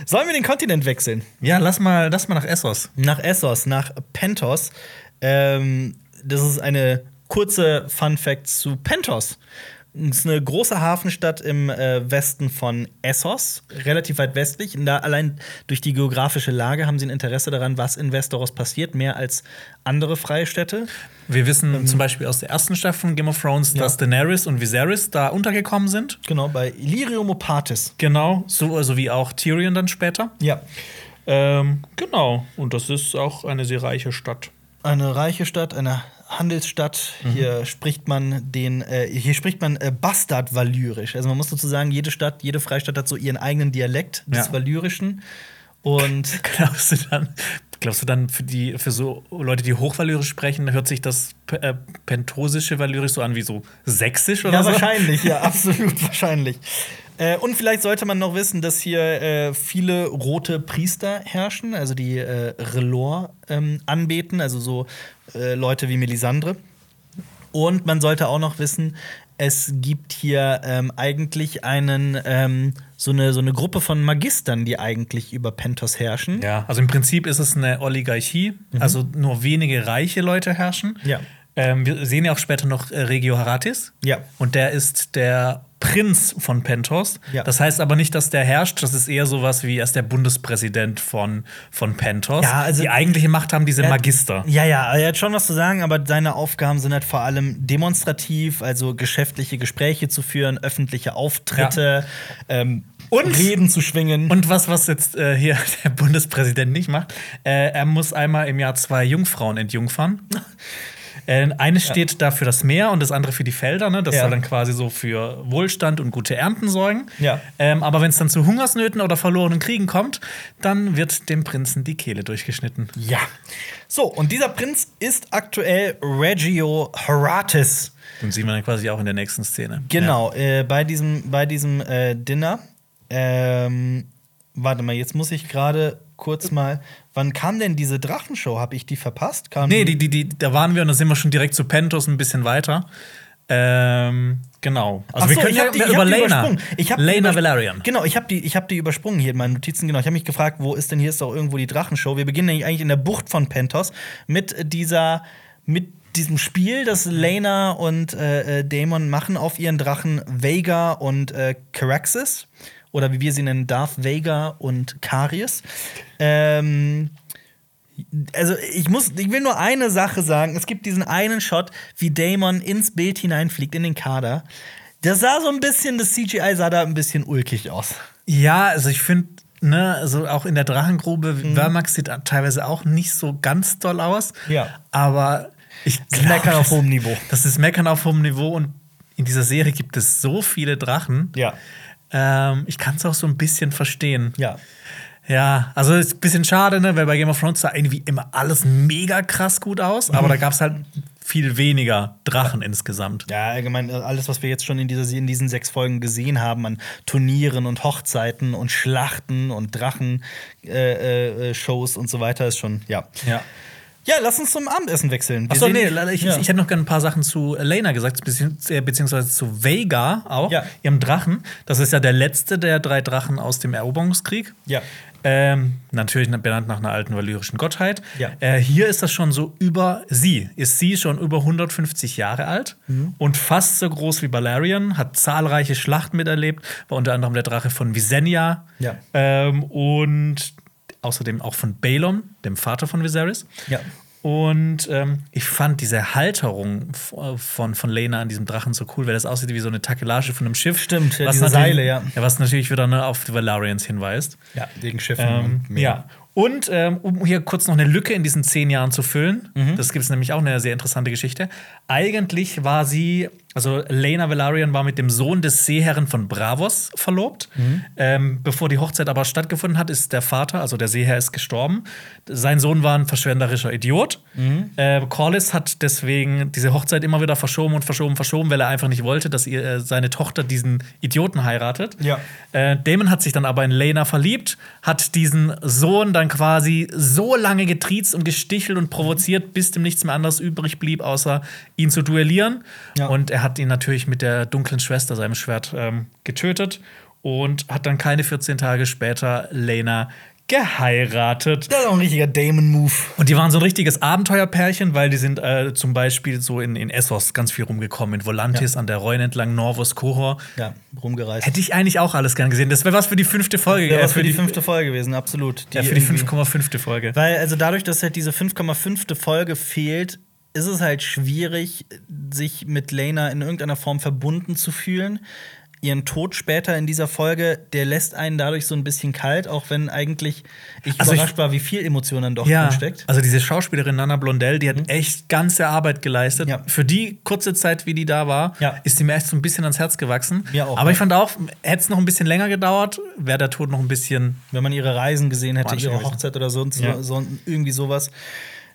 Sollen wir den Kontinent wechseln? Ja, lass mal, lass mal nach Essos. Nach Essos, nach Pentos. Ähm, das ist eine kurze Fun Fact zu Pentos. Ist eine große Hafenstadt im äh, Westen von Essos, relativ weit westlich. Und da allein durch die geografische Lage haben sie ein Interesse daran, was in Westeros passiert, mehr als andere freie Städte. Wir wissen zum Beispiel aus der ersten Staffel von Game of Thrones, Ja. dass Daenerys und Viserys da untergekommen sind. Genau, bei Illyrium Opatis. Genau, so, so wie auch Tyrion dann später. Ja. Ähm, genau, und das ist auch eine sehr reiche Stadt. Eine reiche Stadt, eine Handelsstadt. Hier spricht man den, äh, hier spricht man äh, Bastard-Valyrisch. Also man muss sozusagen, jede Stadt, jede Freistadt hat so ihren eigenen Dialekt des Ja. Valyrischen. Und Glaubst du dann, glaubst du dann für, die, für so Leute, die Hochvalyrisch sprechen, hört sich das äh, pentosische Valyrisch so an wie so sächsisch oder ja, so? wahrscheinlich, ja, absolut wahrscheinlich. Äh, und vielleicht sollte man noch wissen, dass hier äh, viele rote Priester herrschen, also die äh, Relor ähm, anbeten, also so äh, Leute wie Melisandre. Und man sollte auch noch wissen, es gibt hier ähm, eigentlich einen, ähm, so, eine, so eine Gruppe von Magistern, die eigentlich über Pentos herrschen. Ja, also im Prinzip ist es eine Oligarchie, also nur wenige reiche Leute herrschen. Ja. Ähm, wir sehen ja auch später noch äh, Regio Haratis. Ja. Und der ist der Prinz von Pentos. Ja. Das heißt aber nicht, dass der herrscht. Das ist eher sowas wie, er ist der Bundespräsident von, von Pentos. Ja, also- Die eigentliche Macht haben diese Er Magister. Ja, ja, er hat schon was zu sagen, aber seine Aufgaben sind halt vor allem demonstrativ, also geschäftliche Gespräche zu führen, öffentliche Auftritte, ähm, Und- Reden zu schwingen. Und was, was jetzt äh, hier der Bundespräsident nicht macht, äh, er muss einmal im Jahr zwei Jungfrauen entjungfern. Äh, eine steht da für das Meer und das andere für die Felder. Ne? Das Ja. soll dann quasi so für Wohlstand und gute Ernten sorgen. Ja. Ähm, aber wenn es dann zu Hungersnöten oder verlorenen Kriegen kommt, dann wird dem Prinzen die Kehle durchgeschnitten. ja. So, und dieser Prinz ist aktuell Reggio Horatis. Den sieht man dann quasi auch in der nächsten Szene. Genau, äh, bei diesem, bei diesem äh, Dinner. Ähm, warte mal, jetzt muss ich gerade kurz mal. Wann kam denn diese Drachenshow? Habe ich die verpasst? Kam Nee, die, die, die, da waren wir und da sind wir schon direkt zu Pentos ein bisschen weiter. Ähm, genau. Also Ach wir so, können ich ja die, über Lena. übersprungen. Ich hab Lena Valerian. Genau, ich habe die, ich hab die übersprungen hier in meinen Notizen. Genau, ich habe mich gefragt, wo ist denn hier ist doch irgendwo die Drachenshow? Wir beginnen eigentlich in der Bucht von Pentos mit dieser, mit diesem Spiel, das Lena und äh, äh, Daemon machen auf ihren Drachen Vega und äh, Caraxes. Oder wie wir sie nennen, Darth Vega und Carius. Ähm, also ich muss, ich will nur eine Sache sagen. Es gibt diesen einen Shot, wie Damon ins Bild hineinfliegt in den Kader. Das sah so ein bisschen, das CGI sah da ein bisschen ulkig aus. Ja, also ich finde, ne, also auch in der Drachengrube, Mhm. Vermax sieht teilweise auch nicht so ganz doll aus. Ja. Aber ich Das ist Meckern auf hohem Niveau. Das ist Meckern auf hohem Niveau und in dieser Serie gibt es so viele Drachen. Ja. Ähm, ich kann es auch so ein bisschen verstehen. Ja. Ja, also ist ein bisschen schade, ne, weil bei Game of Thrones sah irgendwie immer alles mega krass gut aus, Mhm. aber da gab es halt viel weniger Drachen insgesamt. Ja, allgemein äh, alles, was wir jetzt schon in, dieser, in diesen sechs Folgen gesehen haben an Turnieren und Hochzeiten und Schlachten und Drachen-Shows äh, äh, Shows und so weiter, ist schon, ja. Ja. Ja, lass uns zum Abendessen wechseln. Wir Achso, nee, ich, Ja. ich hätte noch gerne ein paar Sachen zu Lena gesagt, äh, beziehungsweise zu Vega auch, Ja. ihrem Drachen. Das ist ja der letzte der drei Drachen aus dem Eroberungskrieg. Ja. Ähm, natürlich benannt nach einer alten valyrischen Gottheit. Ja. Äh, hier ist das schon so über sie. Ist sie schon über 150 Jahre alt Mhm. und fast so groß wie Balerion, hat zahlreiche Schlachten miterlebt, war unter anderem der Drache von Visenya Ja. ähm, und außerdem auch von Balon, dem Vater von Viserys. Ja. Und ähm, ich fand diese Halterung von, von Lena an diesem Drachen so cool, weil das aussieht wie so eine Takelage von einem Schiff. Stimmt, ja, was diese natürlich- Seile, ja. Was natürlich wieder ne, auf die Valarians hinweist. Ja, wegen Schiffen Ähm, und ja. Und ähm, um hier kurz noch eine Lücke in diesen zehn Jahren zu füllen, Mhm. das gibt es nämlich auch eine sehr interessante Geschichte. Eigentlich war sie, also Lena Valarian war mit dem Sohn des Seeherren von Bravos verlobt. Mhm. Ähm, bevor die Hochzeit aber stattgefunden hat, ist der Vater, also der Seeherr, ist gestorben. Sein Sohn war ein verschwenderischer Idiot. Mhm. Äh, Corlys hat deswegen diese Hochzeit immer wieder verschoben und verschoben, verschoben, weil er einfach nicht wollte, dass ihr, äh, seine Tochter diesen Idioten heiratet. Ja. Äh, Damon hat sich dann aber in Lena verliebt, hat diesen Sohn dann quasi so lange getriezt und gestichelt und provoziert, bis dem nichts mehr anderes übrig blieb, außer ihn zu duellieren. Ja. Und er hat ihn natürlich mit der dunklen Schwester, seinem Schwert, ähm, getötet und hat dann keine 14 Tage später Lena geheiratet. Das ist auch ein richtiger Damon-Move. Und die waren so ein richtiges Abenteuerpärchen, weil die sind äh, zum Beispiel so in, in Essos ganz viel rumgekommen, in Volantis, Ja. an der Rhein entlang, Norvos, Koror. Ja, rumgereist. Hätte ich eigentlich auch alles gern gesehen. Das wäre was für die fünfte Folge. Wäre äh, was für die fünfte Folge gewesen, absolut. ja, für die irgendwie- 5,5. Folge. Weil, also dadurch, dass halt diese 5,5. Folge fehlt, ist es halt schwierig, sich mit Lena in irgendeiner Form verbunden zu fühlen. Ihren Tod später in dieser Folge, der lässt einen dadurch so ein bisschen kalt, auch wenn eigentlich ich Also ich- überrascht war, wie viel Emotion dann doch Ja, drin steckt. also diese Schauspielerin Nana Blondell, die hat echt ganze Arbeit geleistet. Ja. Für die kurze Zeit, wie die da war, Ja. ist die mir echt so ein bisschen ans Herz gewachsen. Mir auch, Aber ja. ich fand auch, hätte es noch ein bisschen länger gedauert, wäre der Tod noch ein bisschen. Wenn man ihre Reisen gesehen hätte, ihre. Hochzeit oder so, Ja. so irgendwie sowas.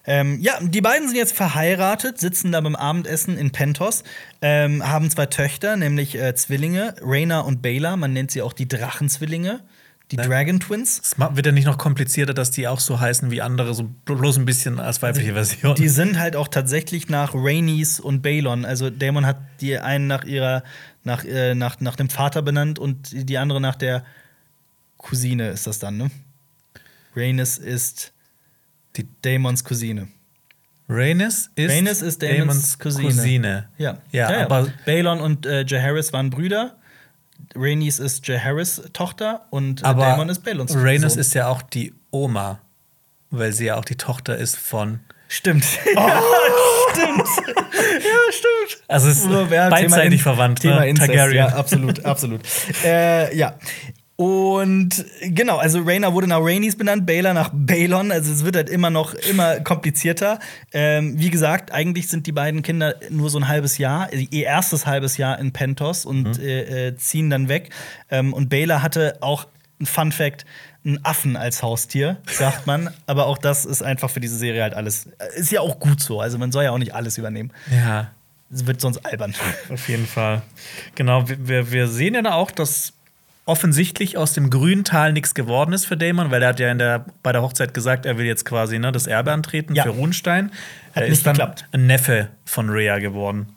Ähm, ja, die beiden sind jetzt verheiratet, sitzen da beim Abendessen in Pentos, ähm, haben zwei Töchter, nämlich äh, Zwillinge, Rhaena und Baela. Man nennt sie auch die Drachenzwillinge, die Ne? Dragon Twins. Es wird ja nicht noch komplizierter, dass die auch so heißen wie andere, so bloß ein bisschen als weibliche Version. Die sind halt auch tatsächlich nach Rhaenys und Balon. Also Daemon hat die einen nach ihrer, nach, äh, nach, nach dem Vater benannt und die andere nach der Cousine ist das dann, ne? Rhaenys ist die Daemons Cousine. Rhaenys ist, Rhaenys ist Daemons Cousine. Ja, Ja, aber Balon und äh, Jaehaerys waren Brüder. Rhaenys ist Jaehaerys Tochter und äh, aber Daemon ist Balons Rhaenys Sohn. ist ja auch die Oma, weil sie ja auch die Tochter ist von. Stimmt. Oh. stimmt. ja, stimmt. Also es ist Ja, beidseitig verwandt. Thema ne? Inzest, Targaryen. ja, absolut, absolut. äh, ja. Und genau, also Rhaena wurde nach Rhaenys benannt, Baelor nach Balon. Also es wird halt immer noch immer komplizierter. Ähm, wie gesagt, eigentlich sind die beiden Kinder nur so ein halbes Jahr, ihr erstes halbes Jahr in Pentos und Mhm. äh, äh, ziehen dann weg. Ähm, und Baelor hatte auch ein Fun Fact. Einen Affen als Haustier, sagt man. Aber auch das ist einfach für diese Serie halt alles. Ist ja auch gut so. Also man soll ja auch nicht alles übernehmen. Ja. Es wird sonst albern. Auf jeden Fall. Genau, wir, wir sehen ja da auch, dass offensichtlich aus dem grünen Tal nichts geworden ist für Damon, weil er hat ja der, bei der Hochzeit gesagt, er will jetzt quasi ne, das Erbe antreten Ja. für Runstein. Hat er ist dann geklappt. ein Neffe von Rhea geworden,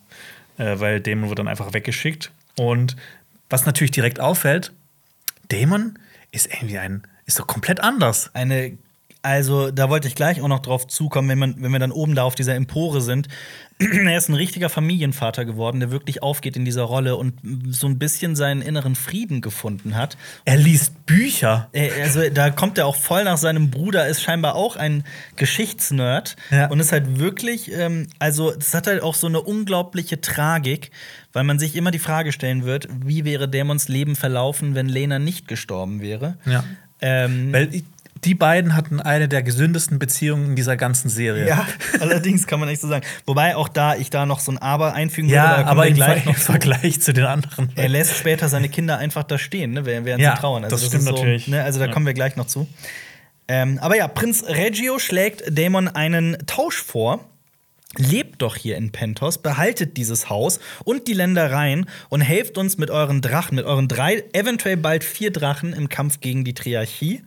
äh, weil Damon wurde dann einfach weggeschickt. Und was natürlich direkt auffällt, Damon ist irgendwie ein, ist doch komplett anders. Eine, also da wollte ich gleich auch noch drauf zukommen, wenn, man, wenn wir dann oben da auf dieser Empore sind. er ist ein richtiger Familienvater geworden, der wirklich aufgeht in dieser Rolle und so ein bisschen seinen inneren Frieden gefunden hat. Er liest Bücher. Also da kommt er auch voll nach seinem Bruder, ist scheinbar auch ein Geschichtsnerd Ja. und ist halt wirklich, ähm, also das hat halt auch so eine unglaubliche Tragik, weil man sich immer die Frage stellen wird, wie wäre Dämons Leben verlaufen, wenn Lena nicht gestorben wäre. Ja. Ähm, Weil ich- die beiden hatten eine der gesündesten Beziehungen in dieser ganzen Serie. Ja, allerdings kann man nicht so sagen. Wobei auch da ich da noch so ein Aber einfügen würde, da Ja, aber im, gleich noch. Vergleich zu den anderen. Er lässt später seine Kinder einfach da stehen, ne, während Ja, sie trauern. das stimmt ist so, natürlich. Ne, also da Ja. kommen wir gleich noch zu. Ähm, aber ja, Prinz Reggio schlägt Daemon einen Tausch vor. Lebt doch hier in Pentos, behaltet dieses Haus und die Ländereien und helft uns mit euren Drachen, mit euren drei, eventuell bald vier Drachen im Kampf gegen die Triarchie.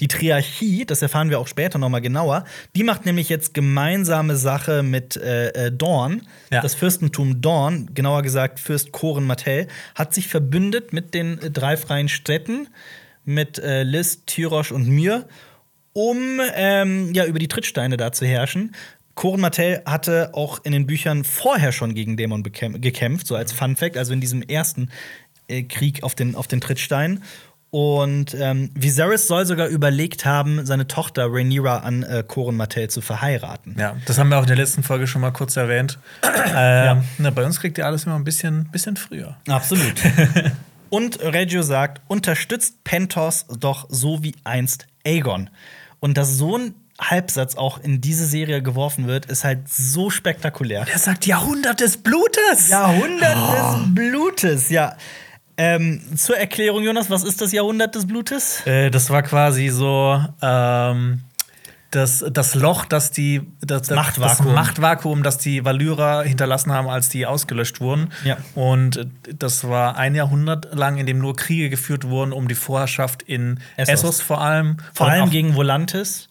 Die Triarchie, das erfahren wir auch später noch mal genauer, die macht nämlich jetzt gemeinsame Sache mit äh, äh, Dorn. Ja. Das Fürstentum Dorn, genauer gesagt Fürst Koren Martell, hat sich verbündet mit den äh, drei freien Städten, mit äh, Lis, Tyrosch und Myr, um ähm, ja, über die Trittsteine da zu herrschen. Koren Martell hatte auch in den Büchern vorher schon gegen Dämon gekämpft, so als Fun Fact, also in diesem ersten äh, Krieg auf den, auf den Trittsteinen. Und ähm, Viserys soll sogar überlegt haben, seine Tochter Rhaenyra an äh, Koren Martell zu verheiraten. Ja, das haben wir auch in der letzten Folge schon mal kurz erwähnt. ähm, na, bei uns kriegt ihr alles immer ein bisschen, bisschen früher. Absolut. Und Reggio sagt, unterstützt Pentos doch so wie einst Aegon. Und dass so ein Halbsatz auch in diese Serie geworfen wird, ist halt so spektakulär. Er sagt Jahrhundert des Blutes. Jahrhundert des Blutes, ja. Ähm, zur Erklärung, Jonas, was ist das Jahrhundert des Blutes? Äh, das war quasi so ähm, das, das Loch, das die das, das Machtvakuum. das Machtvakuum, das die Valyrer hinterlassen haben, als die ausgelöscht wurden. Ja. Und das war ein Jahrhundert lang, in dem nur Kriege geführt wurden um die Vorherrschaft in Essos. Essos, vor allem. Vor allem gegen Volantis.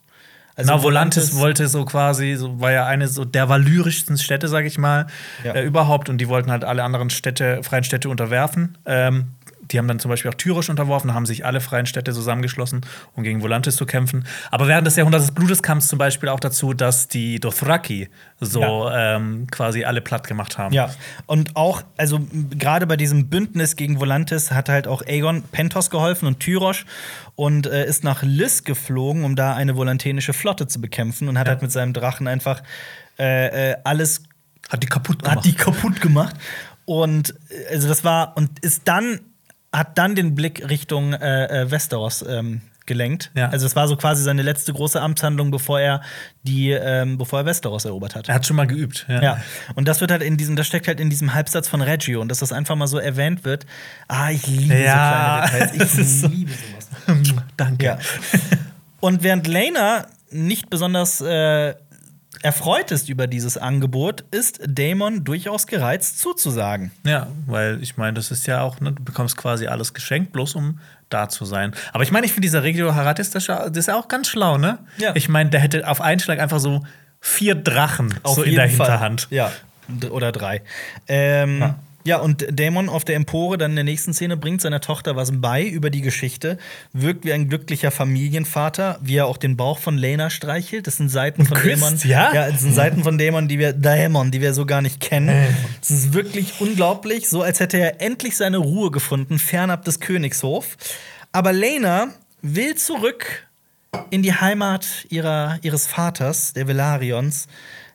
Also Genau, Volantis wollte so quasi, so war ja eine so der valyrischsten Städte, sag ich mal, Ja. äh, überhaupt. Und die wollten halt alle anderen Städte, freien Städte unterwerfen. Ähm, die haben dann zum Beispiel auch Tyrosch unterworfen, haben sich alle freien Städte zusammengeschlossen, um gegen Volantis zu kämpfen. Aber während des Jahrhunderts des Blutes kam es zum Beispiel auch dazu, dass die Dothraki so Ja. ähm, quasi alle platt gemacht haben. Ja, und auch, also gerade bei diesem Bündnis gegen Volantis hat halt auch Aegon Pentos geholfen und Tyrosch und äh, ist nach Lys geflogen, um da eine volantenische Flotte zu bekämpfen und hat Ja. halt mit seinem Drachen einfach äh, äh, alles Hat die kaputt gemacht. hat die kaputt gemacht. Und äh, also das war und ist dann hat dann den Blick Richtung äh, äh, Westeros ähm, gelenkt. Ja. Also es war so quasi seine letzte große Amtshandlung, bevor er die, ähm, bevor er Westeros erobert hat. er hat schon mal geübt. Ja. Ja, und das wird halt in diesem, das steckt halt in diesem Halbsatz von Reggio und dass das einfach mal so erwähnt wird. Ah, ich liebe Ja, so kleine Details. Ich liebe sowas. Danke. Ja. Und während Lena nicht besonders äh, erfreut ist über dieses Angebot, ist Damon durchaus gereizt zuzusagen. Ja, weil ich meine, das ist ja auch, ne, du bekommst quasi alles geschenkt, bloß um da zu sein. Aber ich meine, ich finde dieser Regio Haratis, das, ist ja- auch ganz schlau, ne? Ja. Ich meine, der hätte auf einen Schlag einfach so vier Drachen so in der Hinterhand. Ja, oder drei. Ähm, ja. Ja. und Damon auf der Empore dann in der nächsten Szene bringt seiner Tochter was bei über die Geschichte, wirkt wie ein glücklicher Familienvater, wie er auch den Bauch von Lena streichelt. Das sind Seiten von küsst, Damon. ja? ja, das sind Seiten von Damon, die wir Damon, die wir so gar nicht kennen. Es ist wirklich unglaublich, so als hätte er endlich seine Ruhe gefunden, fernab des Königshof. Aber Lena will zurück in die Heimat ihrer, ihres Vaters, der Velarions,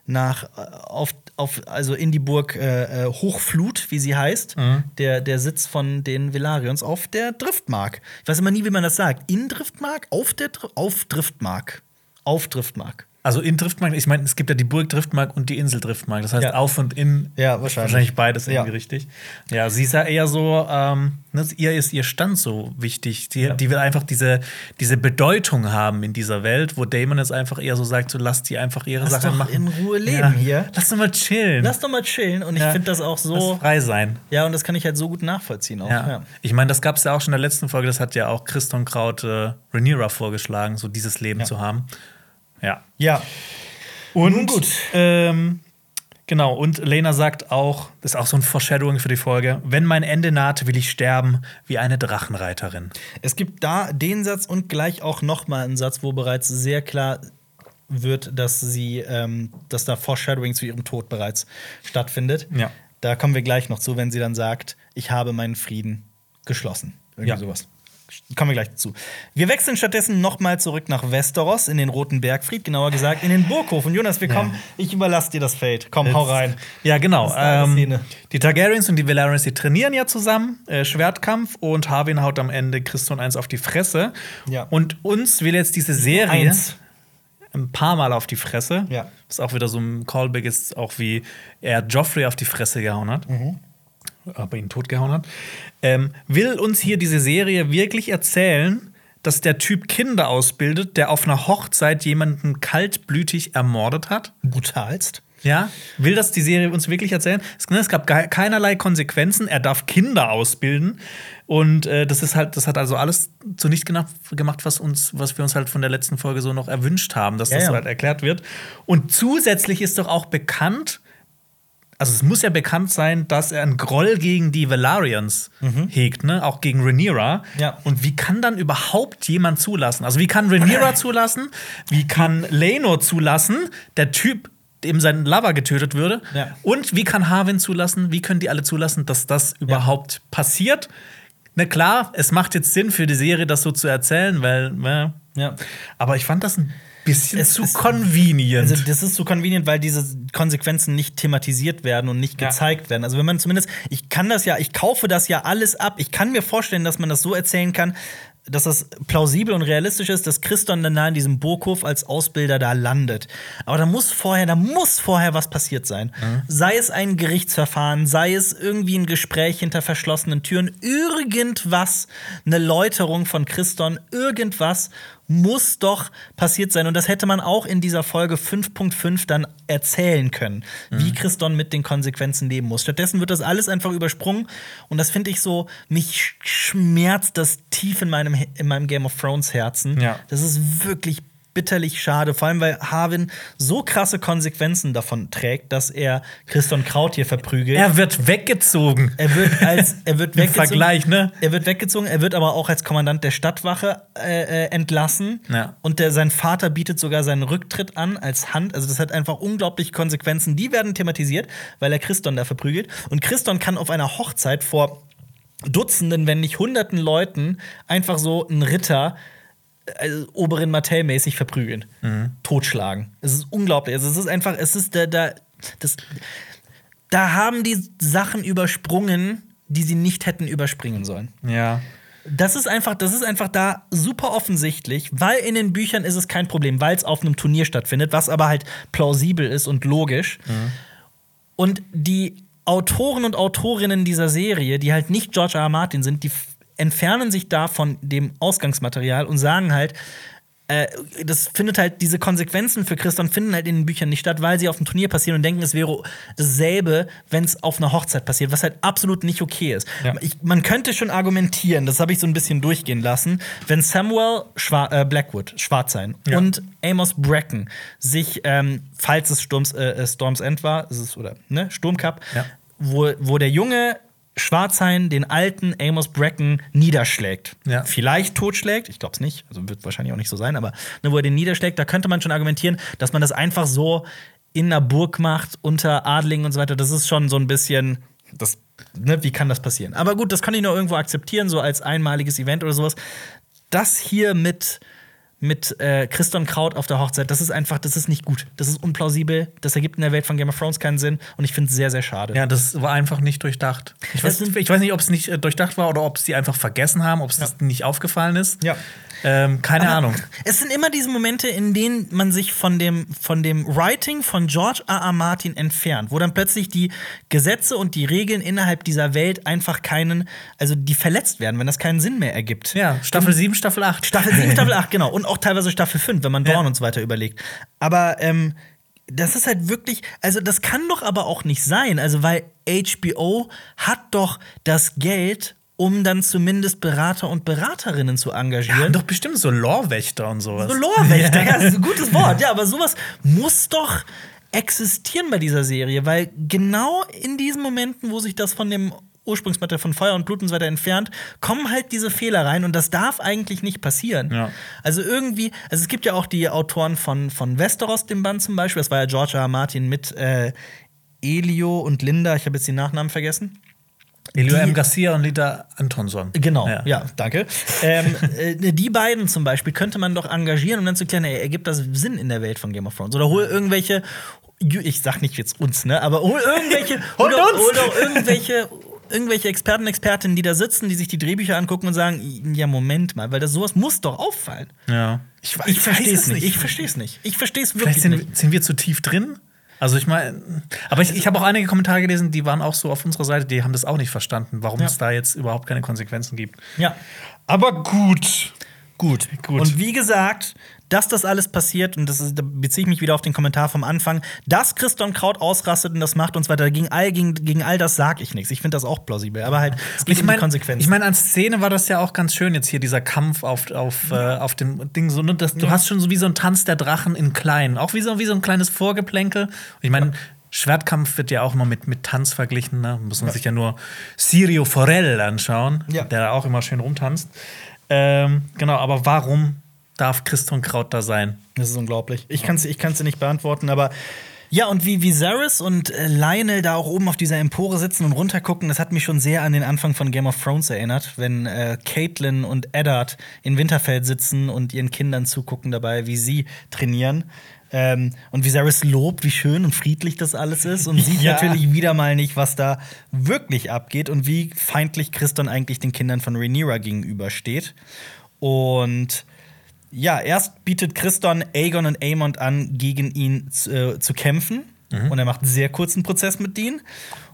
nach äh, auf, auf also in die Burg äh, äh, Hochflut, wie sie heißt, der, der Sitz von den Velarions auf der Driftmark. Ich weiß immer nie, wie man das sagt. In Driftmark, auf der Dr auf Driftmark, auf Driftmark. Also in Driftmark, ich meine, es gibt ja die Burg Driftmark und die Insel Driftmark. Das heißt, Ja. auf und in. Ja, wahrscheinlich. Wahrscheinlich beides Ja. irgendwie richtig. Ja, sie ist ja eher so, ähm, ne, ihr ist ihr Stand so wichtig. Die, Ja. die will einfach diese, diese Bedeutung haben in dieser Welt, wo Damon jetzt einfach eher so sagt, so lasst die einfach ihre Lass Sachen doch machen. in Ruhe leben ja. hier. Lass doch mal chillen. Lass doch mal chillen. Und ich Ja. finde das auch so. Lass frei sein. Ja, und das kann ich halt so gut nachvollziehen auch. Ja. Ja. Ich meine, das gab es ja auch schon in der letzten Folge, das hat ja auch Christon Kraut äh, Rhaenyra vorgeschlagen, so dieses Leben Ja. zu haben. Ja. ja. Und Nun gut. Ähm, genau, und Lena sagt auch, das ist auch so ein Foreshadowing für die Folge: Wenn mein Ende naht, will ich sterben wie eine Drachenreiterin. Es gibt da den Satz und gleich auch noch mal einen Satz, wo bereits sehr klar wird, dass sie, ähm, dass da Foreshadowing zu ihrem Tod bereits stattfindet. Ja. Da kommen wir gleich noch zu, wenn sie dann sagt, ich habe meinen Frieden geschlossen. Irgendwie Ja. sowas. Kommen wir gleich dazu. Wir wechseln stattdessen noch mal zurück nach Westeros, in den Roten Bergfried, genauer gesagt in den Burghof. Und Jonas, wir kommen, ich überlasse dir das Feld. Komm, hau rein. Ja, genau. Ist Ähm, die Targaryens und die Valerians, die trainieren ja zusammen, äh, Schwertkampf, und Harwin haut am Ende Christon eins auf die Fresse. Ja. Und uns will jetzt diese Serie Eins. ein paar Mal auf die Fresse. Ja. Was auch wieder so ein Callback ist, auch wie er Joffrey auf die Fresse gehauen hat. Mhm. Aber ihn totgehauen hat. Ähm, will uns hier diese Serie wirklich erzählen, dass der Typ Kinder ausbildet, der auf einer Hochzeit jemanden kaltblütig ermordet hat? Brutalst. Ja, will das die Serie uns wirklich erzählen? Es, ne, gab keinerlei Konsequenzen. Er darf Kinder ausbilden und äh, das ist halt, das hat also alles zunichte gemacht, gemacht, was uns, was wir uns halt von der letzten Folge so noch erwünscht haben, dass Ja, das ja. so halt erklärt wird. Und zusätzlich ist doch auch bekannt, also es muss ja bekannt sein, dass er einen Groll gegen die Valarians hegt, ne? Auch gegen Rhaenyra. Mhm. Ja. Und wie kann dann überhaupt jemand zulassen? Also wie kann Rhaenyra zulassen? Wie kann Lenor zulassen? Der Typ, dem sein Lover getötet würde. Ja. Und wie kann Harwin zulassen? Wie können die alle zulassen, dass das überhaupt passiert? Na klar, es macht jetzt Sinn für die Serie, das so zu erzählen, weil, ne? Ja. Aber ich fand das ein bisschen Es zu ist- convenient. Also das ist so convenient, weil diese Konsequenzen nicht thematisiert werden und nicht Ja. gezeigt werden. Also wenn man zumindest, ich kann das ja, ich kaufe das ja alles ab. Ich kann mir vorstellen, dass man das so erzählen kann, dass das plausibel und realistisch ist, dass Christon dann da in diesem Burghof als Ausbilder da landet. Aber da muss vorher, da muss vorher was passiert sein. Sei es ein Gerichtsverfahren, sei es irgendwie ein Gespräch hinter verschlossenen Türen, irgendwas, eine Läuterung von Christon, irgendwas muss doch passiert sein. Und das hätte man auch in dieser Folge 5.5 dann erzählen können, wie Christon mit den Konsequenzen leben muss. Stattdessen wird das alles einfach übersprungen. Und das finde ich so, mich sch- schmerzt das tief in meinem, in meinem Game of Thrones Herzen. Ja. Das ist wirklich bitterlich schade, vor allem weil Harwin so krasse Konsequenzen davon trägt, dass er Christon Kraut hier verprügelt. Er wird weggezogen. Er wird als er wird Im weggezogen. Vergleich, ne? Er wird weggezogen, er wird aber auch als Kommandant der Stadtwache äh, äh, entlassen. Ja. Und der, sein Vater bietet sogar seinen Rücktritt an als Hand. Also das hat einfach unglaubliche Konsequenzen. Die werden thematisiert, weil er Christon da verprügelt. Und Christon kann auf einer Hochzeit vor Dutzenden, wenn nicht Hunderten Leuten einfach so einen Ritter also Oberin Martell-mäßig verprügeln, totschlagen. Es ist unglaublich. Also es ist einfach, es ist da, da, das, da haben die Sachen übersprungen, die sie nicht hätten überspringen sollen. Ja. Das ist einfach, das ist einfach da super offensichtlich, weil in den Büchern ist es kein Problem, weil es auf einem Turnier stattfindet, was aber halt plausibel ist und logisch. Und die Autoren und Autorinnen dieser Serie, die halt nicht George R. R. Martin sind, die entfernen sich da von dem Ausgangsmaterial und sagen halt, äh, das findet halt, diese Konsequenzen für Christian finden halt in den Büchern nicht statt, weil sie auf dem Turnier passieren und denken, es wäre dasselbe, wenn es auf einer Hochzeit passiert, was halt absolut nicht okay ist. Ja. Ich, man könnte schon argumentieren, das habe ich so ein bisschen durchgehen lassen, wenn Samuel Schwa äh, Blackwood, Schwarzsein, Ja. und Amos Bracken sich, ähm, falls es Sturms, äh, äh, Storms End war, ist es, oder ne, Sturmcup, Ja. wo, wo der junge Schwarzhain den alten Amos Bracken niederschlägt. Ja. Vielleicht totschlägt, ich glaube es nicht, also wird wahrscheinlich auch nicht so sein, aber ne, wo er den niederschlägt, da könnte man schon argumentieren, dass man das einfach so in einer Burg macht, unter Adligen und so weiter. Das ist schon so ein bisschen, das, ne, wie kann das passieren? Aber gut, das kann ich nur irgendwo akzeptieren, so als einmaliges Event oder sowas. Das hier mit mit äh, Christon Kraut auf der Hochzeit, das ist einfach, das ist nicht gut. Das ist unplausibel. Das ergibt in der Welt von Game of Thrones keinen Sinn. Und ich finde es sehr, sehr schade. Ja, das war einfach nicht durchdacht. Ich weiß, ich weiß nicht, ob es nicht äh, durchdacht war oder ob es die einfach vergessen haben, ob es Ja. nicht aufgefallen ist. Ja. Ähm, keine Aber Ahnung. Es sind immer diese Momente, in denen man sich von dem, von dem Writing von George R. R. Martin entfernt, wo dann plötzlich die Gesetze und die Regeln innerhalb dieser Welt einfach keinen, also die verletzt werden, wenn das keinen Sinn mehr ergibt. Ja, Staffel 7, Staffel 8. Staffel 7, Staffel 8, genau. Und auch teilweise Staffel 5, wenn man Dorn Ja. und so weiter überlegt. Aber ähm, das ist halt wirklich, also das kann doch aber auch nicht sein. Also, weil HBO hat doch das Geld, um dann zumindest Berater und Beraterinnen zu engagieren. haben doch bestimmt so Lorwächter und sowas. So Lorwächter, ja, das ist ein gutes Wort. Ja, aber sowas muss doch existieren bei dieser Serie, weil genau in diesen Momenten, wo sich das von dem Ursprungsmaterial von Feuer und Blut und so weiter entfernt, kommen halt diese Fehler rein und das darf eigentlich nicht passieren. Ja. Also irgendwie, also es gibt ja auch die Autoren von, von Westeros, dem Band zum Beispiel, das war ja George R. R. Martin mit äh, Elio und Linda, ich habe jetzt die Nachnamen vergessen. Elio Die- M. Garcia und Lita Antonsson. Genau, ja, danke. ähm, äh, die beiden zum Beispiel könnte man doch engagieren, um dann zu klären, ey, ergibt das Sinn in der Welt von Game of Thrones? Oder hol irgendwelche, ich sag nicht jetzt uns, ne, aber hol irgendwelche, hol, doch, uns! hol doch irgendwelche, irgendwelche Experten, Expertinnen, die da sitzen, die sich die Drehbücher angucken und sagen, ja, Moment mal, weil das sowas muss doch auffallen. Ja. Ich, ich weiß verstehe es nicht. nicht. Ich verstehe es nicht. Ich verstehe es Vielleicht wirklich nicht. sind, sind wir zu tief drin. Also ich meine, aber ich, ich habe auch einige Kommentare gelesen, die waren auch so auf unserer Seite, die haben das auch nicht verstanden, warum Ja. es da jetzt überhaupt keine Konsequenzen gibt. Ja. Aber gut. Gut. Gut. Und wie gesagt, dass das alles passiert, und das ist, da beziehe ich mich wieder auf den Kommentar vom Anfang, dass Christon Kraut ausrastet und das macht und so weiter, gegen all, gegen, gegen all das sage ich nichts. Ich finde das auch plausibel. Aber halt, es geht Ich um meine, die Konsequenzen. ich meine, an Szene war das ja auch ganz schön jetzt hier dieser Kampf auf, auf, äh, auf dem Ding so. Ne, das, du hast schon so wie so ein Tanz der Drachen in klein, auch wie so wie so ein kleines Vorgeplänkel. Und ich meine, Schwertkampf wird ja auch immer mit, mit Tanz verglichen. Ne? Muss man sich ja nur Sirio Forel anschauen, Ja. der da auch immer schön rumtanzt. Ähm, genau, aber warum darf Christon Kraut da sein? Das ist unglaublich. Ich kann es ich kann's nicht beantworten, aber ja, und wie Viserys und äh, Lionel da auch oben auf dieser Empore sitzen und runtergucken, das hat mich schon sehr an den Anfang von Game of Thrones erinnert, wenn äh, Caitlin und Eddard in Winterfell sitzen und ihren Kindern zugucken dabei, wie sie trainieren. Ähm, und Viserys lobt, wie schön und friedlich das alles ist und sieht Ja. natürlich wieder mal nicht, was da wirklich abgeht und wie feindlich Christon eigentlich den Kindern von Rhaenyra gegenübersteht. Und ja, erst bietet Christon Aegon und Aemond an, gegen ihn zu, äh, zu kämpfen. Und er macht einen sehr kurzen Prozess mit denen.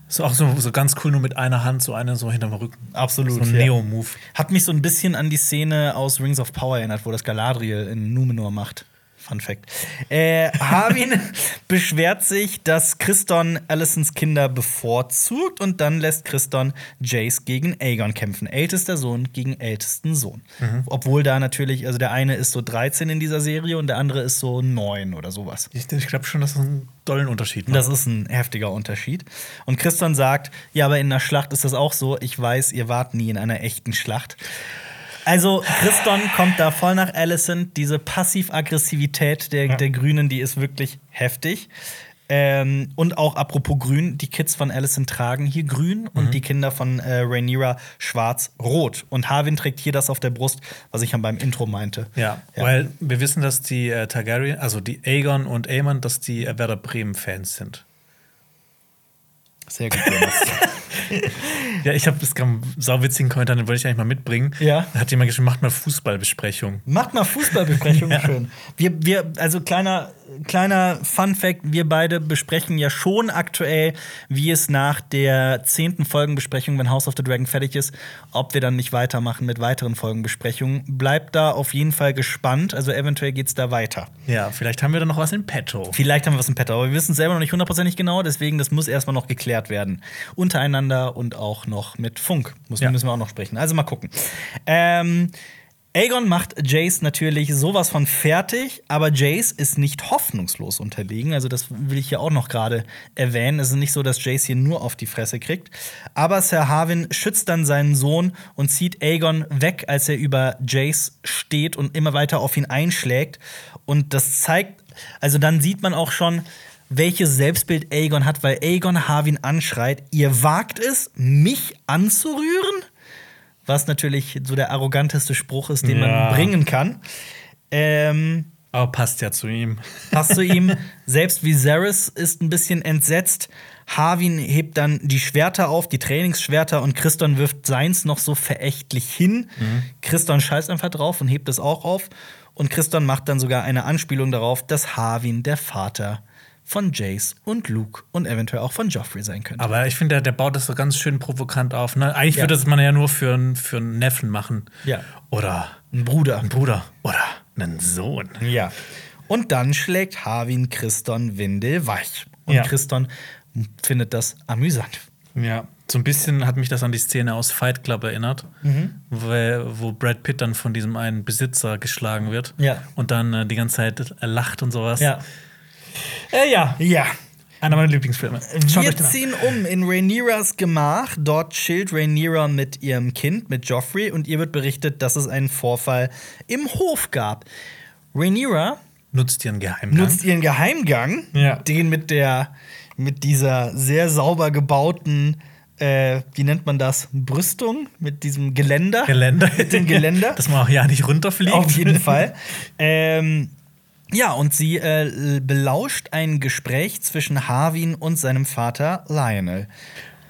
Ist auch so, so ganz cool, nur mit einer Hand, so eine so hinterm Rücken. Absolut. So ein ja. Neo-Move. Hat mich so ein bisschen an die Szene aus Rings of Power erinnert, wo das Galadriel in Numenor macht. Fun Fact. Äh, Harvin beschwert sich, dass Christon Allisons Kinder bevorzugt und dann lässt Christon Jace gegen Aegon kämpfen. Ältester Sohn gegen ältesten Sohn. Mhm. Obwohl da natürlich, also der eine ist so 13 in dieser Serie und der andere ist so 9 oder sowas. Ich, ich glaube schon, dass das einen dollen Unterschied macht. Das ist ein heftiger Unterschied. Und Christon sagt, ja, aber in einer Schlacht ist das auch so. Ich weiß, ihr wart nie in einer echten Schlacht. Also, Christon kommt da voll nach Allison. Diese Passiv-Aggressivität der, Ja. der Grünen, die ist wirklich heftig. Ähm, und auch apropos Grün, die Kids von Allison tragen hier grün und die Kinder von äh, Rhaenyra schwarz-rot. Und Harwin trägt hier das auf der Brust, was ich beim Intro meinte. Ja, Ja. weil wir wissen, dass die äh, Targaryen, also die Aegon und Aemon, dass die äh, Werder Bremen-Fans sind. Sehr gut, Jonas. Ja, ich habe das kam sauwitzigen Kommentar, den wollte ich eigentlich mal mitbringen. Ja. Da hat jemand geschrieben, macht mal Fußballbesprechung. Macht mal Fußballbesprechung Ja. schön. Wir, wir, also kleiner, kleiner Fun Fact: Wir beide besprechen ja schon aktuell, wie es nach der zehnten Folgenbesprechung, wenn House of the Dragon fertig ist, ob wir dann nicht weitermachen mit weiteren Folgenbesprechungen. Bleibt da auf jeden Fall gespannt. Also eventuell geht's da weiter. Ja, vielleicht haben wir da noch was in petto. Vielleicht haben wir was im Petto, aber wir wissen es selber noch nicht hundertprozentig genau, deswegen das muss erstmal noch geklärt werden. Untereinander und auch noch mit Funk. Muss, Ja. Müssen wir auch noch sprechen. Also mal gucken. Ähm, Aegon macht Jace natürlich sowas von fertig, aber Jace ist nicht hoffnungslos unterlegen. Also, das will ich hier auch noch gerade erwähnen. Es ist nicht so, dass Jace hier nur auf die Fresse kriegt. Aber Sir Harwin schützt dann seinen Sohn und zieht Aegon weg, als er über Jace steht und immer weiter auf ihn einschlägt. Und das zeigt, also dann sieht man auch schon, welches Selbstbild Aegon hat, weil Aegon Harwin anschreit: Ihr wagt es, mich anzurühren? Was natürlich so der arroganteste Spruch ist, den Ja. man bringen kann. Ähm, Aber passt ja zu ihm. passt zu ihm. Selbst Viserys ist ein bisschen entsetzt. Harwin hebt dann die Schwerter auf, die Trainingsschwerter, und Christon wirft seins noch so verächtlich hin. Christon scheißt einfach drauf und hebt es auch auf. Und Christon macht dann sogar eine Anspielung darauf, dass Harwin der Vater von Jace und Luke und eventuell auch von Joffrey sein könnte. Aber ich finde, der, der baut das so ganz schön provokant auf. Ne? Eigentlich Ja. würde das man ja nur für, einen- für einen Neffen machen. Ja. Oder Ein Bruder. einen Bruder. Oder einen Sohn. Ja. Und dann schlägt Harwin Christon windelweich. Und Ja. Christon findet das amüsant. Ja, so ein bisschen hat mich das an die Szene aus Fight Club erinnert, Mhm. wo, wo Brad Pitt dann von diesem einen Besitzer geschlagen wird Ja. und dann äh, die ganze Zeit lacht und sowas. Ja. Äh, ja. Ja. Einer meiner Lieblingsfilme. Schaut Wir ziehen um in Rhaenyras Gemach. Dort chillt Rhaenyra mit ihrem Kind, mit Joffrey, und ihr wird berichtet, dass es einen Vorfall im Hof gab. Rhaenyra Nutzt ihren Geheimgang. nutzt ihren Geheimgang, Ja. den mit der mit dieser sehr sauber gebauten, äh, wie nennt man das, Brüstung, mit diesem Geländer. Geländer. mit dem Geländer. Dass man auch ja nicht runterfliegt. Auf jeden Fall. ähm, ja, und sie äh, belauscht ein Gespräch zwischen Harwin und seinem Vater Lionel.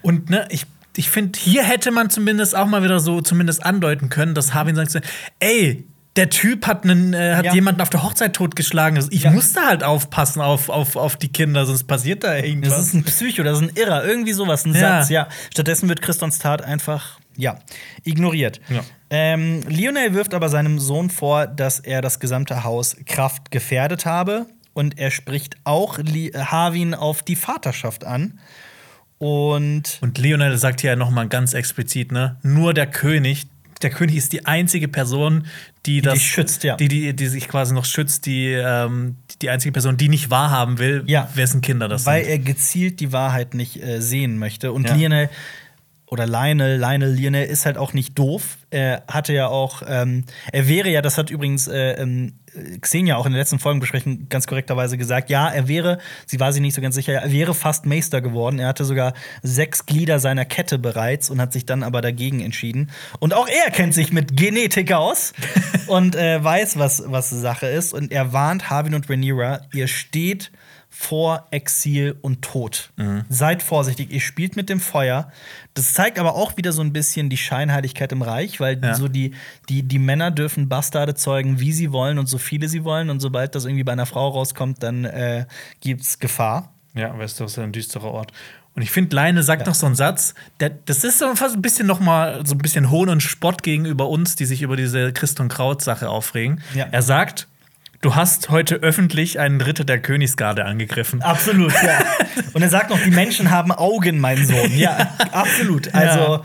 Und ne, ich, ich finde, hier hätte man zumindest auch mal wieder so zumindest andeuten können, dass Harvin sagt: Ey, der Typ hat, einen, äh, hat Ja. jemanden auf der Hochzeit totgeschlagen. Also ich Ja. muss da halt aufpassen auf, auf, auf die Kinder, sonst passiert da irgendwas. Das ist ein Psycho, das ist ein Irrer, irgendwie sowas, ein Ja. Satz, ja. Stattdessen wird Christons Tat einfach, ja, ignoriert. Ja. Ähm, Lionel wirft aber seinem Sohn vor, dass er das gesamte Haus Kraft gefährdet habe. Und er spricht auch Li Harwin auf die Vaterschaft an. Und Und Lionel sagt hier noch mal ganz explizit, ne, nur der König, der König ist die einzige Person, die das dich schützt, ja. die, die, die sich quasi noch schützt, die, ähm, die einzige Person, die nicht wahrhaben will, Ja. wessen Kinder das weil sind. er gezielt die Wahrheit nicht äh, sehen möchte. Und Ja. Lionel oder Lionel, Lionel, Lionel ist halt auch nicht doof. Er hatte ja auch, ähm, er wäre ja, das hat übrigens äh, ähm, Xenia auch in der letzten Folgenbesprechung ganz korrekterweise gesagt, ja, er wäre, sie war sich nicht so ganz sicher, er wäre fast Meister geworden. Er hatte sogar sechs Glieder seiner Kette bereits und hat sich dann aber dagegen entschieden. Und auch er kennt sich mit Genetik aus und äh, weiß, was, was Sache ist. Und er warnt Harvin und Rhaenyra, ihr steht vor Exil und Tod. Seid vorsichtig, ihr spielt mit dem Feuer. Das zeigt aber auch wieder so ein bisschen die Scheinheiligkeit im Reich, weil Ja. so die, die, die Männer dürfen Bastarde zeugen, wie sie wollen und so viele sie wollen. Und sobald das irgendwie bei einer Frau rauskommt, dann äh, gibt's Gefahr. Ja, Westeros ist ein düsterer Ort. Und ich finde, Leine sagt Ja. noch so einen Satz, der, das ist so fast ein bisschen noch mal so ein bisschen Hohn und Spott gegenüber uns, die sich über diese Christ und Kraut Sache aufregen. Ja. Er sagt, du hast heute öffentlich einen Ritter der Königsgarde angegriffen. Absolut, ja. Und er sagt noch, die Menschen haben Augen, mein Sohn. Ja, absolut. Also.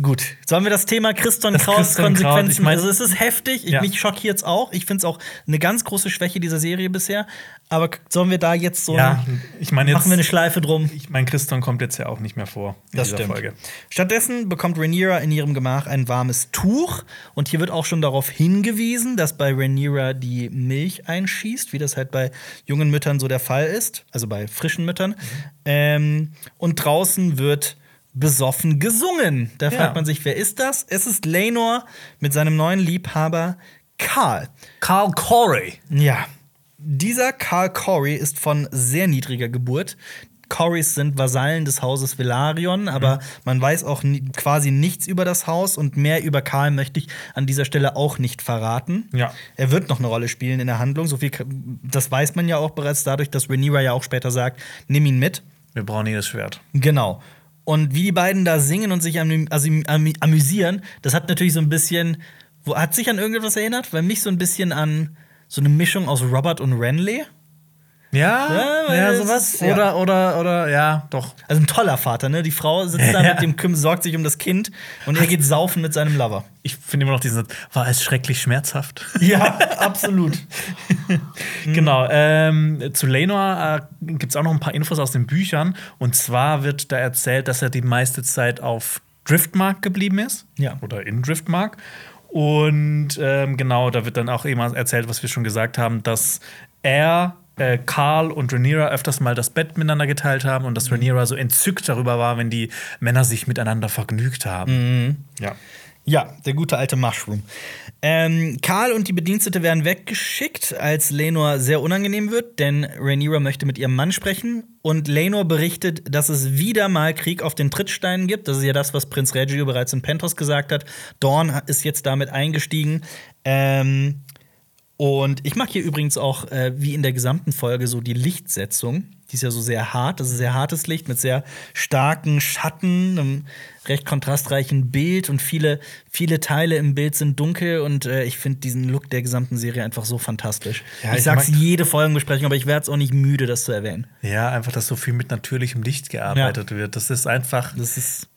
Gut, sollen wir das Thema Christon Das Kraus Konsequenzen? ich mein- also es ist heftig, ich, Ja. mich schockiert es auch. Ich finde es auch eine ganz große Schwäche dieser Serie bisher. Aber sollen wir da jetzt so Ja, ich meine jetzt. machen wir eine Schleife drum? ich meine, Christon kommt jetzt ja auch nicht mehr vor in Das dieser stimmt. Folge. Stattdessen bekommt Rhaenyra in ihrem Gemach ein warmes Tuch und hier wird auch schon darauf hingewiesen, dass bei Rhaenyra die Milch einschießt, wie das halt bei jungen Müttern so der Fall ist, also bei frischen Müttern. Ähm, und draußen wird besoffen gesungen. Da Ja. fragt man sich, wer ist das? Es ist Lenor mit seinem neuen Liebhaber Karl. Carl Corey. Ja, dieser Karl Corey ist von sehr niedriger Geburt. Corys sind Vasallen des Hauses Velaryon, aber man weiß auch quasi nichts über das Haus und mehr über Karl möchte ich an dieser Stelle auch nicht verraten. Ja. Er wird noch eine Rolle spielen in der Handlung, so viel das weiß man ja auch bereits dadurch, dass Rhaenyra ja auch später sagt, nimm ihn mit. Wir brauchen jedes Schwert. Genau. Und wie die beiden da singen und sich amü also amü amüsieren, das hat natürlich so ein bisschen, wo, hat sich an irgendetwas erinnert? Weil mich so ein bisschen an so eine Mischung aus Robert und Renly. Ja, Ja, ja, sowas. ist-. Oder, oder, oder, ja, doch. Also ein toller Vater, ne? Die Frau sitzt da Ja. mit dem Küm, sorgt sich um das Kind und er geht saufen mit seinem Lover. Ich finde immer noch diesen Satz, war es schrecklich schmerzhaft. Ja, absolut. Genau. Ähm, zu Lenor äh, gibt es auch noch ein paar Infos aus den Büchern. Und zwar wird da erzählt, dass er die meiste Zeit auf Driftmark geblieben ist. Ja. Oder in Driftmark. Und ähm, genau, da wird dann auch eben erzählt, was wir schon gesagt haben, dass er, äh, Karl und Rhaenyra öfters mal das Bett miteinander geteilt haben und dass Rhaenyra so entzückt darüber war, wenn die Männer sich miteinander vergnügt haben. Ja. Ja, der gute alte Mushroom. Ähm, Karl und die Bedienstete werden weggeschickt, als Lenor sehr unangenehm wird, denn Rhaenyra möchte mit ihrem Mann sprechen. Und Lenor berichtet, dass es wieder mal Krieg auf den Trittsteinen gibt. Das ist ja das, was Prinz Reggio bereits in Pentos gesagt hat. Dorn ist jetzt damit eingestiegen. Ähm, und ich mag hier übrigens auch, äh, wie in der gesamten Folge, so die Lichtsetzung. Die ist ja so sehr hart. Das ist sehr hartes Licht mit sehr starken Schatten, einem recht kontrastreichen Bild und viele, viele Teile im Bild sind dunkel und äh, ich finde diesen Look der gesamten Serie einfach so fantastisch. Ja, ich, ich sag's jede Folgenbesprechung, aber ich werde es auch nicht müde, das zu erwähnen. Ja, einfach, dass so viel mit natürlichem Licht gearbeitet wird. Das ist einfach. Das ist,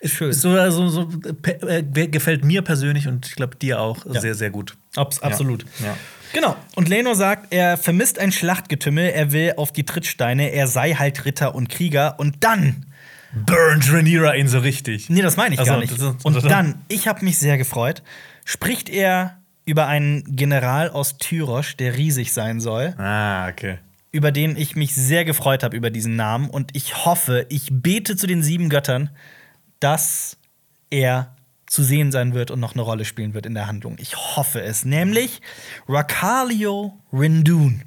ist schön. So, also, so pe- äh, gefällt mir persönlich und ich glaube dir auch Ja. sehr, sehr gut. Abs absolut. Ja. Genau. Und Leno sagt, er vermisst ein Schlachtgetümmel, er will auf die Trittsteine, er sei halt Ritter und Krieger. Und dann Burnt Rhaenyra ihn so richtig. Nee, das meine ich Also, gar nicht. ist- Und dann, ich habe mich sehr gefreut, spricht er über einen General aus Tyrosch, der riesig sein soll, Ah, okay. über den ich mich sehr gefreut habe über diesen Namen. Und ich hoffe, ich bete zu den sieben Göttern, dass er zu sehen sein wird und noch eine Rolle spielen wird in der Handlung. Ich hoffe es. Nämlich Rakalio Rindun.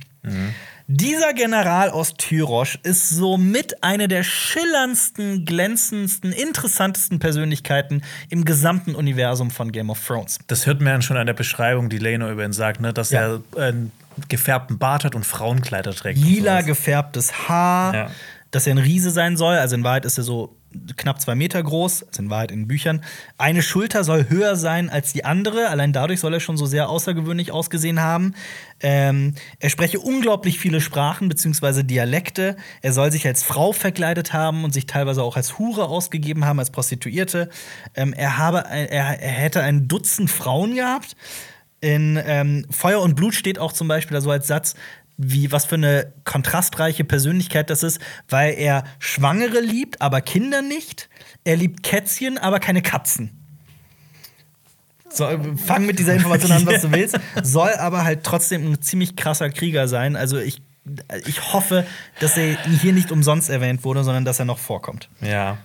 Dieser General aus Tyrosch ist somit eine der schillerndsten, glänzendsten, interessantesten Persönlichkeiten im gesamten Universum von Game of Thrones. Das hört man schon an der Beschreibung, die Leno über ihn sagt, ne? dass Ja. er einen gefärbten Bart hat und Frauenkleider trägt. und Lila sowas. gefärbtes Haar, Ja. dass er ein Riese sein soll. Also in Wahrheit ist er so knapp zwei Meter groß, also in Wahrheit in Büchern. Eine Schulter soll höher sein als die andere. Allein dadurch soll er schon so sehr außergewöhnlich ausgesehen haben. Ähm, er spreche unglaublich viele Sprachen bzw. Dialekte. Er soll sich als Frau verkleidet haben und sich teilweise auch als Hure ausgegeben haben, als Prostituierte. Ähm, er, habe, er, er hätte ein Dutzend Frauen gehabt. In ähm, Feuer und Blut steht auch zum Beispiel da so als Satz, wie was für eine kontrastreiche Persönlichkeit das ist, weil er Schwangere liebt, aber Kinder nicht. Er liebt Kätzchen, aber keine Katzen. So, fang mit dieser Information an, was du willst. Soll aber halt trotzdem ein ziemlich krasser Krieger sein. Also ich, ich hoffe, dass er hier nicht umsonst erwähnt wurde, sondern dass er noch vorkommt. Ja.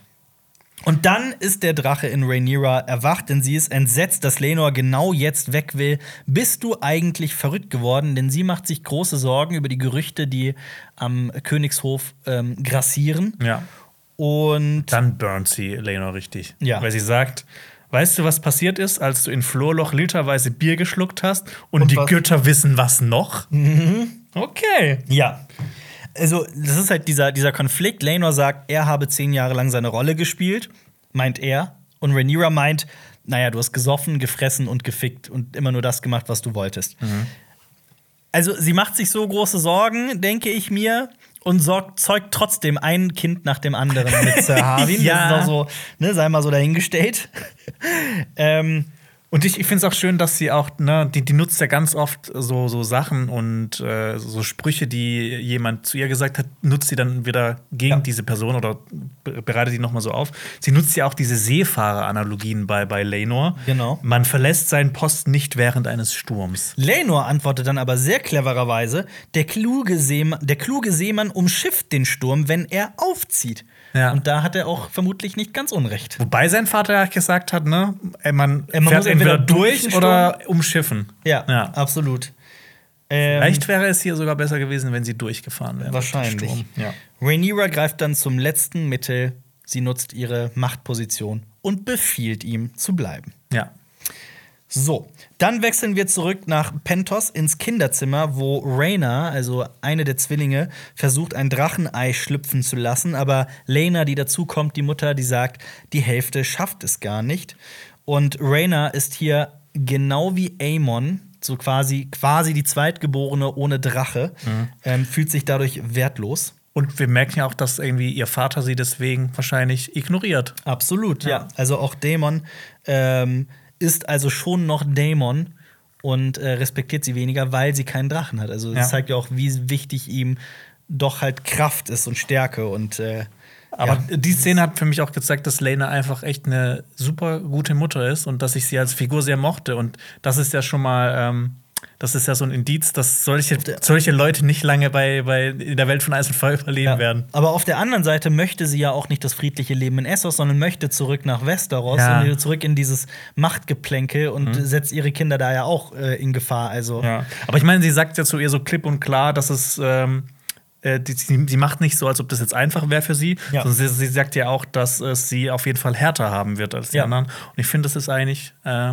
Und dann ist der Drache in Rhaenyra erwacht, denn sie ist entsetzt, dass Lenor genau jetzt weg will. Bist du eigentlich verrückt geworden? Denn sie macht sich große Sorgen über die Gerüchte, die am Königshof ähm, grassieren. Ja. Und Dann burnt sie Leno richtig. Ja. Weil sie sagt, weißt du, was passiert ist, als du in Florloch literweise Bier geschluckt hast und, Und die was- Götter wissen was noch? Okay. ja. Also, das ist halt dieser, dieser Konflikt. Lenor sagt, er habe zehn Jahre lang seine Rolle gespielt, meint er. Und Rhaenyra meint, naja, du hast gesoffen, gefressen und gefickt und immer nur das gemacht, was du wolltest. Also, sie macht sich so große Sorgen, denke ich mir. Und sorgt, zeugt trotzdem ein Kind nach dem anderen mit Sir Harvin. Ja. Das ist auch so, ne, sei mal so dahingestellt. ähm, Und ich, ich finde es auch schön, dass sie auch, ne, die, die nutzt ja ganz oft so, so Sachen und äh, so Sprüche, die jemand zu ihr gesagt hat, nutzt sie dann wieder gegen Ja. diese Person oder be- bereitet die nochmal so auf. Sie nutzt ja auch diese Seefahrer-Analogien bei, bei Lenor. Genau. Man verlässt seinen Posten nicht während eines Sturms. Lenor antwortet dann aber sehr clevererweise: der kluge, Seemann, der kluge Seemann umschifft den Sturm, wenn er aufzieht. Ja. Und da hat er auch vermutlich nicht ganz unrecht. Wobei sein Vater ja gesagt hat, ne, ey, man, man fährt muss entweder entweder durch oder umschiffen. Ja, ja. absolut. Ähm, Vielleicht wäre es hier sogar besser gewesen, wenn sie durchgefahren wäre. Wahrscheinlich. Ja. Rhaenyra greift dann zum letzten Mittel. Sie nutzt ihre Machtposition und befiehlt ihm zu bleiben. ja. So, dann wechseln wir zurück nach Pentos ins Kinderzimmer, wo Rhaena, also eine der Zwillinge, versucht, ein Drachenei schlüpfen zu lassen. Aber Lena, die dazukommt, die Mutter, die sagt, die Hälfte schafft es gar nicht. Und Rhaena ist hier genau wie Aemon, so quasi, quasi die Zweitgeborene ohne Drache, ähm, fühlt sich dadurch wertlos. Und wir merken ja auch, dass irgendwie ihr Vater sie deswegen wahrscheinlich ignoriert. Absolut, ja. Ja. Also auch Dämon ähm, ist also schon noch Dämon und äh, respektiert sie weniger, weil sie keinen Drachen hat. Also das Ja. zeigt ja auch, wie wichtig ihm doch halt Kraft ist und Stärke und äh, Aber ja. die Szene hat für mich auch gezeigt, dass Lena einfach echt eine super gute Mutter ist und dass ich sie als Figur sehr mochte. Und das ist ja schon mal, ähm, das ist ja so ein Indiz, dass solche, solche Leute nicht lange bei, bei in der Welt von Eis und Feuer überleben Ja. werden. Aber auf der anderen Seite möchte sie ja auch nicht das friedliche Leben in Essos, sondern möchte zurück nach Westeros Ja. Mhm. und zurück in dieses Machtgeplänkel und setzt ihre Kinder da ja auch äh, in Gefahr. Also Ja. Aber ich meine, sie sagt ja zu ihr so klipp und klar, dass es. Ähm, äh, die, sie, sie macht nicht so, als ob das jetzt einfach wäre für sie, Ja. sondern sie, sie sagt ja auch, dass es sie auf jeden Fall härter haben wird als die Ja. anderen. Und ich finde, das ist eigentlich äh,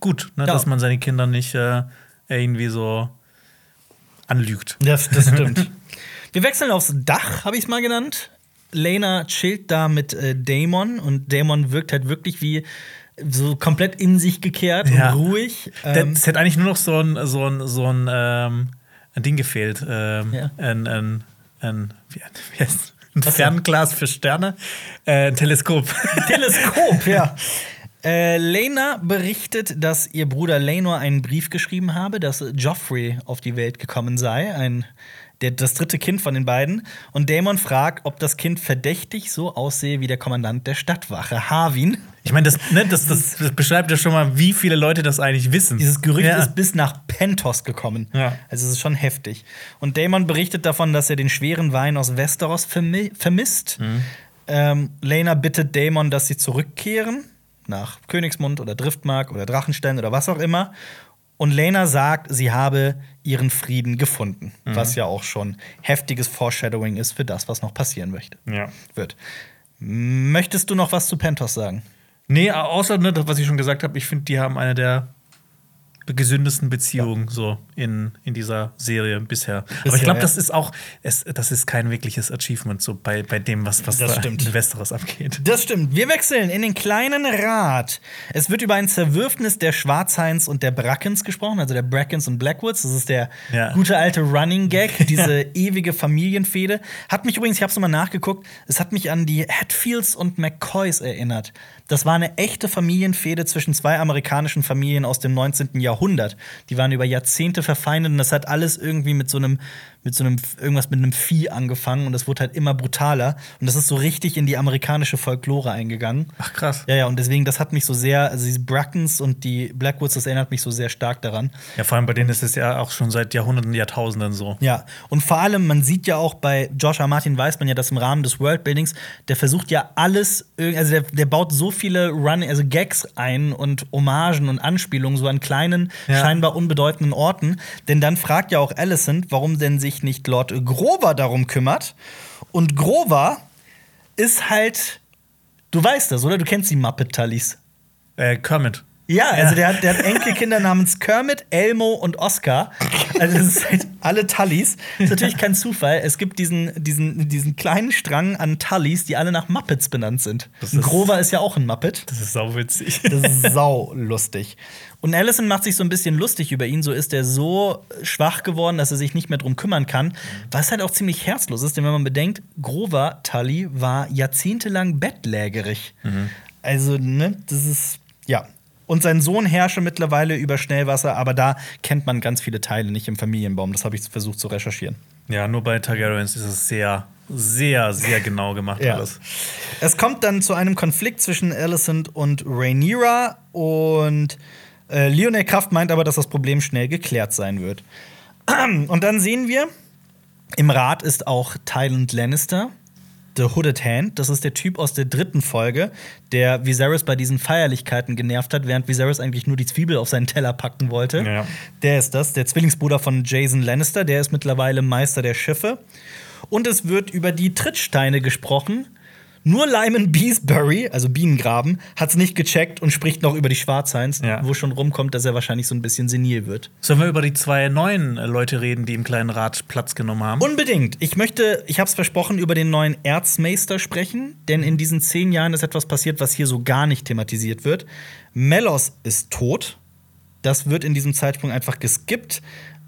gut, ne, Ja. dass man seine Kinder nicht äh, irgendwie so anlügt. Das, das stimmt. Wir wechseln aufs Dach, habe ich es mal genannt. Lena chillt da mit äh, Damon und Damon wirkt halt wirklich wie so komplett in sich gekehrt Ja. und ruhig. Ähm, es hätte eigentlich nur noch so ein, so ein, so ein, ähm, ein Ding gefehlt. Ähm, Ja. Ein, ein, ein, wie, wie heißt ein? Fernglas für Sterne. Äh, ein Teleskop. Teleskop, ja. Äh, Lena berichtet, dass ihr Bruder Lenor einen Brief geschrieben habe, dass Joffrey auf die Welt gekommen sei, ein, der, das dritte Kind von den beiden. Und Daemon fragt, ob das Kind verdächtig so aussehe wie der Kommandant der Stadtwache, Harvin. Ich meine, das, ne, das, das, das beschreibt ja schon mal, wie viele Leute das eigentlich wissen. Dieses Gerücht ja. ist bis nach Pentos gekommen. Ja. Also es ist schon heftig. Und Daemon berichtet davon, dass er den schweren Wein aus Westeros vermi vermisst. Mhm. Ähm, Lena bittet Daemon, dass sie zurückkehren nach Königsmund oder Driftmark oder Drachenstein oder was auch immer. Und Lena sagt, sie habe ihren Frieden gefunden, Mhm. was ja auch schon heftiges Foreshadowing ist für das, was noch passieren möchte. Ja. Wird. Möchtest du noch was zu Pentos sagen? Nee, außer ne, das, was ich schon gesagt habe, ich finde, die haben eine der gesündesten Beziehungen so in, in dieser Serie bisher. Aber ich glaube, ja. das ist auch, es, das ist kein wirkliches Achievement so bei, bei dem, was, was Das da stimmt. in Westeros abgeht. Das stimmt. Wir wechseln in den kleinen Rat. Es wird über ein Zerwürfnis der Schwarzhains und der Brackens gesprochen, also der Brackens und Blackwoods. Das ist der Ja. gute alte Running Gag, diese ewige Familienfehde. Hat mich übrigens, ich habe es nochmal nachgeguckt, es hat mich an die Hatfields und McCoys erinnert. Das war eine echte Familienfehde zwischen zwei amerikanischen Familien aus dem 19. Jahrhundert. Die waren über Jahrzehnte verfeindet und das hat alles irgendwie mit so einem, mit so einem, irgendwas mit einem Vieh angefangen und das wurde halt immer brutaler. Und das ist so richtig in die amerikanische Folklore eingegangen. Ach krass. Ja, ja, und deswegen, das hat mich so sehr, also diese Brackens und die Blackwoods, das erinnert mich so sehr stark daran. Ja, vor allem bei denen ist es ja auch schon seit Jahrhunderten, Jahrtausenden so. Ja, und vor allem, man sieht ja auch bei Joshua Martin weiß man ja, dass im Rahmen des Worldbuildings, der versucht ja alles, also der, der baut so viele Run, also Gags ein und Hommagen und Anspielungen so an kleinen, Ja. scheinbar unbedeutenden Orten. Denn dann fragt ja auch Alicent, warum denn sich nicht Lord Grover darum kümmert. Und Grover ist halt, du weißt das, oder? Du kennst die Muppet-Tallis. Äh, Kermit. Ja, also Der, hat, der hat Enkelkinder namens Kermit, Elmo und Oscar. Also das sind halt alle Tullys. Das ist natürlich kein Zufall. Es gibt diesen, diesen, diesen kleinen Strang an Tullys, die alle nach Muppets benannt sind. Das ist- Grover ist ja auch ein Muppet. Das ist sauwitzig. Das ist sau lustig. Und Allison macht sich so ein bisschen lustig über ihn. So ist er so schwach geworden, dass er sich nicht mehr drum kümmern kann. Was halt auch ziemlich herzlos ist, denn wenn man bedenkt, Grover Tully war jahrzehntelang bettlägerig. Also, ne, das ist, ja. Und sein Sohn herrsche mittlerweile über Schnellwasser, aber da kennt man ganz viele Teile nicht im Familienbaum. Das habe ich versucht zu recherchieren. Ja, nur bei Targaryens ist es sehr, sehr, sehr genau gemacht Ja. alles. Es kommt dann zu einem Konflikt zwischen Alicent und Rhaenyra und äh, Lionel Kraft meint aber, dass das Problem schnell geklärt sein wird. Und dann sehen wir, im Rat ist auch Tyland Lannister, The Hooded Hand. Das ist der Typ aus der dritten Folge, der Viserys bei diesen Feierlichkeiten genervt hat, während Viserys eigentlich nur die Zwiebel auf seinen Teller packen wollte. Ja. Der ist das, der Zwillingsbruder von Jason Lannister. Der ist mittlerweile Meister der Schiffe. Und es wird über die Trittsteine gesprochen. Nur Lyman Beesbury, also Bienengraben, hat es nicht gecheckt und spricht noch über die Schwarzhains, Ja. wo schon rumkommt, dass er wahrscheinlich so ein bisschen senil wird. Sollen wir über die zwei neuen äh, Leute reden, die im kleinen Rat Platz genommen haben? Unbedingt. Ich möchte, ich habe es versprochen, über den neuen Erzmeister sprechen, denn in diesen zehn Jahren ist etwas passiert, was hier so gar nicht thematisiert wird. Melos ist tot. Das wird in diesem Zeitpunkt einfach geskippt.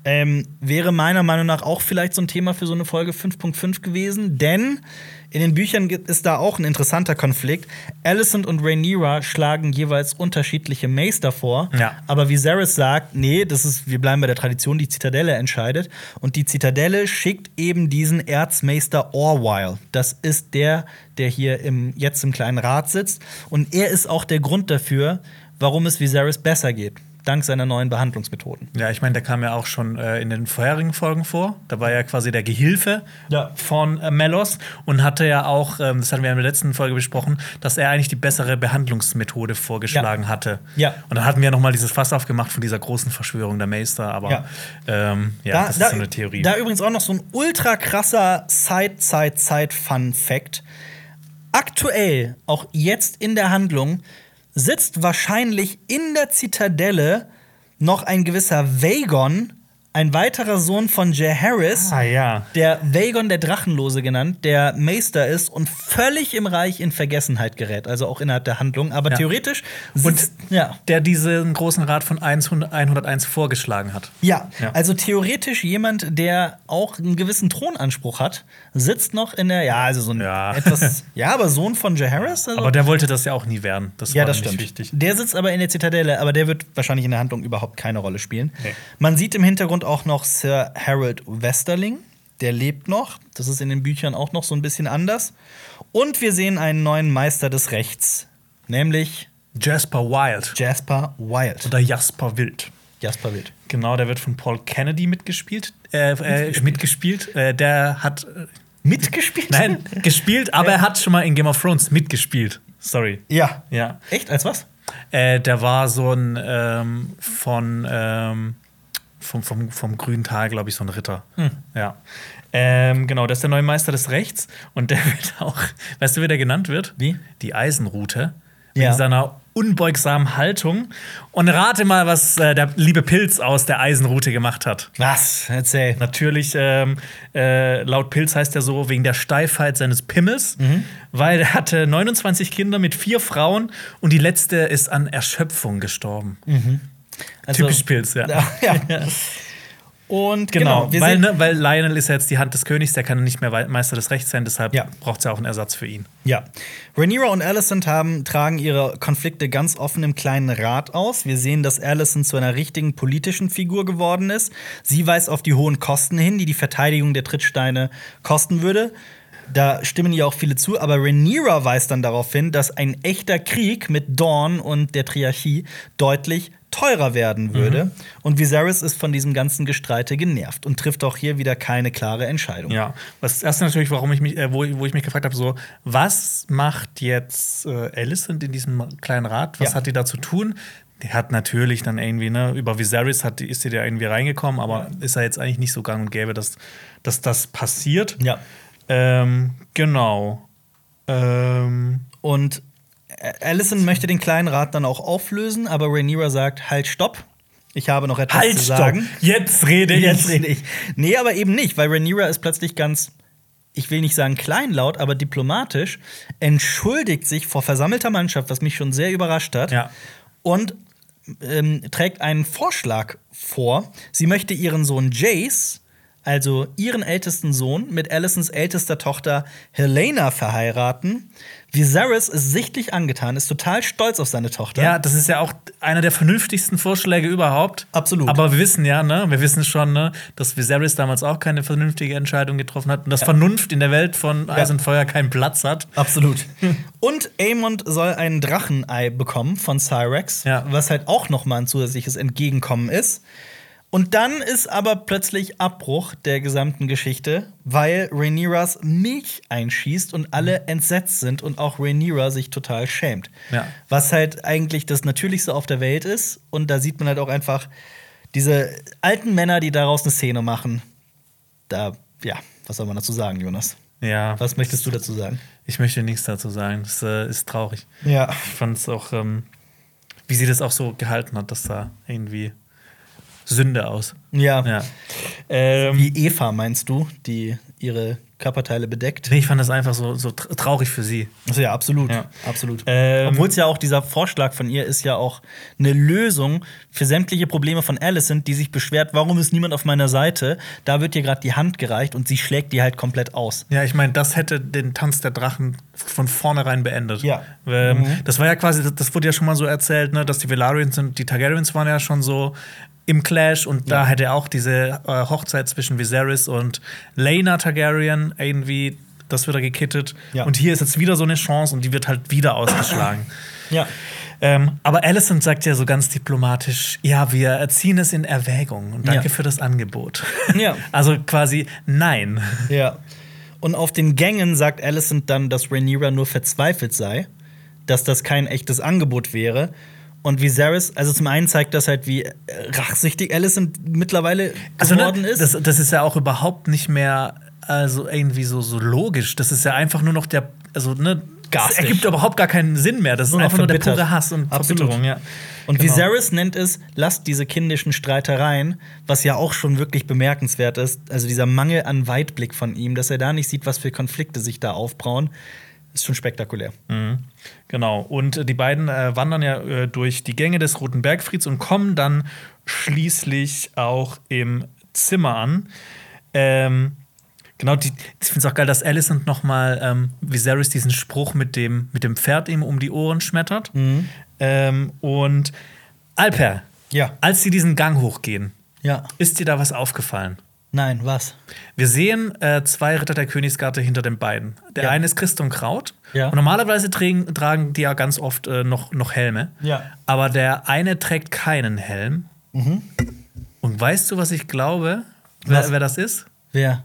Ähm, wäre meiner Meinung nach auch vielleicht so ein Thema für so eine Folge 5.5 gewesen, denn in den Büchern gibt es da auch ein interessanter Konflikt. Alicent und Rhaenyra schlagen jeweils unterschiedliche Meister vor, Ja. aber Viserys sagt, nee, das ist, wir bleiben bei der Tradition, die Zitadelle entscheidet. Und die Zitadelle schickt eben diesen Erzmeister Orwyle. Das ist der, der hier im, jetzt im kleinen Rat sitzt. Und er ist auch der Grund dafür, warum es Viserys besser geht. Dank seiner neuen Behandlungsmethoden. Ja, ich meine, der kam ja auch schon äh, in den vorherigen Folgen vor. Da war er quasi der Gehilfe Ja. von äh, Melos und hatte ja auch, ähm, das hatten wir in der letzten Folge besprochen, dass er eigentlich die bessere Behandlungsmethode vorgeschlagen Ja. hatte. Ja. Und dann hatten wir noch mal dieses Fass aufgemacht von dieser großen Verschwörung der Meister. Aber Ja. ähm, ja das ist so eine Theorie. Da übrigens auch noch so ein ultra krasser Side-Side-Side-Fun-Fact. Aktuell, auch jetzt in der Handlung, sitzt wahrscheinlich in der Zitadelle noch ein gewisser Vagon, ein weiterer Sohn von Jay Harris. ah ja. Der Vagon der Drachenlose genannt, der Meister ist und völlig im Reich in Vergessenheit gerät, also auch innerhalb der Handlung. Aber Ja. theoretisch Und ja. der diesen großen Rat von 100 101 vorgeschlagen hat. Ja, Ja. also theoretisch jemand, der auch einen gewissen Thronanspruch hat, sitzt noch in der, ja, also so ein Ja. etwas, ja, aber Sohn von Jay Harris. Also, Aber der wollte das ja auch nie werden. Das ja, war das nicht stimmt. wichtig. Der sitzt aber in der Zitadelle, aber der wird wahrscheinlich in der Handlung überhaupt keine Rolle spielen. Nee. Man sieht im Hintergrund auch noch Sir Harold Westerling. Der lebt noch. Das ist in den Büchern auch noch so ein bisschen anders. Und wir sehen einen neuen Meister des Rechts, nämlich Jasper Wild Jasper Wild. oder Jasper Wild. Jasper Wild. Genau, der wird von Paul Kennedy mitgespielt. Äh, äh, mitgespielt. Äh, der hat. Äh, Mitgespielt? nein, gespielt, aber er hat schon mal in Game of Thrones mitgespielt. Sorry. Ja. Ja. Echt? Als was? Äh, der war so ein ähm, von ähm, vom, vom, vom grünen Tal, glaube ich, so ein Ritter. Hm. Ja. Ähm, genau, das ist der neue Meister des Rechts und der wird auch, weißt du, wie der genannt wird? Wie? Die Eisenrute. Ja. Wegen seiner unbeugsamen Haltung. Und rate mal, was äh, der liebe Pilz aus der Eisenrute gemacht hat. Was? Erzähl. Natürlich, ähm, äh, laut Pilz heißt er so wegen der Steifheit seines Pimmels, Mhm. weil er hatte 29 Kinder mit vier Frauen und die letzte ist an Erschöpfung gestorben. Also- Typisch Pilz, ja. Ja. ja. Und Genau, genau, weil, ne, weil Lionel ist ja jetzt die Hand des Königs, der kann nicht mehr Meister des Rechts sein, deshalb Ja. braucht es ja auch einen Ersatz für ihn. ja. Rhaenyra und Alicent haben, tragen ihre Konflikte ganz offen im kleinen Rat aus. Wir sehen, dass Alicent zu einer richtigen politischen Figur geworden ist. Sie weist auf die hohen Kosten hin, die die Verteidigung der Trittsteine kosten würde. Da stimmen ihr auch viele zu, aber Rhaenyra weist dann darauf hin, dass ein echter Krieg mit Dawn und der Triarchie deutlich teurer werden würde. Und Viserys ist von diesem ganzen Gestreite genervt und trifft auch hier wieder keine klare Entscheidung. Ja, was das erste natürlich, warum ich mich, äh, wo, wo ich mich gefragt habe, so, was macht jetzt äh, Alicent in diesem kleinen Rat? Was Ja. hat die da zu tun? Die hat natürlich dann irgendwie, ne, über Viserys hat, die- ist sie da irgendwie reingekommen, aber ist ja jetzt eigentlich nicht so gang und gäbe, dass, dass das passiert. Ja. Ähm, genau. Ähm, Und Allison möchte den kleinen Rat dann auch auflösen, aber Rhaenyra sagt: Halt, stopp. Ich habe noch etwas Halt, zu sagen. stopp. Jetzt rede ich. Jetzt rede ich. Nee, aber eben nicht, weil Rhaenyra ist plötzlich ganz, ich will nicht sagen kleinlaut, aber diplomatisch, entschuldigt sich vor versammelter Mannschaft, was mich schon sehr überrascht hat. Ja. Und ähm, trägt einen Vorschlag vor. Sie möchte ihren Sohn Jace, also ihren ältesten Sohn, mit Alicents ältester Tochter Helena verheiraten. Viserys ist sichtlich angetan, ist total stolz auf seine Tochter. Ja, das ist ja auch einer der vernünftigsten Vorschläge überhaupt. Absolut. Aber wir wissen ja, ne, wir wissen schon, ne, dass Viserys damals auch keine vernünftige Entscheidung getroffen hat und dass Vernunft in der Welt von Eis und Feuer keinen Platz hat. Absolut. Und Aemond soll ein Drachenei bekommen von Cyrex, Ja. was halt auch noch mal ein zusätzliches Entgegenkommen ist. Und dann ist aber plötzlich Abbruch der gesamten Geschichte, weil Rhaenyras Milch einschießt und alle entsetzt sind und auch Rhaenyra sich total schämt. Ja. Was halt eigentlich das Natürlichste auf der Welt ist. Und da sieht man halt auch einfach diese alten Männer, die daraus eine Szene machen. Da, ja, was soll man dazu sagen, Jonas? Ja, Was möchtest du dazu sagen? ich möchte nichts dazu sagen. Das äh, ist traurig. Ja. Ich fand es auch, ähm, wie sie das auch so gehalten hat, das sah irgendwie Sünde aus. Ja. Ja. Ähm, Wie Eva meinst du, die ihre Körperteile bedeckt? nee, ich fand das einfach so, so tr- traurig für sie. Also ja, absolut. Ja. absolut. Ähm, Obwohl es ja auch dieser Vorschlag von ihr ist ja auch eine Lösung für sämtliche Probleme von Alicent, die sich beschwert, warum ist niemand auf meiner Seite? Da wird ihr gerade die Hand gereicht und sie schlägt die halt komplett aus. Ja, ich meine, das hätte den Tanz der Drachen von vornherein beendet. Ja. Ähm, Mhm. Das war ja quasi, das- wurde ja schon mal so erzählt, ne, dass die Velaryon und die Targaryens waren ja schon so im Clash und da hätte auch diese äh, Hochzeit zwischen Viserys und Laena Targaryen irgendwie, das wird da gekittet. Ja. Und hier ist jetzt wieder so eine Chance und die wird halt wieder ausgeschlagen. Ja. Ähm, aber Alicent sagt ja so ganz diplomatisch: Ja, wir ziehen es in Erwägung und danke Ja. für das Angebot. Ja. Also quasi nein. Ja. Und auf den Gängen sagt Alicent dann, dass Rhaenyra nur verzweifelt sei, dass das kein echtes Angebot wäre. Und Viserys, also zum einen zeigt das halt, wie äh, rachsüchtig Alicent mittlerweile Also, geworden ne, ist. Das, das ist ja auch überhaupt nicht mehr also irgendwie so, so logisch. Das ist ja einfach nur noch der, also ne, Garstig. ergibt überhaupt gar keinen Sinn mehr. Das ist Nur noch einfach nur der pure Hass und Absolut. Verbitterung, ja. Und Genau. Viserys nennt es, lasst diese kindischen Streitereien, was ja auch schon wirklich bemerkenswert ist. Also dieser Mangel an Weitblick von ihm, dass er da nicht sieht, was für Konflikte sich da aufbrauen, ist schon spektakulär. Genau. Und äh, die beiden äh, wandern ja äh, durch die Gänge des Roten Bergfrieds und kommen dann schließlich auch im Zimmer an. Ähm, genau, die, ich finde es auch geil, dass Alicent noch mal ähm, Viserys diesen Spruch mit dem, mit dem Pferd ihm um die Ohren schmettert. Ähm, und Alper, Ja. als sie diesen Gang hochgehen, Ja. ist dir da was aufgefallen? Nein, was? Wir sehen äh, zwei Ritter der Königsgarde hinter den beiden. Der Ja. eine ist Christ und Kraut. Ja. Und normalerweise tragen, tragen die ja ganz oft äh, noch, noch Helme. Ja. Aber der eine trägt keinen Helm. Und weißt du, was ich glaube, wer, wer das ist? Wer?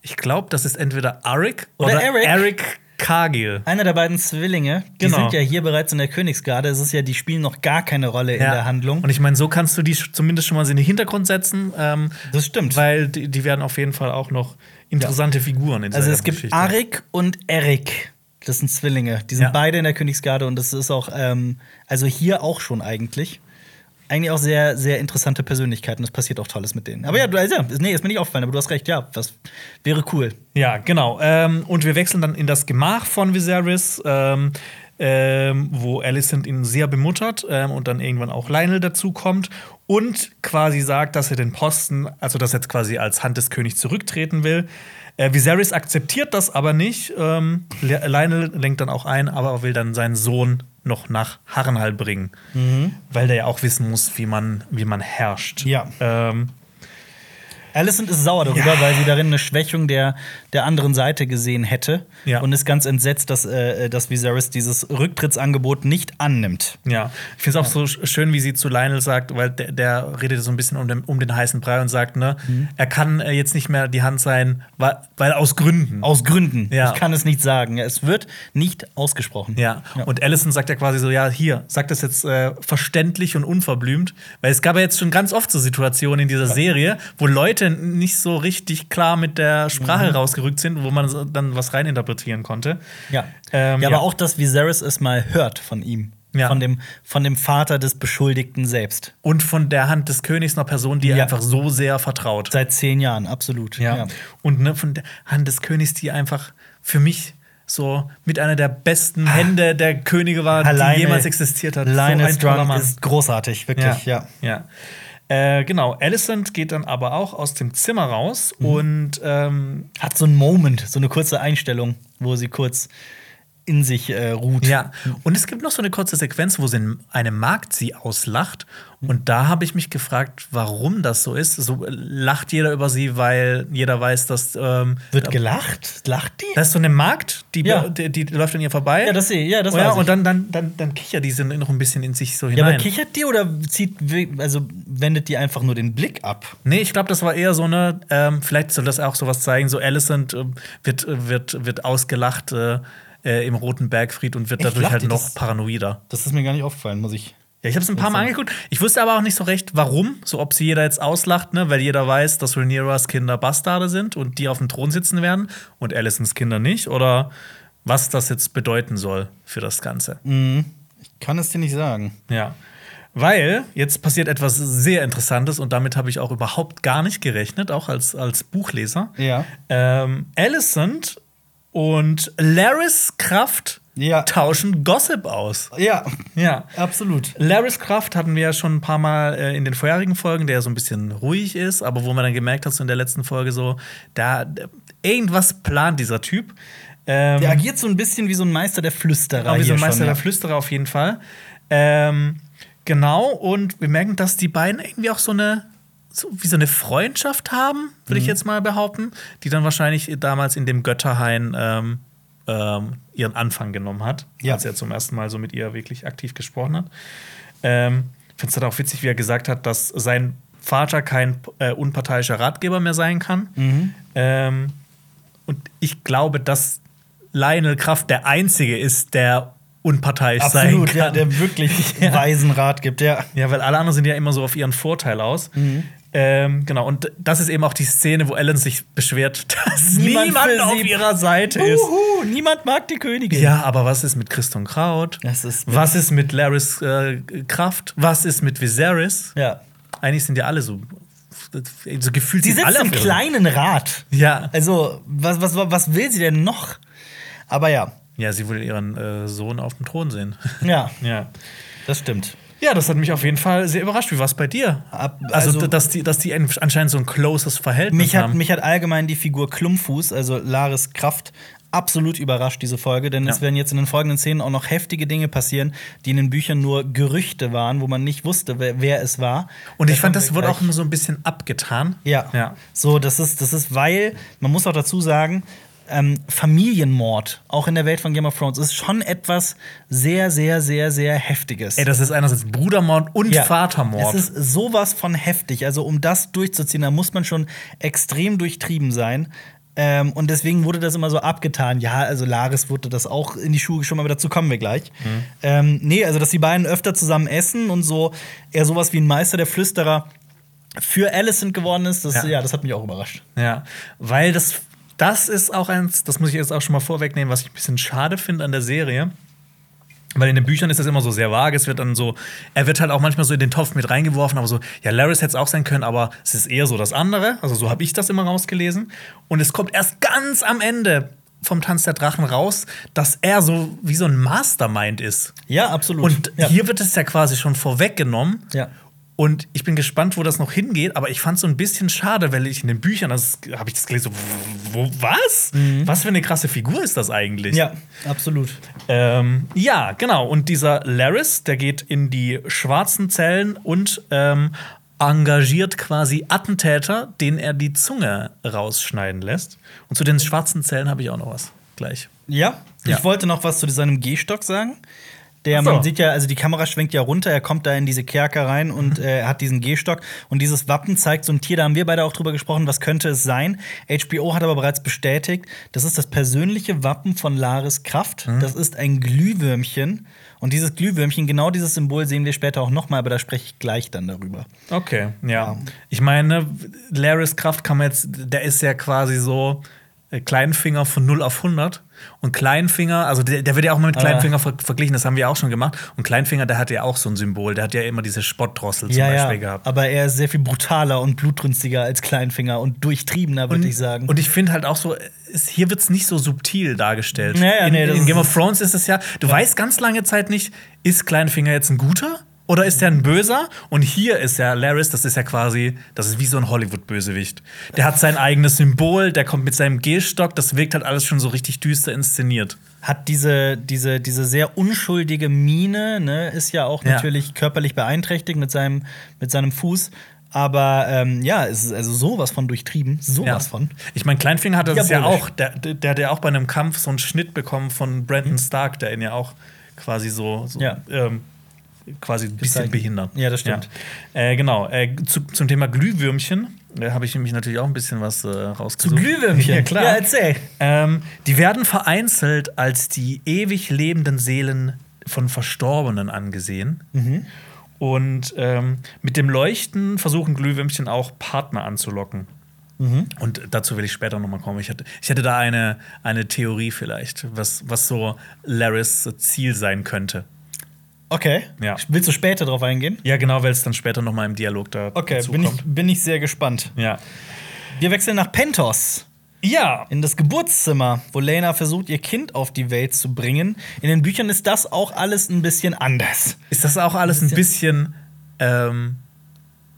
Ich glaube, das ist entweder Arik Oder oder, Eric. Eric Cargill. Einer der beiden Zwillinge, die Genau. sind ja hier bereits in der Königsgarde. Es ist ja, die spielen noch gar keine Rolle in der Handlung. Und ich meine, so kannst du die zumindest schon mal in den Hintergrund setzen. Ähm, Das stimmt. Weil die, die werden auf jeden Fall auch noch interessante Figuren in Also es gibt Geschichte. Arik und Erik. Das sind Zwillinge. Die sind Ja. beide in der Königsgarde und das ist auch, ähm, also hier auch schon eigentlich. Eigentlich auch sehr, sehr interessante Persönlichkeiten. Es passiert auch Tolles mit denen. Aber ja, du, also, nee, ist mir nicht aufgefallen, aber du hast recht, ja, das wäre cool. Ja, genau. Ähm, und wir wechseln dann in das Gemach von Viserys, ähm, ähm, wo Alicent ihn sehr bemuttert ähm, und dann irgendwann auch Lionel dazukommt und quasi sagt, dass er den Posten, also dass er jetzt quasi als Hand des Königs zurücktreten will. Äh, Viserys akzeptiert das aber nicht. Ähm, Lionel lenkt dann auch ein, aber will dann seinen Sohn noch nach Harrenhal bringen, weil der ja auch wissen muss, wie man, wie man herrscht. Ja. Ähm, Alicent ist sauer darüber, Ja. weil sie darin eine Schwächung der, der anderen Seite gesehen hätte. Ja. Und ist ganz entsetzt, dass, äh, dass Viserys dieses Rücktrittsangebot nicht annimmt. Ja, ich finde es auch so sch- schön, wie sie zu Lionel sagt, weil der, der redet so ein bisschen um den, um den heißen Brei und sagt, ne, Mhm. er kann äh, jetzt nicht mehr die Hand sein, weil, weil aus Gründen. Aus Gründen. Ja. Ich kann es nicht sagen. Es wird nicht ausgesprochen. ja. und Allison sagt ja quasi so, ja, hier, sag das jetzt äh, verständlich und unverblümt, weil es gab ja jetzt schon ganz oft so Situationen in dieser Serie, wo Leute Worte nicht so richtig klar mit der Sprache Mhm. rausgerückt sind, wo man dann was reininterpretieren konnte. Ja. Ähm, ja, ja. aber auch, dass Viserys es mal hört von ihm. Ja. Von, dem, von dem Vater des Beschuldigten selbst. Und von der Hand des Königs einer Person, die er Ja. einfach so sehr vertraut. Seit zehn Jahren, absolut. Ja. Und ne, von der Hand des Königs, die einfach für mich so mit einer der besten Hände der Könige war, Alleine- die jemals existiert hat. Lionel so Mann. ist großartig, wirklich, ja. ja. Äh, genau, Alicent geht dann aber auch aus dem Zimmer raus Mhm. und ähm, Hat so einen Moment, so eine kurze Einstellung, wo sie kurz in sich äh, ruht. ja, und es gibt noch so eine kurze Sequenz, wo sie eine Magd sie auslacht. Und da habe ich mich gefragt, warum das so ist. So äh, lacht jeder über sie, weil jeder weiß, dass ähm, Wird gelacht? Lacht die? da ist so eine Magd, die, Ja. die, die läuft an ihr vorbei. Ja, das sehe ich. Ja, das oh, ja, und dann, dann, dann, dann kichert die sie noch ein bisschen in sich so ja, hinein. aber kichert die oder zieht, also wendet die einfach nur den Blick ab? Nee, ich glaube, das war eher so eine, ähm, vielleicht soll das auch sowas zeigen, so Alicent äh, wird, äh, wird, wird ausgelacht äh, äh, im Roten Bergfried und wird Echt, dadurch halt noch das? paranoider. Das ist mir gar nicht aufgefallen, muss ich. Ja, ich habe es ein paar Mal angeguckt. Ich wusste aber auch nicht so recht, warum, so ob sie jeder jetzt auslacht, ne, weil jeder weiß, dass Rhaenyras Kinder Bastarde sind und die auf dem Thron sitzen werden und Alicents Kinder nicht oder was das jetzt bedeuten soll für das Ganze. Ich kann es dir nicht sagen. Ja. Weil jetzt passiert etwas sehr Interessantes und damit habe ich auch überhaupt gar nicht gerechnet, auch als, als Buchleser. Ja. Ähm, Alicent und Laris Kraft Ja. tauschen Gossip aus. Ja, Ja. absolut. Laris Kraft hatten wir ja schon ein paar Mal äh, in den vorherigen Folgen, der so ein bisschen ruhig ist, aber wo man dann gemerkt hat, so in der letzten Folge so, da da- irgendwas plant dieser Typ. Ähm, Der agiert so ein bisschen wie so ein Meister der Flüsterer. Genau, wie so ein Meister schon, der ja. Flüsterer auf jeden Fall. Ähm, genau, und wir merken, dass die beiden irgendwie auch so eine, so, wie so eine Freundschaft haben, würde Mhm. ich jetzt mal behaupten, die dann wahrscheinlich damals in dem Götterhain ähm, ähm, ihren Anfang genommen hat, Ja. als er zum ersten Mal so mit ihr wirklich aktiv gesprochen hat. Ähm, ich finde es halt auch witzig, wie er gesagt hat, dass sein Vater kein äh, unparteiischer Ratgeber mehr sein kann. Mhm. Ähm, und ich glaube, dass Lionel Kraft der Einzige ist, der unparteiisch sein Absolut, kann. ja, der wirklich weisen Rat gibt, ja. Ja, weil alle anderen sind ja immer so auf ihren Vorteil aus. Mhm. Ähm, genau, und das ist eben auch die Szene, wo Ellen sich beschwert, dass Niemand niemand, auf ihrer Seite ist. Uhu, niemand mag die Königin. Ja, aber was ist mit Christon Kraut? Ist Was ist mit Laris äh, Kraft? Was ist mit Viserys? Ja. Eigentlich sind ja alle so, so gefühlt Sie sind alle im kleinen Rat. Ja. Also, was, was, was will sie denn noch? Aber ja, Ja, sie will ihren äh, Sohn auf dem Thron sehen. ja, ja. das stimmt. Ja, das hat mich auf jeden Fall sehr überrascht. Wie war es bei dir? Also, also- dass, die, dass die anscheinend so ein closes Verhältnis Mich hat, haben. mich hat allgemein die Figur Klumpfuß, also Laris Kraft, absolut überrascht, diese Folge. Denn es Ja. werden jetzt in den folgenden Szenen auch noch heftige Dinge passieren, die in den Büchern nur Gerüchte waren, wo man nicht wusste, wer, wer es war. Und ich Da fand, das wurde auch immer so ein bisschen abgetan. Ja. Ja. So, das ist, das ist, weil, man muss auch dazu sagen, ähm, Familienmord, auch in der Welt von Game of Thrones, ist schon etwas sehr, sehr, sehr, sehr Heftiges. Ey, das ist einerseits Brudermord und Ja. Vatermord. Es ist sowas von heftig. Also, um das durchzuziehen, da muss man schon extrem durchtrieben sein. Ähm, und deswegen wurde das immer so abgetan. Ja, also Laris wurde das auch in die Schuhe geschoben, aber dazu kommen wir gleich. Mhm. Ähm, nee, also dass die beiden öfter zusammen essen und so eher sowas wie ein Meister der Flüsterer für Alicent geworden ist, das, Ja. ja. das hat mich auch überrascht. Ja, weil das, das ist auch eins, das muss ich jetzt auch schon mal vorwegnehmen, was ich ein bisschen schade finde an der Serie. Weil in den Büchern ist das immer so sehr vage. Es wird dann so, er wird halt auch manchmal so in den Topf mit reingeworfen, aber so, ja, Laris hätte es auch sein können, aber es ist eher so das andere. Also so habe ich das immer rausgelesen. Und es kommt erst ganz am Ende vom Tanz der Drachen raus, dass er so wie so ein Mastermind ist. Ja, absolut. Und ja. hier wird es ja quasi schon vorweggenommen. Ja. Und ich bin gespannt, wo das noch hingeht, aber ich fand es so ein bisschen schade, weil ich in den Büchern, das habe ich das gelesen, so, wo, was? Was für eine krasse Figur ist das eigentlich? Mhm. ja, absolut. Ähm, ja, genau. Und dieser Laris, der geht in die schwarzen Zellen und ähm, engagiert quasi Attentäter, denen er die Zunge rausschneiden lässt. Und zu den schwarzen Zellen habe ich auch noch was gleich. Ja, Ja. ich wollte noch was zu seinem Gehstock sagen. Der, so. man sieht ja, also die Kamera schwenkt ja runter, er kommt da in diese Kerker rein und Mhm. äh, er hat diesen Gehstock. Und dieses Wappen zeigt so ein Tier, da haben wir beide auch drüber gesprochen, was könnte es sein. HBO hat aber bereits bestätigt, das ist das persönliche Wappen von Laris Kraft. Mhm. Das ist ein Glühwürmchen. Und dieses Glühwürmchen, genau dieses Symbol sehen wir später auch nochmal, aber da spreche ich gleich dann darüber. Okay, ja. Ich meine, Laris Kraft kann man jetzt, der ist ja quasi so Kleinfinger von 0 auf 100. Und Kleinfinger, also der, der wird ja auch mal mit Ah. Kleinfinger ver verglichen, das haben wir auch schon gemacht. Und Kleinfinger, der hat ja auch so ein Symbol, der hat ja immer diese Spottdrossel zum Ja, Beispiel ja. gehabt. Aber er ist sehr viel brutaler und blutrünstiger als Kleinfinger und durchtriebener, würde ich sagen. Und ich finde halt auch so, es, hier wird es nicht so subtil dargestellt. Ja, in, nee, in Game ist- of Thrones ist es ja, du weißt ganz lange Zeit nicht, ist Kleinfinger jetzt ein guter oder ist der ein böser? Und hier ist ja Laris, das ist ja quasi, das ist wie so ein Hollywood-Bösewicht. Der hat sein eigenes Symbol, der kommt mit seinem Gehstock, das wirkt halt alles schon so richtig düster inszeniert. hat diese, diese, diese sehr unschuldige Miene, ne, ist ja auch Ja. natürlich körperlich beeinträchtigt mit seinem, mit seinem Fuß. Aber ähm, ja, es ist also sowas von durchtrieben, sowas von. Ich meine, Kleinfinger hat das ja auch, der, der hat ja auch bei einem Kampf so einen Schnitt bekommen von Brandon Stark, der ihn ja auch quasi so, so. Ja. ähm, quasi ein bisschen behindert. Ja, das stimmt. Ja. Äh, genau. Äh, zu, zum Thema Glühwürmchen äh, habe ich nämlich natürlich auch ein bisschen was äh, rausgesucht. Zu Glühwürmchen? Ja, klar. Ja, erzähl. Ähm, die werden vereinzelt als die ewig lebenden Seelen von Verstorbenen angesehen. Mhm. Und ähm, mit dem Leuchten versuchen Glühwürmchen auch Partner anzulocken. Mhm. Und dazu will ich später noch mal kommen. Ich hätte, ich hätte da eine, eine Theorie vielleicht, was, was so Laris Ziel sein könnte. Okay. Ja. Willst du später drauf eingehen? Ja, genau, weil es dann später noch mal im Dialog da Okay, dazu bin ich, kommt. bin ich sehr gespannt. Ja. Wir wechseln nach Pentos. Ja, In das Geburtszimmer, wo Lena versucht, ihr Kind auf die Welt zu bringen. In den Büchern ist das auch alles ein bisschen anders. ist das auch alles ein bisschen ähm,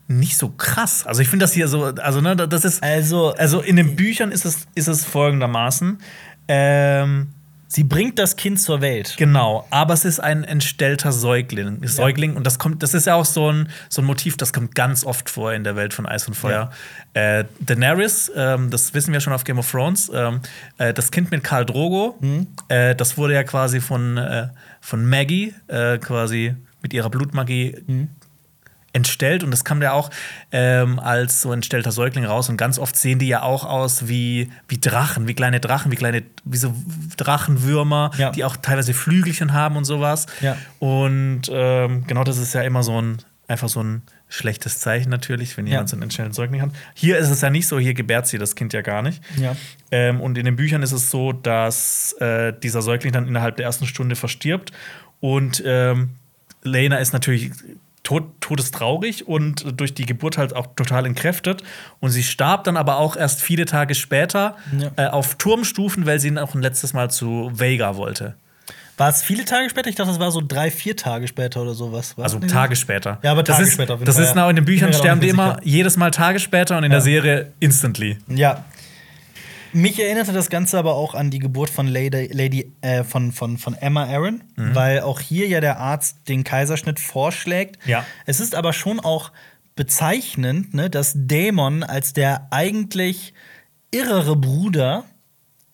nicht so krass. Also ich finde das hier so, also ne, das ist Also, also in den Büchern ist es ist es folgendermaßen. Ähm, sie bringt das Kind zur Welt. Genau, aber es ist ein entstellter Säugling, Säugling und das kommt, das ist ja auch so ein, so ein Motiv, das kommt ganz oft vor in der Welt von Eis und Feuer. Äh, Daenerys, ähm, das wissen wir schon auf Game of Thrones, ähm, äh, das Kind mit Karl Drogo, äh, das wurde ja quasi von, äh, von Maggie äh, quasi mit ihrer Blutmagie entstellt und das kam ja auch ähm, als so entstellter Säugling raus und ganz oft sehen die ja auch aus wie, wie Drachen, wie kleine Drachen, wie kleine, wie so Drachenwürmer, Ja. die auch teilweise Flügelchen haben und sowas. Ja. Und ähm, genau das ist ja immer so ein, einfach so ein schlechtes Zeichen natürlich, wenn jemand Ja. so einen entstellten Säugling hat. Hier ist es ja nicht so, hier gebärt sie das Kind ja gar nicht. Ja. Ähm, und in den Büchern ist es so, dass äh, dieser Säugling dann innerhalb der ersten Stunde verstirbt. Und ähm, Lena ist natürlich tot, todestraurig und durch die Geburt halt auch total entkräftet. Und sie starb dann aber auch erst viele Tage später Ja. äh, auf Turmstufen, weil sie noch ein letztes Mal zu Vega wollte. War es viele Tage später? Ich dachte, das war so drei, vier Tage später oder sowas. War Also das Tage später. Ja, aber das Tage ist, später auf jeden Das Fall, ist ja. in den Büchern sterben die immer sicher. jedes Mal Tage später und in Ja. der Serie instantly. Ja. Mich erinnerte das Ganze aber auch an die Geburt von Lady, Lady äh, von, von, von Emma Aaron, Mhm. weil auch hier ja der Arzt den Kaiserschnitt vorschlägt. Ja. Es ist aber schon auch bezeichnend, ne, dass Dämon als der eigentlich irrere Bruder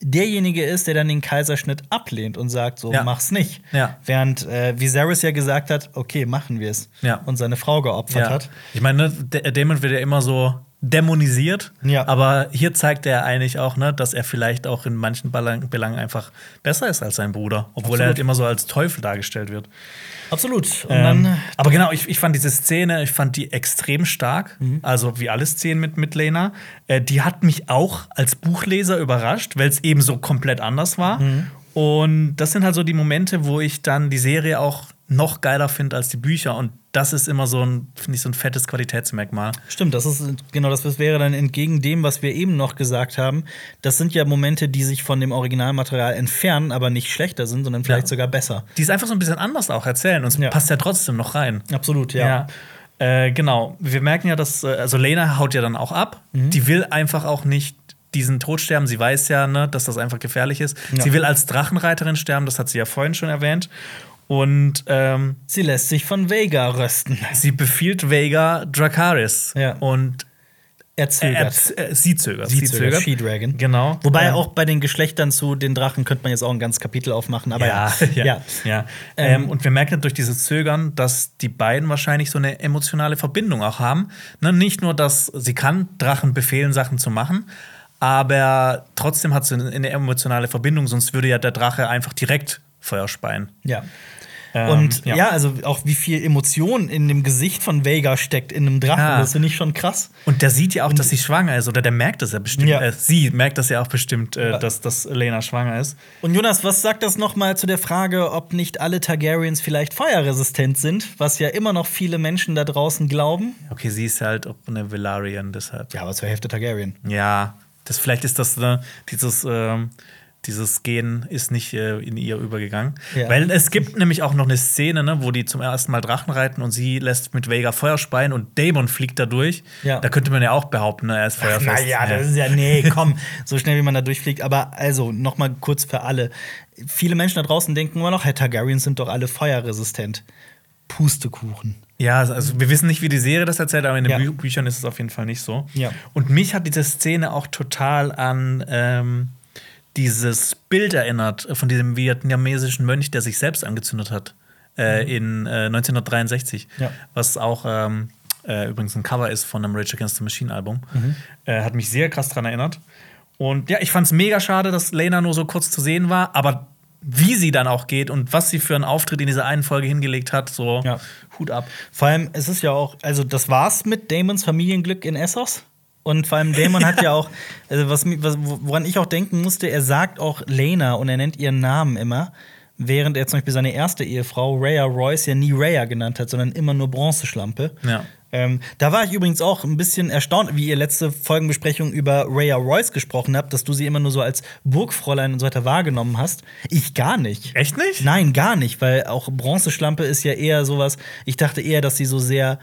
derjenige ist, der dann den Kaiserschnitt ablehnt und sagt, so Ja. mach's nicht. Ja. Während äh, Viserys ja gesagt hat, okay, machen wir es. Ja. Und seine Frau geopfert hat. Ich meine, ne, D- Damon wird ja immer so dämonisiert. Ja. Aber hier zeigt er eigentlich auch, ne, dass er vielleicht auch in manchen Belang- Belangen einfach besser ist als sein Bruder. Obwohl Absolut. er halt immer so als Teufel dargestellt wird. Absolut. Ähm, aber genau, ich, ich fand diese Szene, ich fand die extrem stark. Mhm. Also wie alle Szenen mit, mit Lena. Äh, die hat mich auch als Buchleser überrascht, weil es eben so komplett anders war. Mhm. Und das sind halt so die Momente, wo ich dann die Serie auch noch geiler finde als die Bücher. Und das ist immer so ein, finde ich, so ein fettes Qualitätsmerkmal. Stimmt, das ist genau das wäre dann entgegen dem, was wir eben noch gesagt haben. Das sind ja Momente, die sich von dem Originalmaterial entfernen, aber nicht schlechter sind, sondern vielleicht Ja. sogar besser. Die ist einfach so ein bisschen anders auch erzählen. Und es Ja. passt ja trotzdem noch rein. Absolut, ja. Ja. Äh, genau. Wir merken ja, dass, äh, also Lena haut ja dann auch ab. Mhm. Die will einfach auch nicht diesen Tod sterben. Sie weiß ja, ne, dass das einfach gefährlich ist. Sie will als Drachenreiterin sterben, das hat sie ja vorhin schon erwähnt. Und ähm, Sie lässt sich von Vega rösten. sie befiehlt Vega Dracarys. Ja. Und Er zögert. Er, er, sie zögert. Sie zögert. She-Dragon. Genau. Wobei Ähm, auch bei den Geschlechtern zu den Drachen könnte man jetzt auch ein ganzes Kapitel aufmachen. Aber ja, ja. ja, ja. Ähm, und wir merken durch dieses Zögern, dass die beiden wahrscheinlich so eine emotionale Verbindung auch haben. Ne? Nicht nur, dass sie kann Drachen befehlen, Sachen zu machen, aber trotzdem hat sie eine emotionale Verbindung, sonst würde ja der Drache einfach direkt Feuer speien. ja. Ähm, Und ja. also auch wie viel Emotion in dem Gesicht von Vega steckt in einem Drachen, Ja. das finde ich schon krass. Und der sieht ja auch, dass sie schwanger ist, oder der merkt das ja bestimmt. Ja. Äh, sie merkt das ja auch bestimmt, äh, Ja. dass, dass Lena schwanger ist. Und Jonas, was sagt das nochmal zu der Frage, ob nicht alle Targaryens vielleicht feuerresistent sind, was ja immer noch viele Menschen da draußen glauben? Okay, sie ist halt eine Velaryon, deshalb. Ja, aber zur Hälfte Targaryen. Ja, das vielleicht ist das ne, dieses ähm, dieses Gen ist nicht äh, in ihr übergegangen. Ja. Weil es gibt nämlich auch noch eine Szene, ne, wo die zum ersten Mal Drachen reiten und sie lässt mit Vega Feuer speien und Daemon fliegt da durch. Ja. Da könnte man ja auch behaupten, ne, er ist feuerfest. Naja, das ist ja, nee, komm, so schnell wie man da durchfliegt. Aber also, noch mal kurz für alle. Viele Menschen da draußen denken immer noch, hey, Targaryens sind doch alle feuerresistent. Pustekuchen. Ja, also wir wissen nicht, wie die Serie das erzählt, aber in den Ja. Bü Büchern ist es auf jeden Fall nicht so. Ja. Und mich hat diese Szene auch total an ähm, dieses Bild erinnert von diesem vietnamesischen Mönch, der sich selbst angezündet hat äh, in äh, 1963, Mhm. Ja. was auch ähm, äh, übrigens ein Cover ist von einem Rage Against the Machine Album. Mhm. Äh, hat mich sehr krass daran erinnert. Und ja, ich fand es mega schade, dass Lena nur so kurz zu sehen war, aber wie sie dann auch geht und was sie für einen Auftritt in dieser einen Folge hingelegt hat, so Ja. Hut ab. Vor allem, es ist ja auch, also das war's mit Damons Familienglück in Essos. Und vor allem Damon hat ja auch, also was, was, woran ich auch denken musste, er sagt auch Lena und er nennt ihren Namen immer, während er zum Beispiel seine erste Ehefrau, Rhea Royce, ja nie Rhea genannt hat, sondern immer nur Bronzeschlampe. Ja. Ähm, da war ich übrigens auch ein bisschen erstaunt, wie ihr letzte Folgenbesprechung über Rhea Royce gesprochen habt, dass du sie immer nur so als Burgfräulein und so weiter wahrgenommen hast. Ich gar nicht. Echt nicht? Nein, gar nicht, weil auch Bronzeschlampe ist ja eher sowas. Ich dachte eher, dass sie so sehr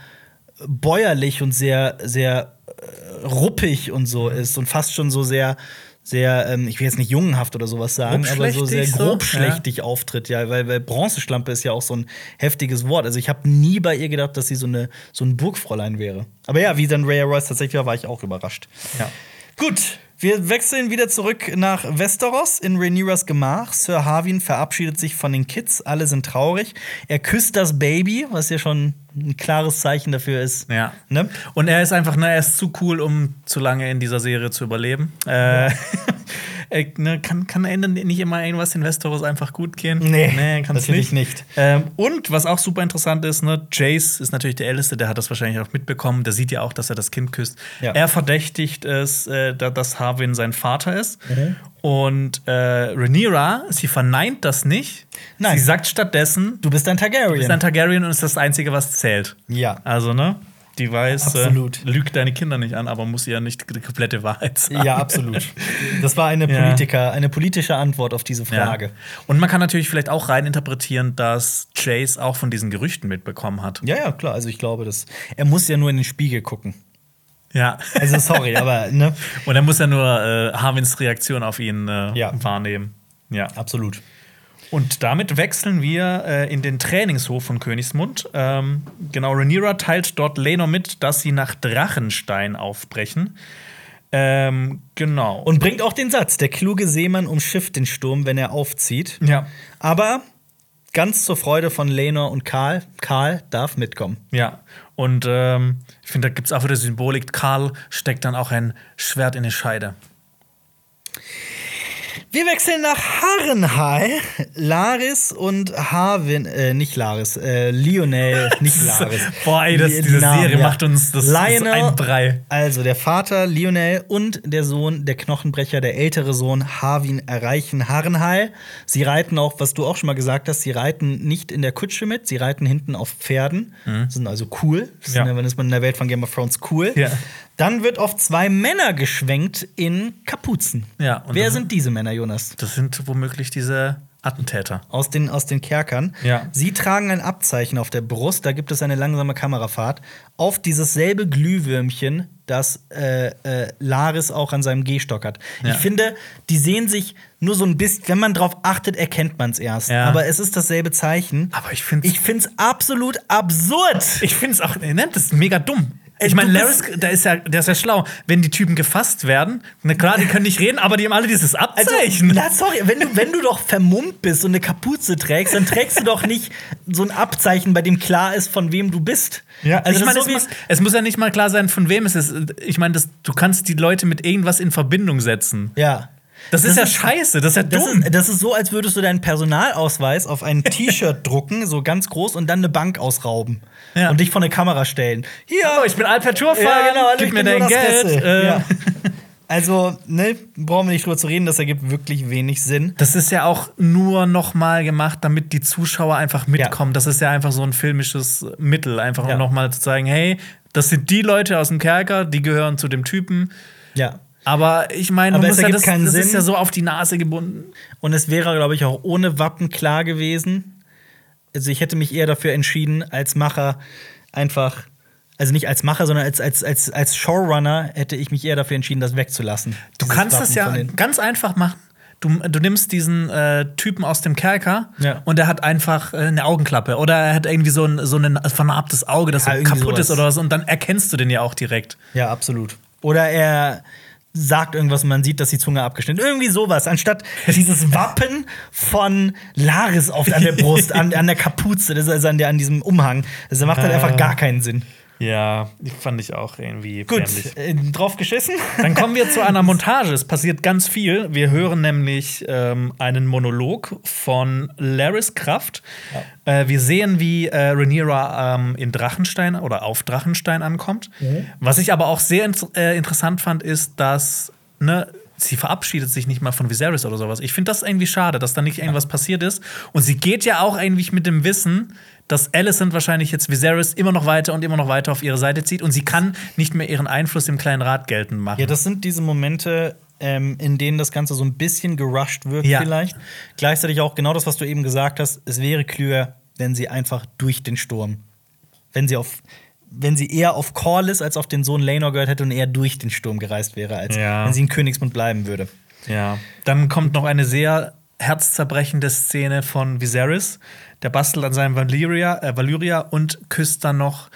bäuerlich und sehr, sehr äh, ruppig und so ist und fast schon so sehr, sehr, ähm, ich will jetzt nicht jungenhaft oder sowas sagen, aber so sehr Grobschlächtig so? grobschlächtig auftritt, ja, weil, weil Bronzeschlampe ist ja auch so ein heftiges Wort. Also ich habe nie bei ihr gedacht, dass sie so eine so ein Burgfräulein wäre. Aber ja, wie dann Rhea Royce tatsächlich war, war ich auch überrascht. Ja. Gut, wir wechseln wieder zurück nach Westeros in Rhaenyras Gemach. Sir Harwin verabschiedet sich von den Kids. Alle sind traurig. Er küsst das Baby, was ja schon ein klares Zeichen dafür ist. Ja. Ne? Und er ist einfach, ne, er ist zu cool, um zu lange in dieser Serie zu überleben. Äh, er, ne, kann, kann Ende nicht immer irgendwas in Westeros einfach gut gehen? Nee, kann's natürlich nicht. Ähm, und was auch super interessant ist, ne, Jace ist natürlich der Älteste, der hat das wahrscheinlich auch mitbekommen. Der sieht ja auch, dass er das Kind küsst. Ja. Er verdächtigt es, äh, da- dass Harwin sein Vater ist. Mhm. Und äh, Rhaenyra, sie verneint das nicht. Nein. Sie sagt stattdessen, Du bist ein Targaryen. ist ein Targaryen und ist das Einzige, was zählt. ja. Also, ne? Die weiß, äh, lügt deine Kinder nicht an, aber muss ja nicht die komplette Wahrheit sagen. Ja, absolut. Das war eine Ja. Politiker, eine politische Antwort auf diese Ja. Frage. Und man kann natürlich vielleicht auch reininterpretieren, dass Chase auch von diesen Gerüchten mitbekommen hat. Ja, ja, klar. Also ich glaube, dass er muss ja nur in den Spiegel gucken. Ja. Also sorry, aber ne, Und er muss ja nur äh, Harwins Reaktion auf ihn äh, Ja. wahrnehmen. Ja. absolut. Und damit wechseln wir äh, in den Trainingshof von Königsmund. Ähm, genau, Rhaenyra teilt dort Lenor mit, dass sie nach Drachenstein aufbrechen. Ähm, genau. Und bringt auch den Satz: Der kluge Seemann umschifft den Sturm, wenn er aufzieht. ja. Aber ganz zur Freude von Lenor und Karl, Karl darf mitkommen. Ja, und ähm, ich finde, da gibt es auch wieder Symbolik. Karl steckt dann auch ein Schwert in die Scheide. Wir wechseln nach Harrenhal. Laris und Harwin, äh, nicht Laris, äh, Lionel, nicht Laris. Boah, ey, das, Die- die diese Namen, Serie ja. macht uns das, das ist ein Brei. Also der Vater Lionel und der Sohn, der Knochenbrecher, der ältere Sohn Harwin erreichen Harrenhal. Sie reiten auch, was du auch schon mal gesagt hast, sie reiten nicht in der Kutsche mit, sie reiten hinten auf Pferden. Sind also cool. Das Mhm. Ja. sind, dann ist man in der Welt von Game of Thrones cool. Ja. Dann wird auf zwei Männer geschwenkt in Kapuzen. Ja, Wer das- sind diese Männer, Jonas? Das sind womöglich diese Attentäter. Aus den, aus den Kerkern. Ja. Sie tragen ein Abzeichen auf der Brust, da gibt es eine langsame Kamerafahrt, auf dieses selbe Glühwürmchen, das äh, äh, Laris auch an seinem Gehstock hat. Ja. Ich finde, die sehen sich nur so ein bisschen, wenn man drauf achtet, erkennt man es erst. Ja. Aber es ist dasselbe Zeichen. Aber ich finde Ich finde es absolut absurd. ich find's auch, ne, das ist mega dumm. Ich meine, Laris, der ist ja, der ist ja schlau. Wenn die Typen gefasst werden, na klar, die können nicht reden, aber die haben alle dieses Abzeichen. Na, sorry, wenn du, wenn du doch vermummt bist und eine Kapuze trägst, dann trägst du doch nicht so ein Abzeichen, bei dem klar ist, von wem du bist. also ich meine, ist es, so muss, es muss ja nicht mal klar sein, von wem es ist. Ich meine, du kannst die Leute mit irgendwas in Verbindung setzen. ja. Das, ist Das ja ist- scheiße, das ist ja Das dumm. ist, das ist so, als würdest du deinen Personalausweis auf ein T-Shirt drucken, so ganz groß, und dann eine Bank ausrauben. Ja. Und dich vor eine Kamera stellen. Hier, oh, ich bin Alper Tourfan, Ja, genau, gib mir dein Geld. Äh, Ja. Also, ne, brauchen wir nicht drüber zu reden, das ergibt wirklich wenig Sinn. Das ist ja auch nur noch mal gemacht, damit die Zuschauer einfach mitkommen. Das ist ja einfach so ein filmisches Mittel, einfach um Ja. noch mal zu zeigen, hey, das sind die Leute aus dem Kerker, die gehören zu dem Typen. Ja. Aber ich meine, muss ja, das, das ist ja so auf die Nase gebunden. Und es wäre, glaube ich, auch ohne Wappen klar gewesen. Also, ich hätte mich eher dafür entschieden, als Macher einfach. Also nicht als Macher, sondern als, als, als, als Showrunner hätte ich mich eher dafür entschieden, das wegzulassen. Du kannst Wappen das ja ganz einfach machen. Du, du nimmst diesen äh, Typen aus dem Kerker Ja. und der hat einfach äh, eine Augenklappe oder er hat irgendwie so ein, so ein vernarbtes Auge, das Ja, so kaputt ist sowas. oder was und dann erkennst du den ja auch direkt. Ja, absolut. Oder er sagt irgendwas und man sieht, dass die Zunge abgeschnitten ist. Irgendwie sowas. Anstatt dieses Wappen von Laris auf, an der Brust, an, an der Kapuze, das ist also an, der, an diesem Umhang. Das macht halt Ah. einfach gar keinen Sinn. Ja, fand ich auch irgendwie Gut, äh, drauf geschissen. Dann kommen wir zu einer Montage. Es passiert ganz viel. Wir hören nämlich ähm, einen Monolog von Laris Kraft. Äh, wir sehen, wie äh, Rhaenyra ähm, in Drachenstein oder auf Drachenstein ankommt. Was ich aber auch sehr int äh, interessant fand, ist, dass ne, sie verabschiedet sich nicht mal von Viserys oder sowas. Ich finde das irgendwie schade, dass da nicht irgendwas passiert ist. Und sie geht ja auch eigentlich mit dem Wissen, dass Alicent wahrscheinlich jetzt Viserys immer noch weiter und immer noch weiter auf ihre Seite zieht und sie kann nicht mehr ihren Einfluss im kleinen Rat geltend machen. Ja, das sind diese Momente, ähm, in denen das Ganze so ein bisschen gerusht wird, Ja. vielleicht. Gleichzeitig auch genau das, was du eben gesagt hast. Es wäre klüger, wenn sie einfach durch den Sturm, wenn sie auf, wenn sie eher auf Corlys als auf den Sohn Laenor gehört hätte und eher durch den Sturm gereist wäre, als Ja. wenn sie in Königsmund bleiben würde. Ja. Dann kommt noch eine sehr herzzerbrechende Szene von Viserys. Der bastelt an seinem Valyria, äh, Valyria und küsst dann noch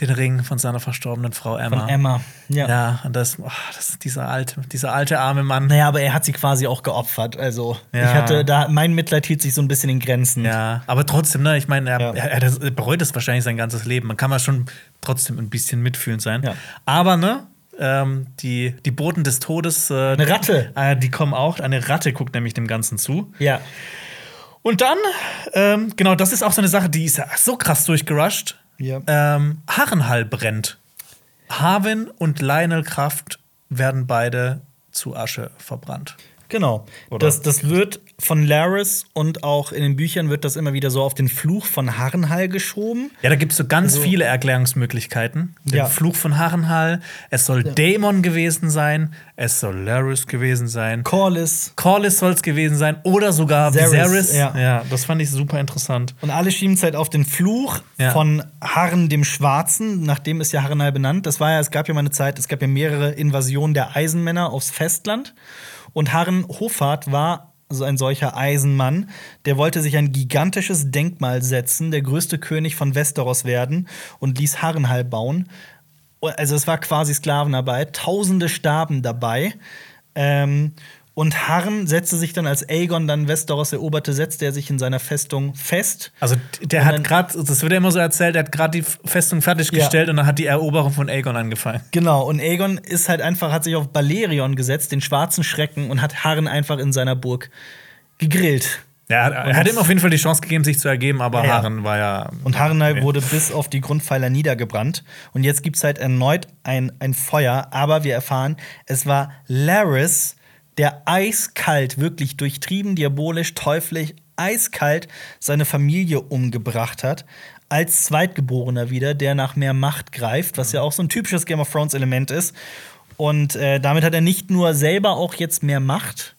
den Ring von seiner verstorbenen Frau Emma. Von Emma. Ja. Ja, und das, oh, das ist dieser alte, dieser alte arme Mann. Naja, aber er hat sie quasi auch geopfert. Also, Ja. ich hatte da, mein Mitleid hielt sich so ein bisschen in Grenzen. Ja, aber trotzdem, ne, ich meine, er, Ja. er, er bereut es wahrscheinlich sein ganzes Leben. Man kann mal schon trotzdem ein bisschen mitfühlend sein. Ja. Aber, ne, ähm, die, die Boten des Todes. Äh, Eine Ratte. Äh, die kommen auch. Eine Ratte guckt nämlich dem Ganzen zu. ja. Und dann, ähm, genau, das ist auch so eine Sache, die ist ja so krass durchgerusht. Ja. Ähm, Harrenhall brennt. Harwin und Lionel Kraft werden beide zu Asche verbrannt. Genau. Oder? Das, das wird von Laris und auch in den Büchern wird das immer wieder so auf den Fluch von Harrenhal geschoben. Ja, da gibt es so ganz Also- viele Erklärungsmöglichkeiten. Der Ja. Fluch von Harrenhal, es soll Daemon gewesen sein, es soll Laris gewesen sein, Corlys. Corlys soll es gewesen sein oder sogar Viserys, ja. ja, das fand ich super interessant. Und alle schieben es halt auf den Fluch Ja. von Harren dem Schwarzen, nachdem ist ja Harrenhal benannt. Das war ja, es gab ja mal eine Zeit, es gab ja mehrere Invasionen der Eisenmänner aufs Festland. Und Harren Hofart war so ein solcher Eisenmann, der wollte sich ein gigantisches Denkmal setzen, der größte König von Westeros werden und ließ Harrenhal bauen. Also es war quasi Sklavenarbeit, Tausende starben dabei. Ähm, und Harren setzte sich dann, als Aegon dann Westeros eroberte, setzte er sich in seiner Festung fest. Also der hat gerade, das wird ja immer so erzählt, der hat gerade die Festung fertiggestellt und dann hat die Eroberung von Aegon angefangen. Genau, und Aegon ist halt einfach, hat sich auf Balerion gesetzt, den schwarzen Schrecken, und hat Harren einfach in seiner Burg gegrillt. Ja, er, er hat ihm auf jeden Fall die Chance gegeben, sich zu ergeben, aber Ja. Harren war ja. Und Harrenhal wurde bis auf die Grundpfeiler niedergebrannt. Und jetzt gibt es halt erneut ein, ein Feuer, aber wir erfahren, es war Laris, der eiskalt, wirklich durchtrieben, diabolisch, teuflisch, eiskalt seine Familie umgebracht hat. Als Zweitgeborener wieder, der nach mehr Macht greift, was ja auch so ein typisches Game of Thrones-Element ist. Und äh, damit hat er nicht nur selber auch jetzt mehr Macht,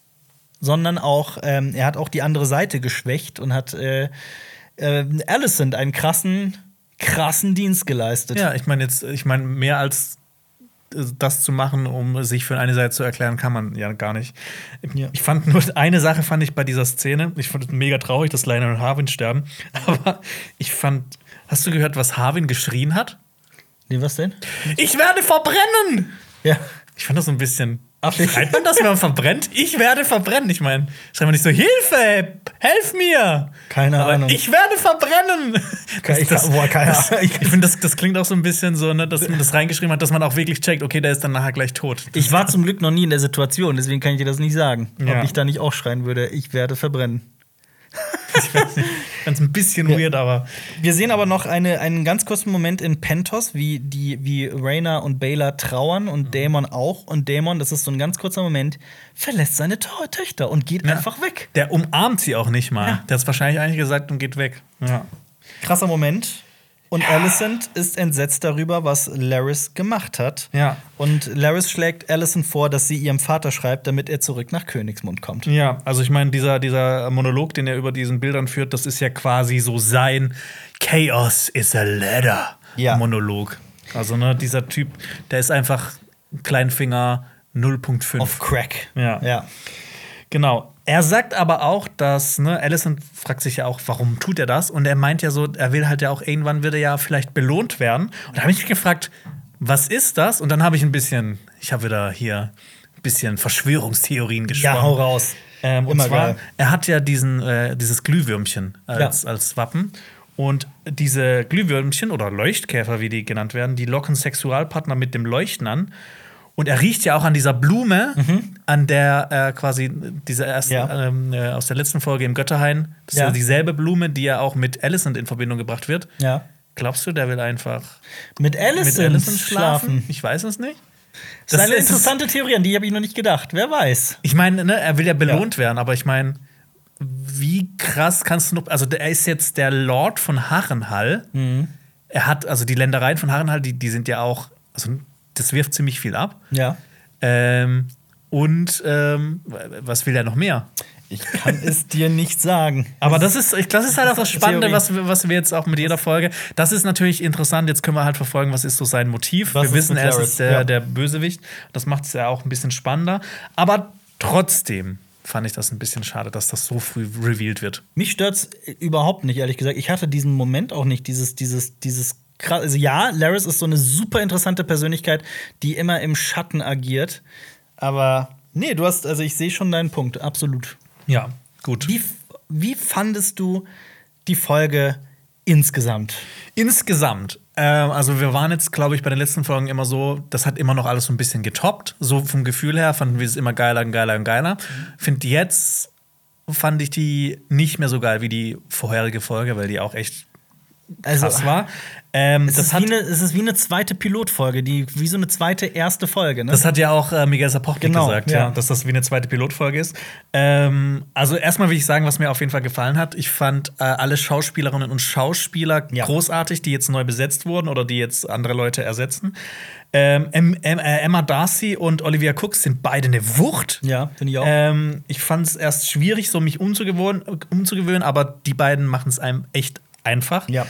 sondern auch, ähm, er hat auch die andere Seite geschwächt und hat äh, äh, Alicent einen krassen, krassen Dienst geleistet. Ja, ich meine jetzt, ich meine, mehr als das zu machen, um sich für eine Seite zu erklären, kann man ja gar nicht. Ja. Ich fand nur eine Sache fand ich bei dieser Szene. Ich fand es mega traurig, dass Lionel und Harwin sterben. Aber ich fand, hast du gehört, was Harwin geschrien hat? Nee, was denn? Ich werde verbrennen! Ja. Ich fand das so ein bisschen. Ach, Schreibt man das, wenn man verbrennt? Ich werde verbrennen. Ich meine, schreibt man nicht so, Hilfe! Helf mir! Keine Aber Ahnung. Ich werde verbrennen! Ich kann- boah, keine das, Ahnung. Ich finde, das, das klingt auch so ein bisschen so, ne, dass man das reingeschrieben hat, dass man auch wirklich checkt, okay, der ist dann nachher gleich tot. Ich war zum Glück noch nie in der Situation, deswegen kann ich dir das nicht sagen. Ja. Ob ich da nicht auch schreien würde, ich werde verbrennen. Ganz ein bisschen weird, aber. Wir sehen aber noch eine, einen ganz kurzen Moment in Pentos, wie, die, wie Rhaena und Baylor trauern und Mhm. Dämon auch. Und Dämon, das ist so ein ganz kurzer Moment, verlässt seine To- Töchter und geht Ja. einfach weg. Der umarmt sie auch nicht mal. Ja. Der hat es wahrscheinlich eigentlich gesagt und geht weg. Ja. Krasser Moment. Und Alicent ist entsetzt darüber, was Laris gemacht hat. Ja. Und Laris schlägt Alicent vor, dass sie ihrem Vater schreibt, damit er zurück nach Königsmund kommt. Ja, also ich meine, dieser, dieser Monolog, den er über diesen Bildern führt, das ist ja quasi so sein Chaos is a ladder Ja. Monolog. Also ne, dieser Typ, der ist einfach Kleinfinger 0.5. Auf Crack. Ja. ja. Genau. Er sagt aber auch, dass, ne, Allison fragt sich ja auch, warum tut er das? Und er meint ja so, er will halt ja auch, irgendwann wird er ja vielleicht belohnt werden. Und da habe ich mich gefragt, was ist das? Und dann habe ich ein bisschen, ich habe wieder hier ein bisschen Verschwörungstheorien gesprochen. Ja, hau raus. Ähm, und Immer zwar, geil. er hat ja diesen, äh, dieses Glühwürmchen als, als Wappen. Und diese Glühwürmchen oder Leuchtkäfer, wie die genannt werden, die locken Sexualpartner mit dem Leuchten an. Und er riecht ja auch an dieser Blume, an der er quasi diese erste, Mhm. Ja. ähm, äh, aus der letzten Folge im Götterhain, das ist Ja. ja dieselbe Blume, die ja auch mit Alicent in Verbindung gebracht wird. Ja. Glaubst du, der will einfach Mit Alicent, mit Alicent schlafen. schlafen? Ich weiß es nicht. Das ist eine interessante Theorie, an die habe ich noch nicht gedacht. Wer weiß. Ich meine, ne, er will ja belohnt werden, aber ich meine, wie krass kannst du noch. Also, er ist jetzt der Lord von Harrenhall. Mhm. Er hat, also die Ländereien von Harrenhall, die, die sind ja auch, also das wirft ziemlich viel ab. Ja. Ähm, und ähm, was will er noch mehr? Ich kann es dir nicht sagen. Aber das ist, das ist halt auch das Spannende, was, wir- was wir jetzt auch mit jeder Folge. Das ist natürlich interessant. Jetzt können wir halt verfolgen, was ist so sein Motiv. Was wir wissen, er ist der, Ja. der Bösewicht. Das macht es ja auch ein bisschen spannender. Aber trotzdem fand ich das ein bisschen schade, dass das so früh revealed wird. Mich stört's überhaupt nicht, ehrlich gesagt. Ich hatte diesen Moment auch nicht, dieses, dieses, dieses krass. Also ja, Laris ist so eine super interessante Persönlichkeit, die immer im Schatten agiert. Aber nee, du hast, also ich sehe schon deinen Punkt, absolut. Ja, gut. Wie, wie fandest du die Folge insgesamt? Insgesamt, ähm, also wir waren jetzt, glaube ich, bei den letzten Folgen immer so, das hat immer noch alles so ein bisschen getoppt. So vom Gefühl her fanden wir es immer geiler und geiler und geiler. Find jetzt fand ich die nicht mehr so geil wie die vorherige Folge, weil die auch echt Also, krass war. Ähm, Es das, ist, hat, wie eine, es ist wie eine zweite Pilotfolge, die, wie so eine zweite erste Folge. Ne? das hat ja auch äh, Miguel Sapochnik Genau, gesagt, ja. ja. dass das wie eine zweite Pilotfolge ist. Ähm, also erstmal will ich sagen, was mir auf jeden Fall gefallen hat. Ich fand äh, alle Schauspielerinnen und Schauspieler Ja. großartig, die jetzt neu besetzt wurden oder die jetzt andere Leute ersetzen. Ähm, äh, Emma Darcy und Olivia Cook sind beide eine Wucht. ja, finde ich auch. Ähm, ich fand es erst schwierig, so mich umzugewöhnen, umzugewöhnen aber die beiden machen es einem echt einfach. Ja.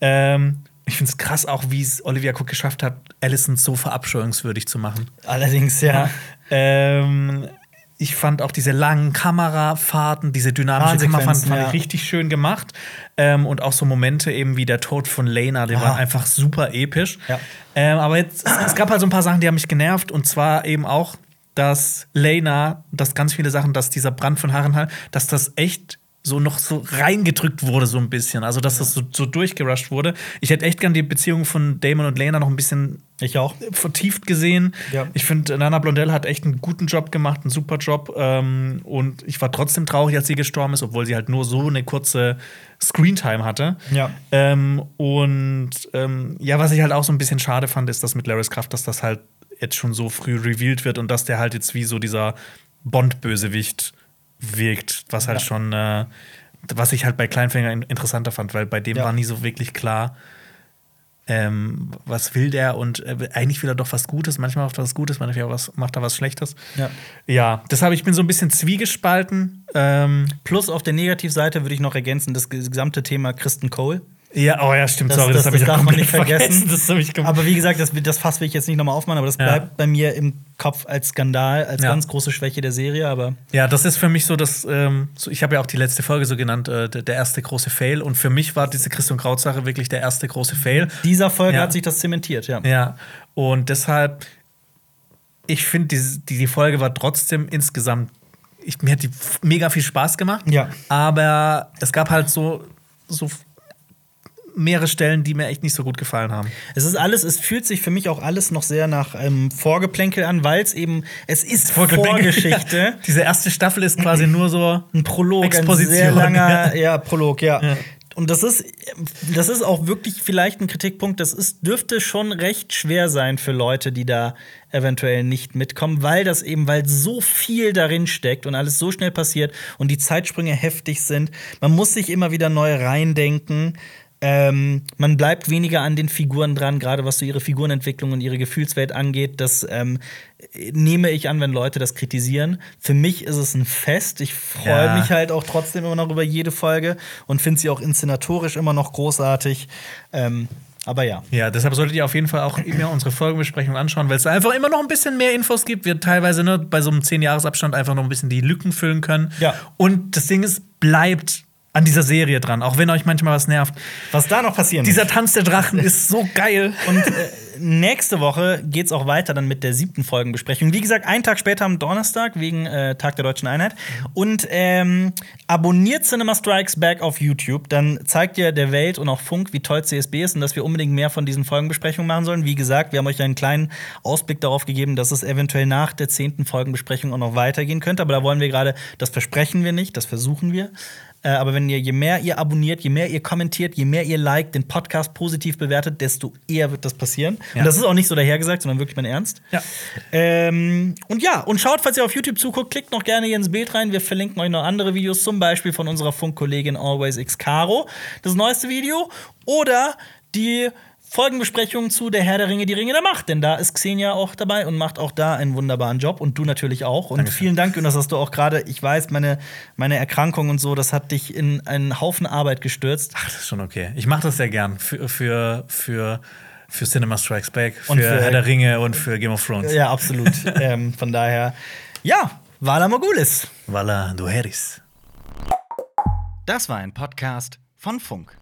Ähm, ich finde es krass auch, wie es Olivia Cook geschafft hat, Alison so verabscheuungswürdig zu machen. Allerdings, ja. Ähm, ich fand auch diese langen Kamerafahrten, diese dynamische Fahrsequenzen, Kamerafahrten fand ja. ich richtig schön gemacht. Ähm, und auch so Momente eben wie der Tod von Lena, die Ah. waren einfach super episch. Ja. Ähm, aber jetzt, es, gab halt so ein paar Sachen, die haben mich genervt. Und zwar eben auch, dass Lena, dass ganz viele Sachen, dass dieser Brand von Harrenhall, dass das echt so noch so reingedrückt wurde, so ein bisschen. Also, dass das so, so durchgerusht wurde. Ich hätte echt gern die Beziehung von Damon und Lena noch ein bisschen Ich auch. vertieft gesehen. Ja. Ich finde, Nana Blondell hat echt einen guten Job gemacht, einen super Job. Ähm, und ich war trotzdem traurig, als sie gestorben ist, obwohl sie halt nur so eine kurze Screentime hatte. Ja. Ähm, und ähm, ja, was ich halt auch so ein bisschen schade fand, ist, dass mit Laris Kraft, dass das halt jetzt schon so früh revealed wird und dass der halt jetzt wie so dieser Bond-Bösewicht wirkt, was halt Ja. schon, äh, was ich halt bei Kleinfinger in interessanter fand, weil bei dem Ja. war nie so wirklich klar, ähm, was will der und äh, eigentlich will er doch was Gutes, manchmal macht er was Gutes, manchmal was, macht er was Schlechtes. Ja. Ja, deshalb, ich bin so ein bisschen zwiegespalten. Ähm, Plus auf der Negativseite würde ich noch ergänzen das gesamte Thema Kristen Cole. Ja, oh ja, stimmt, Das- sorry, das- das, habe ich das darf man nicht vergessen. Das habe ich kom- Aber wie gesagt, das, das Fass will ich jetzt nicht nochmal aufmachen, aber das Ja. bleibt bei mir im Kopf als Skandal, als Ja. ganz große Schwäche der Serie. Aber Ja, das ist für mich so, dass ähm, so, ich habe ja auch die letzte Folge so genannt, äh, der, erste große Fail. Und für mich war diese Christian Kraut-Sache wirklich der erste große Fail. dieser Folge Ja. hat sich das zementiert, ja. Ja, und deshalb, ich finde, die, die, die Folge war trotzdem insgesamt, ich, mir hat die mega viel Spaß gemacht. Ja. Aber es gab halt so, so mehrere Stellen, die mir echt nicht so gut gefallen haben. Es ist alles, es fühlt sich für mich auch alles noch sehr nach ähm, Vorgeplänkel an, weil es eben, es ist Vorgeschichte. Ja. Diese erste Staffel ist quasi nur so ein Prolog, Exposition, ein sehr langer, ja. ja, Prolog, ja. Ja. Und das ist, das ist auch wirklich vielleicht ein Kritikpunkt. Das ist, dürfte schon recht schwer sein für Leute, die da eventuell nicht mitkommen, weil das eben, weil so viel darin steckt und alles so schnell passiert und die Zeitsprünge heftig sind. Man muss sich immer wieder neu reindenken. Ähm, man bleibt weniger an den Figuren dran, gerade was so ihre Figurenentwicklung und ihre Gefühlswelt angeht. Das ähm, nehme ich an, wenn Leute das kritisieren. Für mich ist es ein Fest. Ich freue Ja. mich halt auch trotzdem immer noch über jede Folge und finde sie auch inszenatorisch immer noch großartig. Ähm, aber ja. Ja, deshalb solltet ihr auf jeden Fall auch immer unsere Folgenbesprechung anschauen, weil es einfach immer noch ein bisschen mehr Infos gibt. Wir teilweise ne, bei so einem 10-Jahres-Abstand einfach noch ein bisschen die Lücken füllen können. Ja. Und das Ding ist, bleibt an dieser Serie dran, auch wenn euch manchmal was nervt. Was da noch passieren Dieser Tanz der Drachen ist so geil. Und äh, nächste Woche geht's auch weiter dann mit der siebten Folgenbesprechung. Wie gesagt, einen Tag später am Donnerstag wegen äh, Tag der Deutschen Einheit. Und ähm, abonniert Cinema Strikes Back auf YouTube. Dann zeigt ihr der Welt und auch Funk, wie toll CSB ist und dass wir unbedingt mehr von diesen Folgenbesprechungen machen sollen. Wie gesagt, wir haben euch einen kleinen Ausblick darauf gegeben, dass es eventuell nach der zehnten Folgenbesprechung auch noch weitergehen könnte. Aber da wollen wir gerade, das versprechen wir nicht, das versuchen wir. Äh, aber wenn ihr, je mehr ihr abonniert, je mehr ihr kommentiert, je mehr ihr liked, den Podcast positiv bewertet, desto eher wird das passieren. Ja. Und das ist auch nicht so dahergesagt, sondern wirklich mein Ernst. Ja. Ähm, und ja, und schaut, falls ihr auf YouTube zuguckt, klickt noch gerne hier ins Bild rein. Wir verlinken euch noch andere Videos, zum Beispiel von unserer Funkkollegin Always X Caro, das neueste Video. Oder die Folgenbesprechung zu Der Herr der Ringe, die Ringe der Macht. Denn da ist Xenia auch dabei und macht auch da einen wunderbaren Job. Und du natürlich auch. Und Dankeschön. vielen Dank, und das hast du auch gerade, ich weiß, meine, meine Erkrankung und so, das hat dich in einen Haufen Arbeit gestürzt. Ach, das ist schon okay. Ich mache das sehr gern für, für, für, für Cinema Strikes Back, für, Und für- Herr der Ringe und für Game of Thrones. Ja, absolut. ähm, von daher, ja, Vala Mogulis. Vala Duheris. Das war ein Podcast von Funk.